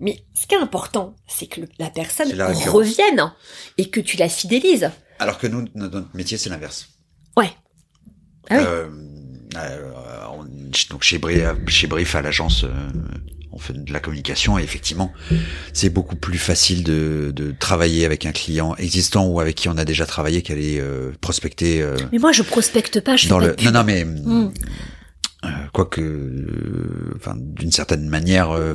Mais ce qui est important, c'est que le- la personne la revienne et que tu la fidélises. Alors que nous, notre métier, c'est l'inverse. Ouais. Ah oui. Euh, euh, on- donc chez Brief, chez Brief à l'agence, euh, on fait de la communication et effectivement, c'est beaucoup plus facile de, de travailler avec un client existant ou avec qui on a déjà travaillé qu'aller prospecter Mais moi, je prospecte pas, je fais dans pas de. Non, non, mais Mm. Euh, quoique, euh, enfin, d'une certaine manière, euh,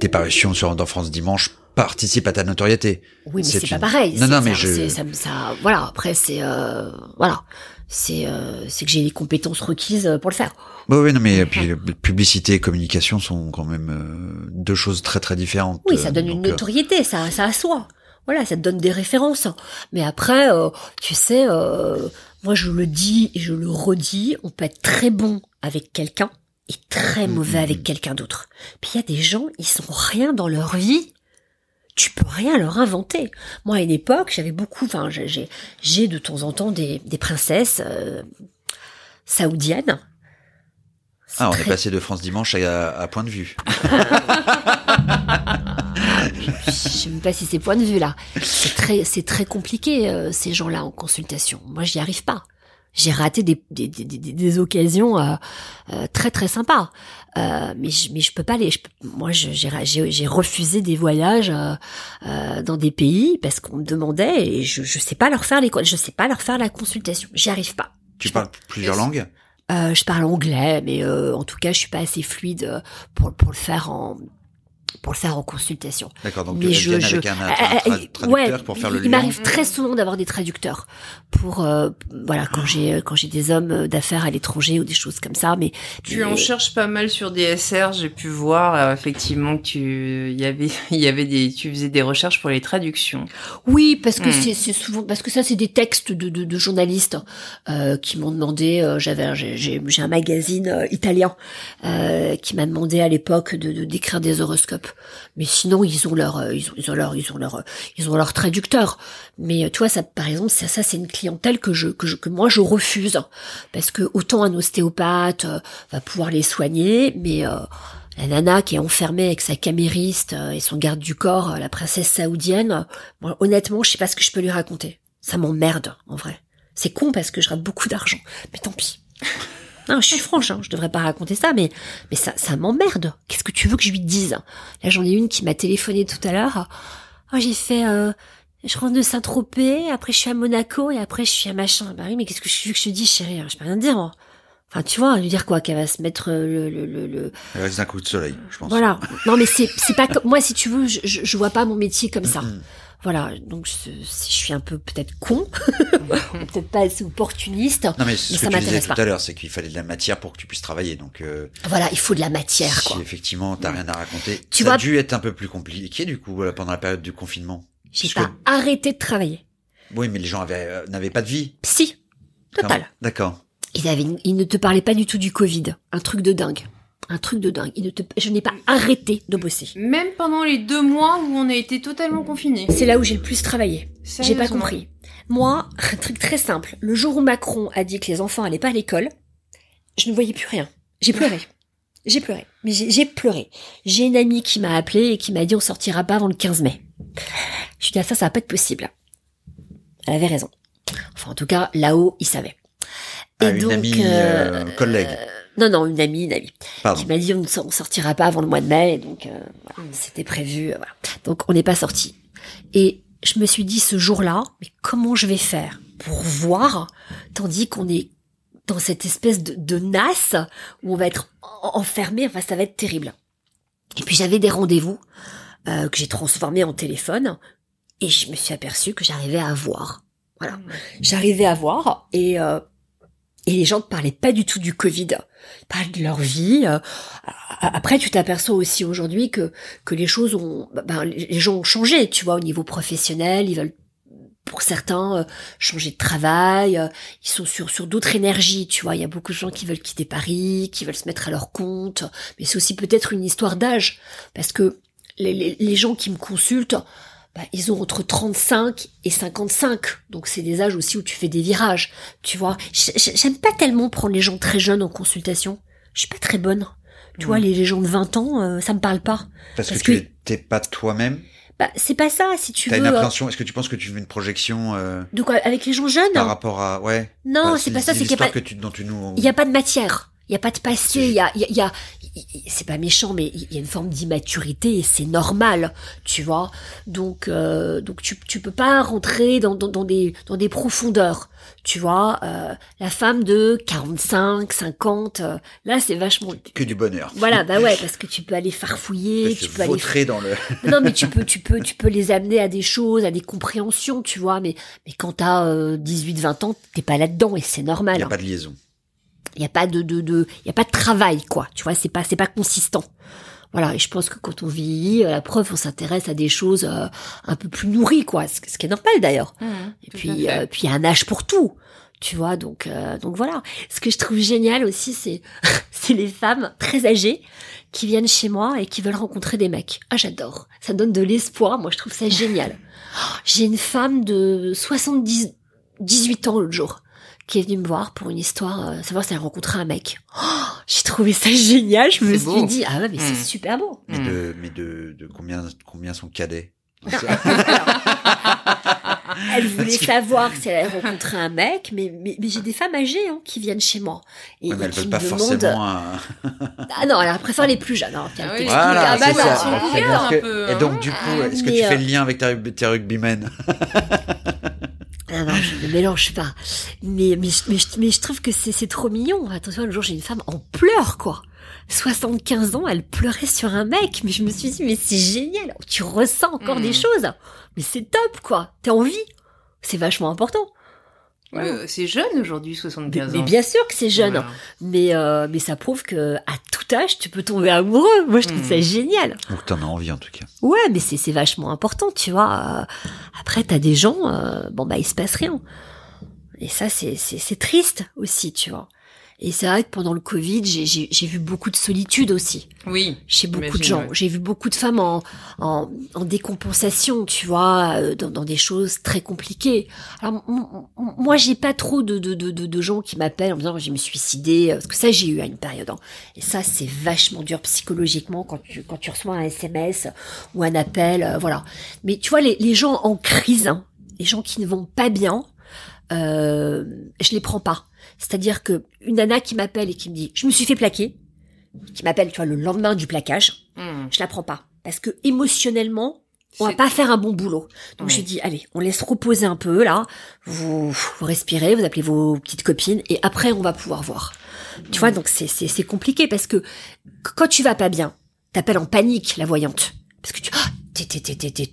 tes parutions sur dans France Dimanche participent à ta notoriété. Oui, mais C'est c'est pas une- pareil. Non, non, mais ça- je- ça, ça- voilà. Après, c'est euh, voilà, c'est euh, c'est que j'ai les compétences requises pour le faire. Oui, oui, non, mais puis euh, publicité et communication sont quand même deux choses très très différentes. Oui, ça donne une donc, notoriété, ça, ça assoit. Voilà, ça te donne des références. Mais après, euh, tu sais, euh, moi je le dis et je le redis, on peut être très bon avec quelqu'un et très Mm, mauvais mm, avec mm. quelqu'un d'autre. Puis il y a des gens, ils sont rien dans leur vie. Tu peux rien leur inventer. Moi, à une époque, j'avais beaucoup, enfin, j'ai- j'ai, j'ai de temps en temps des, des princesses euh, saoudiennes. C'est Ah, on est passé de France Dimanche à, à Point de Vue. Je sais même pas si c'est point de vue là. C'est très, c'est très compliqué euh, ces gens-là en consultation. Moi, j'y arrive pas. J'ai raté des, des, des, des- des occasions euh, euh, très très sympas, Euh, mais je, mais je peux pas les. je peux- moi, je- j'ai j'ai j'ai refusé des voyages euh, euh, dans des pays parce qu'on me demandait et je je sais pas leur faire les je sais pas leur faire la consultation. J'y arrive pas. Tu Je parles plusieurs langues? Euh, je parle anglais, mais euh, en tout cas, je suis pas assez fluide pour pour le faire en pour le faire en consultation. D'accord, donc Mais je- je- avec un, un Euh, tra- euh, traducteur ouais, pour faire le il lien. m'arrive très souvent d'avoir des traducteurs pour euh, voilà quand j'ai quand j'ai des hommes d'affaires à l'étranger ou des choses comme ça mais Tu en cherches pas mal sur DSR, j'ai pu voir euh, effectivement que tu il y avait il y avait des tu faisais des recherches pour les traductions. oui parce que Hmm. c'est c'est souvent parce que ça c'est des textes de de, de journalistes euh, qui m'ont demandé euh, j'avais j'ai j'ai j'ai un magazine euh, italien euh, qui m'a demandé à l'époque de de- d'écrire des horoscopes mais sinon ils ont leur euh, ils ont leur ils ont leur ils ont leur traducteur mais euh, tu vois ça par exemple ça, c'est une clientèle que je que je que moi je refuse parce que autant un ostéopathe euh, va pouvoir les soigner mais euh, la nana qui est enfermée avec sa camériste euh, et son garde du corps, euh, la princesse saoudienne, euh, honnêtement, je sais pas ce que je peux lui raconter. Ça m'emmerde, en vrai. C'est con parce que je rate beaucoup d'argent. Mais tant pis. Non, je suis franche, hein, je devrais pas raconter ça, mais, mais ça, m'emmerde. Qu'est-ce que tu veux que je lui dise? Là, j'en ai une qui m'a téléphoné tout à l'heure. Oh, j'ai fait, euh, je rentre de Saint-Tropez, après je suis à Monaco, et après je suis à machin. Bah oui, mais qu'est-ce que je veux que je te dise, chérie? Je peux rien dire, moi. Enfin, tu vois, lui dire quoi Qu'elle va se mettre euh, le, le, le, le, Elle reste d'un coup de soleil, je pense. voilà. Non, mais c'est c'est pas comme moi si tu veux, je, je, je vois pas mon métier comme ça. Voilà. Donc je, si je suis un peu peut-être con, peut-être pas assez opportuniste. Non mais Mais ce ça que tu disais tout pas. à l'heure, c'est qu'il fallait de la matière pour que tu puisses travailler. Donc euh, Voilà, il faut de la matière, quoi. si effectivement t'as rien à raconter, Tu ça vois- a dû être un peu plus compliqué du coup voilà, pendant la période du confinement. J'ai pas arrêté de travailler. Oui, mais les gens avaient euh, n'avaient pas de vie. Si, total. D'accord. Il avait, il ne te parlait pas du tout du Covid. Un truc de dingue. Un truc de dingue. Il ne te, je n'ai pas arrêté de bosser. Même pendant les deux mois où on a été totalement confinés. C'est là où j'ai le plus travaillé. J'ai pas compris. Moi, un truc très simple. Le jour où Macron a dit que les enfants allaient pas à l'école, je ne voyais plus rien. J'ai pleuré. J'ai pleuré. Mais j'ai pleuré. J'ai une amie qui m'a appelé et qui m'a dit on sortira pas avant le 15 mai. Je lui ai dit ah, ça, ça va pas être possible. Elle avait raison. Enfin, en tout cas, là-haut, il savait. Ah, une amie, euh, collègue. Non, non, une amie, une amie. Pardon. Qui m'a dit on ne sortira pas avant le mois de mai, donc euh, voilà, Mm. c'était prévu. euh, voilà. Donc on n'est pas sorti. Et je me suis dit ce jour-là, mais comment je vais faire pour voir, tandis qu'on est dans cette espèce de, de nasse où on va être en- enfermé, enfin ça va être terrible. Et puis j'avais des rendez-vous euh, que j'ai transformés en téléphone et je me suis aperçue que j'arrivais à voir. Voilà. J'arrivais à voir et euh, et les gens ne parlaient pas du tout du Covid. Ils parlaient de leur vie. euh. Après, tu t'aperçois aussi aujourd'hui que que les choses ont, ben, les gens ont changé. Tu vois, au niveau professionnel, ils veulent pour certains euh, changer de travail. euh, Ils sont sur sur d'autres énergies. Tu vois, il y a beaucoup de gens qui veulent quitter Paris, qui veulent se mettre à leur compte. Mais c'est aussi peut-être une histoire d'âge parce que les, les, les gens qui me consultent, bah, ils ont entre 35 et 55. Donc c'est des âges aussi où tu fais des virages. Tu vois, j'aime pas tellement prendre les gens très jeunes en consultation. Je suis pas très bonne. Tu vois, les, les gens de 20 ans, euh, ça me parle pas. Parce, Parce que, que- tu n'étais pas toi-même. Bah, c'est pas ça, si tu T'as veux. une euh, appréhension. Est-ce que tu penses que tu veux une projection euh, de quoi? Avec les gens jeunes? par rapport à ouais Non, bah, c'est pas ça, c'est qu'il y a pas, que tu dont tu nous. il y a pas de matière. Il y a pas de passé, il y a, il y a, il y a- il- il- c'est pas méchant, mais il y a une forme d'immaturité et c'est normal, tu vois. Donc, euh, donc tu, tu peux pas rentrer dans, dans, dans des, dans des profondeurs, tu vois. Euh, la femme de 45, 50, euh, là c'est vachement. que du bonheur. Voilà, bah ouais, parce que tu peux aller farfouiller, tu peux aller dans le. non, mais tu peux, tu peux, tu peux les amener à des choses, à des compréhensions, tu vois. Mais, mais quand t'as euh, 18, 20 ans, t'es pas là-dedans et c'est Il normal. n'y a hein. pas de liaison. Il y a pas de, de, de, il y a pas de travail, quoi. Tu vois, c'est pas, c'est pas consistant. Voilà. Et je pense que quand on vieillit, euh, la preuve, on s'intéresse à des choses euh, un peu plus nourries, quoi. Ce, ce qui est normal d'ailleurs. Mmh, Et puis, euh, puis il y a un âge pour tout. Tu vois, donc, euh, donc voilà. Ce que je trouve génial aussi, c'est, c'est les femmes très âgées qui viennent chez moi et qui veulent rencontrer des mecs. Ah, j'adore. Ça donne de l'espoir. Moi, je trouve ça génial. Oh, J'ai une femme de 70, 18 ans l'autre jour qui est venue me voir pour une histoire, euh, savoir si elle rencontrait un mec. Oh, J'ai trouvé ça génial. Je me suis beau. dit, ah ouais, mais c'est Mm. super beau. Mais Mm. de mais de, de combien combien sont cadets? Elle voulait savoir si elle rencontrer un mec, mais, mais, mais j'ai des femmes âgées hein, qui viennent chez moi. Et, Ouais, mais elles qui veulent me pas demandent- forcément un. Ah non, elle préfère les plus jeunes. hein, Ah oui. Voilà, Ah bah c'est ça. un et donc hein. du coup, est-ce que Mais, tu fais euh, le lien avec ta, tes rugbymen Ah non, je ne mélange pas. Mais, mais, je- mais, mais je trouve que c'est c'est trop mignon. Attention, le jour, j'ai une femme en pleurs, quoi. 75 ans, elle pleurait sur un mec. Mais je me suis dit, mais c'est génial. Tu ressens encore Mm. des choses. Mais c'est top, quoi. T'es en vie. C'est vachement important. Ouais, euh, c'est jeune aujourd'hui, 75 Mais, ans. mais bien sûr que c'est jeune. Mais, euh, mais ça prouve que à tout âge, tu peux tomber amoureux. Moi, je trouve ça génial. Donc t'en as envie en tout cas. Ouais, mais c'est c'est vachement important, tu vois. Euh, Après, t'as des gens, euh, bon bah il se passe rien. Et ça, c'est c'est c'est triste aussi, tu vois. Et c'est vrai que pendant le Covid, j'ai vu beaucoup de solitude aussi Oui. chez beaucoup de gens. ouais. J'ai vu beaucoup de femmes en en, en décompensation, tu vois, euh, dans, dans des choses très compliquées. Alors moi, j'ai pas trop de de de de, gens qui m'appellent en me disant je me suicider, euh, parce que ça j'ai eu à une période. hein. Et ça, c'est vachement dur psychologiquement quand tu quand tu reçois un SMS ou un appel, euh, voilà. Mais tu vois, les, les gens en crise, hein, les gens qui ne vont pas bien, euh, je les prends pas. C'est-à-dire que une nana qui m'appelle et qui me dit, je me suis fait plaquer, qui m'appelle, tu vois, le lendemain du plaquage, Mmh. je la prends pas. Parce que émotionnellement, on va pas faire un bon boulot. Donc Ouais. je dis, allez, on laisse reposer un peu, là. Vous, vous respirez, vous appelez vos petites copines, et après, on va pouvoir voir. Tu vois, donc c'est, c'est, c'est compliqué parce que qu- quand tu vas pas bien, t'appelles en panique la voyante. Parce que tu, ah,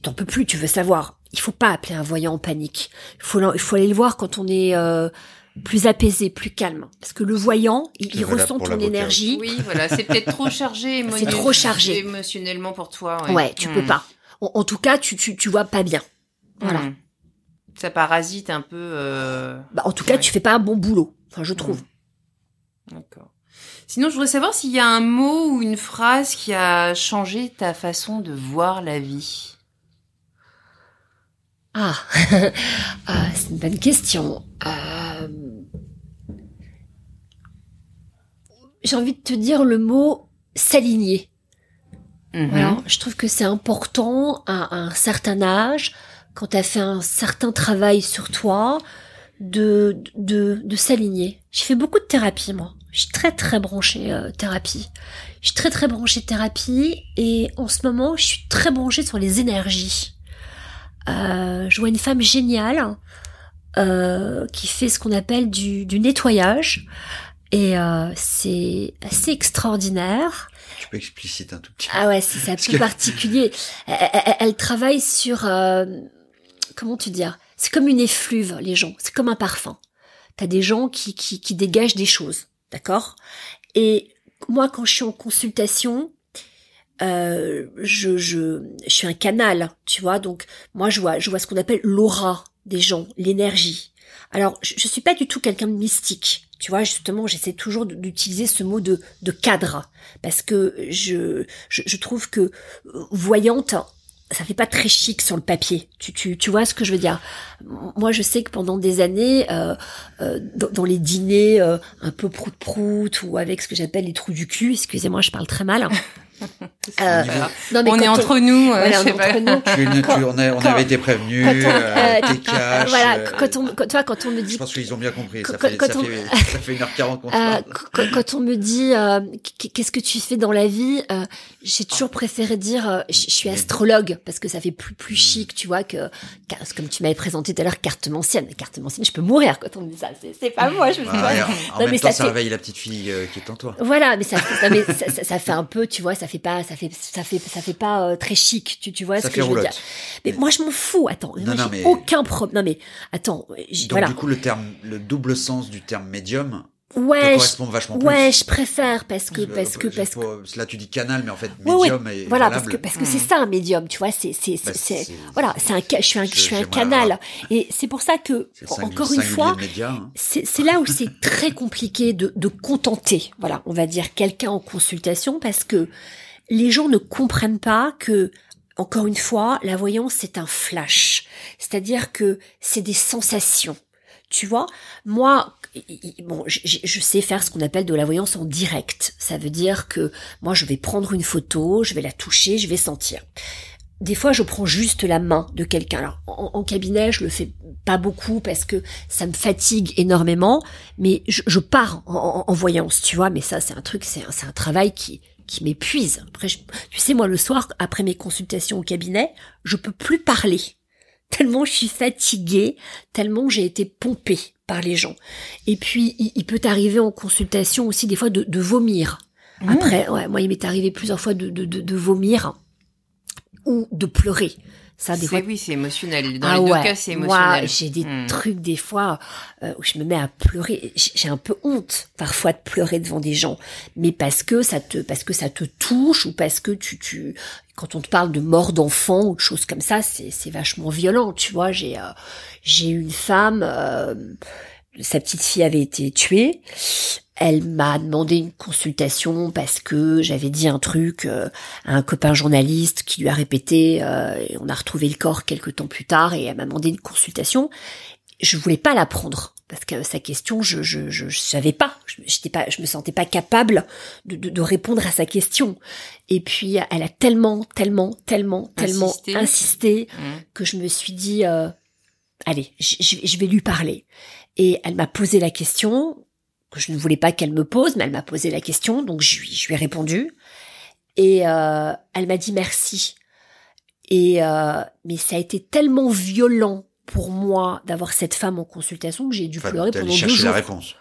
t'en peux plus, tu veux savoir. Il faut pas appeler un voyant en panique. Il faut, il faut aller le voir quand on est, euh, plus apaisé, plus calme. Parce que le voyant, il, ressent ton énergie. Oui, voilà, c'est peut-être trop chargé. C'est trop chargé. Émotionnellement pour toi. Ouais, Ouais, tu Mmh. peux pas. En, en tout cas, tu, tu, tu vois pas bien. Voilà. Mmh. Ça parasite un peu. euh, Bah, en tout cas, tu fais pas un bon boulot. Enfin, je trouve. D'accord. Sinon, je voudrais savoir s'il y a un mot ou une phrase qui a changé ta façon de voir la vie. Ah, Ah, c'est une bonne question. Euh, J'ai envie de te dire le mot s'aligner. Voilà, je trouve que c'est important à, à un certain âge, quand tu as fait un certain travail sur toi, de, de, de s'aligner. J'ai fait beaucoup de thérapie, moi. Je suis très très branchée euh, thérapie. Je suis très très branchée thérapie et en ce moment, je suis très branchée sur les énergies. Euh, je vois une femme géniale euh, qui fait ce qu'on appelle du, du nettoyage et euh, c'est assez extraordinaire. Tu peux expliciter un tout petit Ah ouais, c'est un peu particulier. Elle, elle, elle, travaille sur euh, comment tu dire? C'est comme une effluve, les gens. C'est comme un parfum. T'as des gens qui, qui, qui dégagent des choses, d'accord? Et moi, quand je suis en consultation, euh, je, je, je suis un canal, tu vois. Donc moi, je vois, je vois ce qu'on appelle l'aura des gens, l'énergie. Alors, je, je suis pas du tout quelqu'un de mystique. Tu vois, justement, j'essaie toujours d'utiliser ce mot de, de cadre parce que je, je, je trouve que voyante, ça fait pas très chic sur le papier. Tu, tu, tu vois ce que je veux dire? Moi, je sais que pendant des années, euh, euh, dans, dans, les dîners euh, un peu prout-prout ou avec ce que j'appelle les trous du cul, excusez-moi, je parle très mal. Euh, non, mais on est entre nous. Euh, voilà, on, est entre nous. Quand, on, a, on quand, avait été prévenus. Quand on, euh, t'es cash, voilà, quand on, quand, tu vois, quand on me dit. Je pense qu'ils ont bien compris. Ça fait, ça, on, fait, ça fait 1h40 qu'on euh, quand, quand, on me dit euh, qu'est-ce que tu fais dans la vie, euh, j'ai toujours préféré dire je suis astrologue parce que ça fait plus plus chic, tu vois que comme tu m'avais présenté tout à l'heure carte ancienne. Carte ancienne, je peux mourir quand on me dit ça. C'est pas moi. Je me dis, ouais, en, en non, même temps, ça, fait... réveille la petite fille qui est en toi. Voilà, mais ça, ça, mais ça, ça, ça fait un peu, tu vois, ça fait pas, ça fait ça fait ça fait pas euh, très chic tu tu vois ça ce que je veux roulotte. dire mais, mais, moi je m'en fous attends non, non, j'ai mais... aucun problème non mais attends donc voilà. du coup le terme le double sens du terme médium Ouais, correspond je, vachement ouais, plus. je préfère parce que parce que parce que là tu dis canal mais en fait médium ouais, ouais. est voilà valable. parce que parce que mmh. c'est ça un médium tu vois c'est c'est bah, c'est voilà c'est un je suis un je, je suis un canal avoir... et c'est pour ça que encore une fois hein. c'est c'est là où c'est très compliqué de de contenter voilà on va dire quelqu'un en consultation parce que les gens ne comprennent pas que encore une fois, la voyance c'est un flash, c'est-à-dire que c'est des sensations. Tu vois, moi, bon, je, sais faire ce qu'on appelle de la voyance en direct. Ça veut dire que moi, je vais prendre une photo, je vais la toucher, je vais sentir. Des fois, je prends juste la main de quelqu'un. Alors, en, cabinet, je le fais pas beaucoup parce que ça me fatigue énormément, mais je, pars en, voyance, tu vois. Mais ça, c'est un truc, c'est un travail qui qui m'épuise. Après, je, tu sais, moi, le soir, après mes consultations au cabinet, je peux plus parler. Tellement je suis fatiguée, tellement j'ai été pompée par les gens. Et puis, il, il peut arriver en consultation aussi des fois de, de vomir. Mmh. Après, ouais, moi, il m'est arrivé plusieurs fois de, de, de, de vomir ou de pleurer. Ça, des fois... Oui, c'est émotionnel. Dans ah les ouais. deux cas, c'est émotionnel. Moi, j'ai des Hmm. trucs des fois euh, où je me mets à pleurer. J'ai un peu honte parfois de pleurer devant des gens, mais parce que ça te, parce que ça te touche ou parce que tu, tu, quand on te parle de mort d'enfant ou de choses comme ça, c'est, c'est vachement violent. Tu vois, j'ai, euh, j'ai une femme. Euh, sa petite fille avait été tuée. Elle m'a demandé une consultation parce que j'avais dit un truc euh, à un copain journaliste qui lui a répété. Euh, et on a retrouvé le corps quelques temps plus tard et elle m'a demandé une consultation. Je voulais pas la prendre parce que sa question, je je je, je savais pas. Je j'étais pas, je me sentais pas capable de, de, de répondre à sa question. Et puis elle a tellement, tellement, tellement, tellement Insisté. insisté Mmh. que je me suis dit, euh, allez, je vais lui parler. Et elle m'a posé la question que je ne voulais pas qu'elle me pose, mais elle m'a posé la question, donc je lui, je lui ai répondu. Et euh, elle m'a dit merci. Et euh, mais ça a été tellement violent pour moi d'avoir cette femme en consultation que j'ai dû Enfin, pleurer pendant deux jours. la réponse.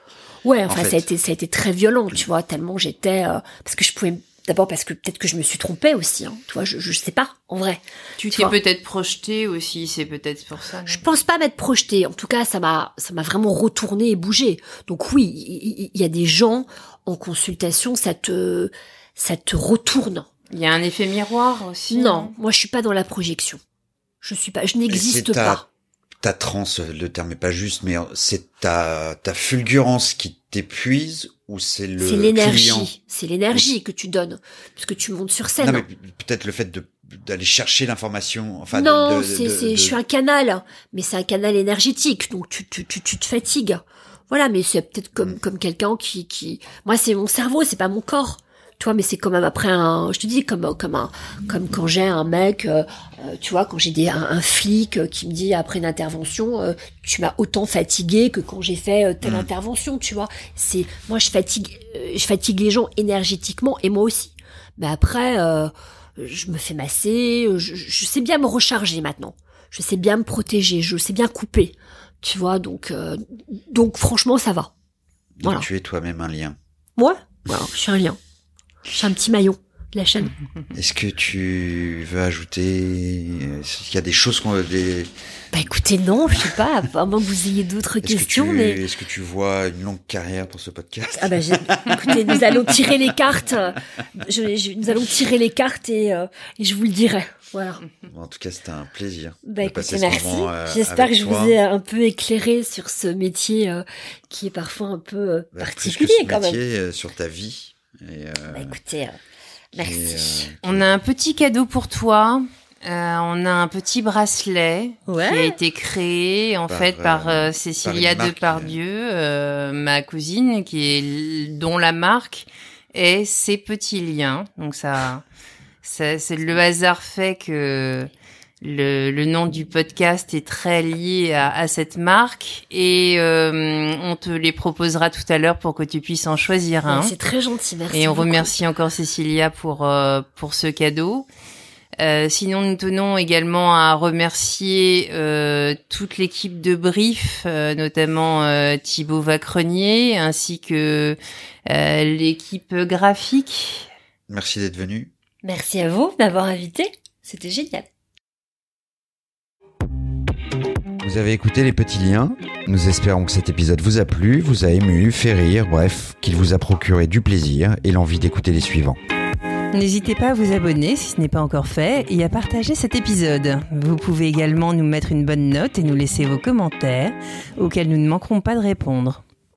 Ouais, en enfin ça a été ça a été très violent, tu vois, tellement j'étais euh, parce que je pouvais d'abord parce que peut-être que je me suis trompée aussi, hein, tu vois, je je sais pas en vrai. Tu t'es peut-être projeté aussi, c'est peut-être pour ça. Je pense pas m'être projetée. En tout cas, ça m'a, ça m'a vraiment retourné et bougé. Donc oui, il y, a des gens en consultation, ça te, ça te retourne. Il y a un effet miroir aussi. Non, moi je suis pas dans la projection. Je suis pas, je n'existe c'est ta- pas. Ta transe, le terme est pas juste, mais c'est ta, ta fulgurance qui t'épuise ou c'est le C'est l'énergie, c'est l'énergie que tu donnes, puisque tu montes sur scène. Non, mais peut-être le fait de d'aller chercher l'information. Enfin, non, de, c'est, de- c'est, de- je suis un canal, mais c'est un canal énergétique, donc tu, tu, tu, tu te fatigues. Voilà, mais c'est peut-être comme, Mm. comme quelqu'un qui, qui, moi c'est mon cerveau, c'est pas mon corps. Tu vois, mais c'est quand même après un, je te dis comme comme un comme quand j'ai un mec, euh, euh, tu vois, quand j'ai des un, flic euh, qui me dit après une intervention, tu m'as autant fatigué que quand j'ai fait telle mm. intervention, tu vois. C'est moi je fatigue je fatigue les gens énergétiquement et moi aussi. Mais après je me fais masser, je, je, sais bien me recharger maintenant. Je sais bien me protéger, je sais bien couper. Tu vois, donc donc franchement ça va. Donc tu es toi-même un lien. Moi, je suis un lien. Je suis un petit maillon de la chaîne. Est-ce que tu veux ajouter Est-ce y a des choses qu'on des Bah écoutez, non, je sais pas. À moins que vous ayez d'autres questions, mais est-ce que tu vois une longue carrière pour ce podcast? Ah bah écoutez, nous allons tirer les cartes. Je, nous allons tirer les cartes et, euh, et je vous le dirai. Voilà. en tout cas, c'était un plaisir. Bah écoutez, merci. Euh, J'espère que je vous ai un peu éclairé sur ce métier euh, qui est parfois un peu bah, particulier plus que quand métier, même. sur ta vie. Et, bah écoutez. Merci. On a un petit cadeau pour toi. Euh, on a un petit bracelet qui a été créé en fait par euh, Cécilia Depardieu, euh, ma cousine, qui est dont la marque est Ces petits liens. Donc ça, ça c'est le hasard fait que le, le, nom du podcast est très lié à, à cette marque et euh, on te les proposera tout à l'heure pour que tu puisses en choisir un. C'est très gentil, merci. Et on remercie encore Cécilia pour euh, pour ce cadeau. Euh, sinon, nous tenons également à remercier euh, toute l'équipe de Brief, euh, notamment euh, Thibaut Vacrenier, ainsi que l'équipe graphique. Merci d'être venu. Merci à vous d'avoir invité. C'était génial. Vous avez écouté les petits liens. Nous espérons que cet épisode vous a plu, vous a ému, fait rire, bref, qu'il vous a procuré du plaisir et l'envie d'écouter les suivants. N'hésitez pas à vous abonner si ce n'est pas encore fait et à partager cet épisode. Vous pouvez également nous mettre une bonne note et nous laisser vos commentaires auxquels nous ne manquerons pas de répondre.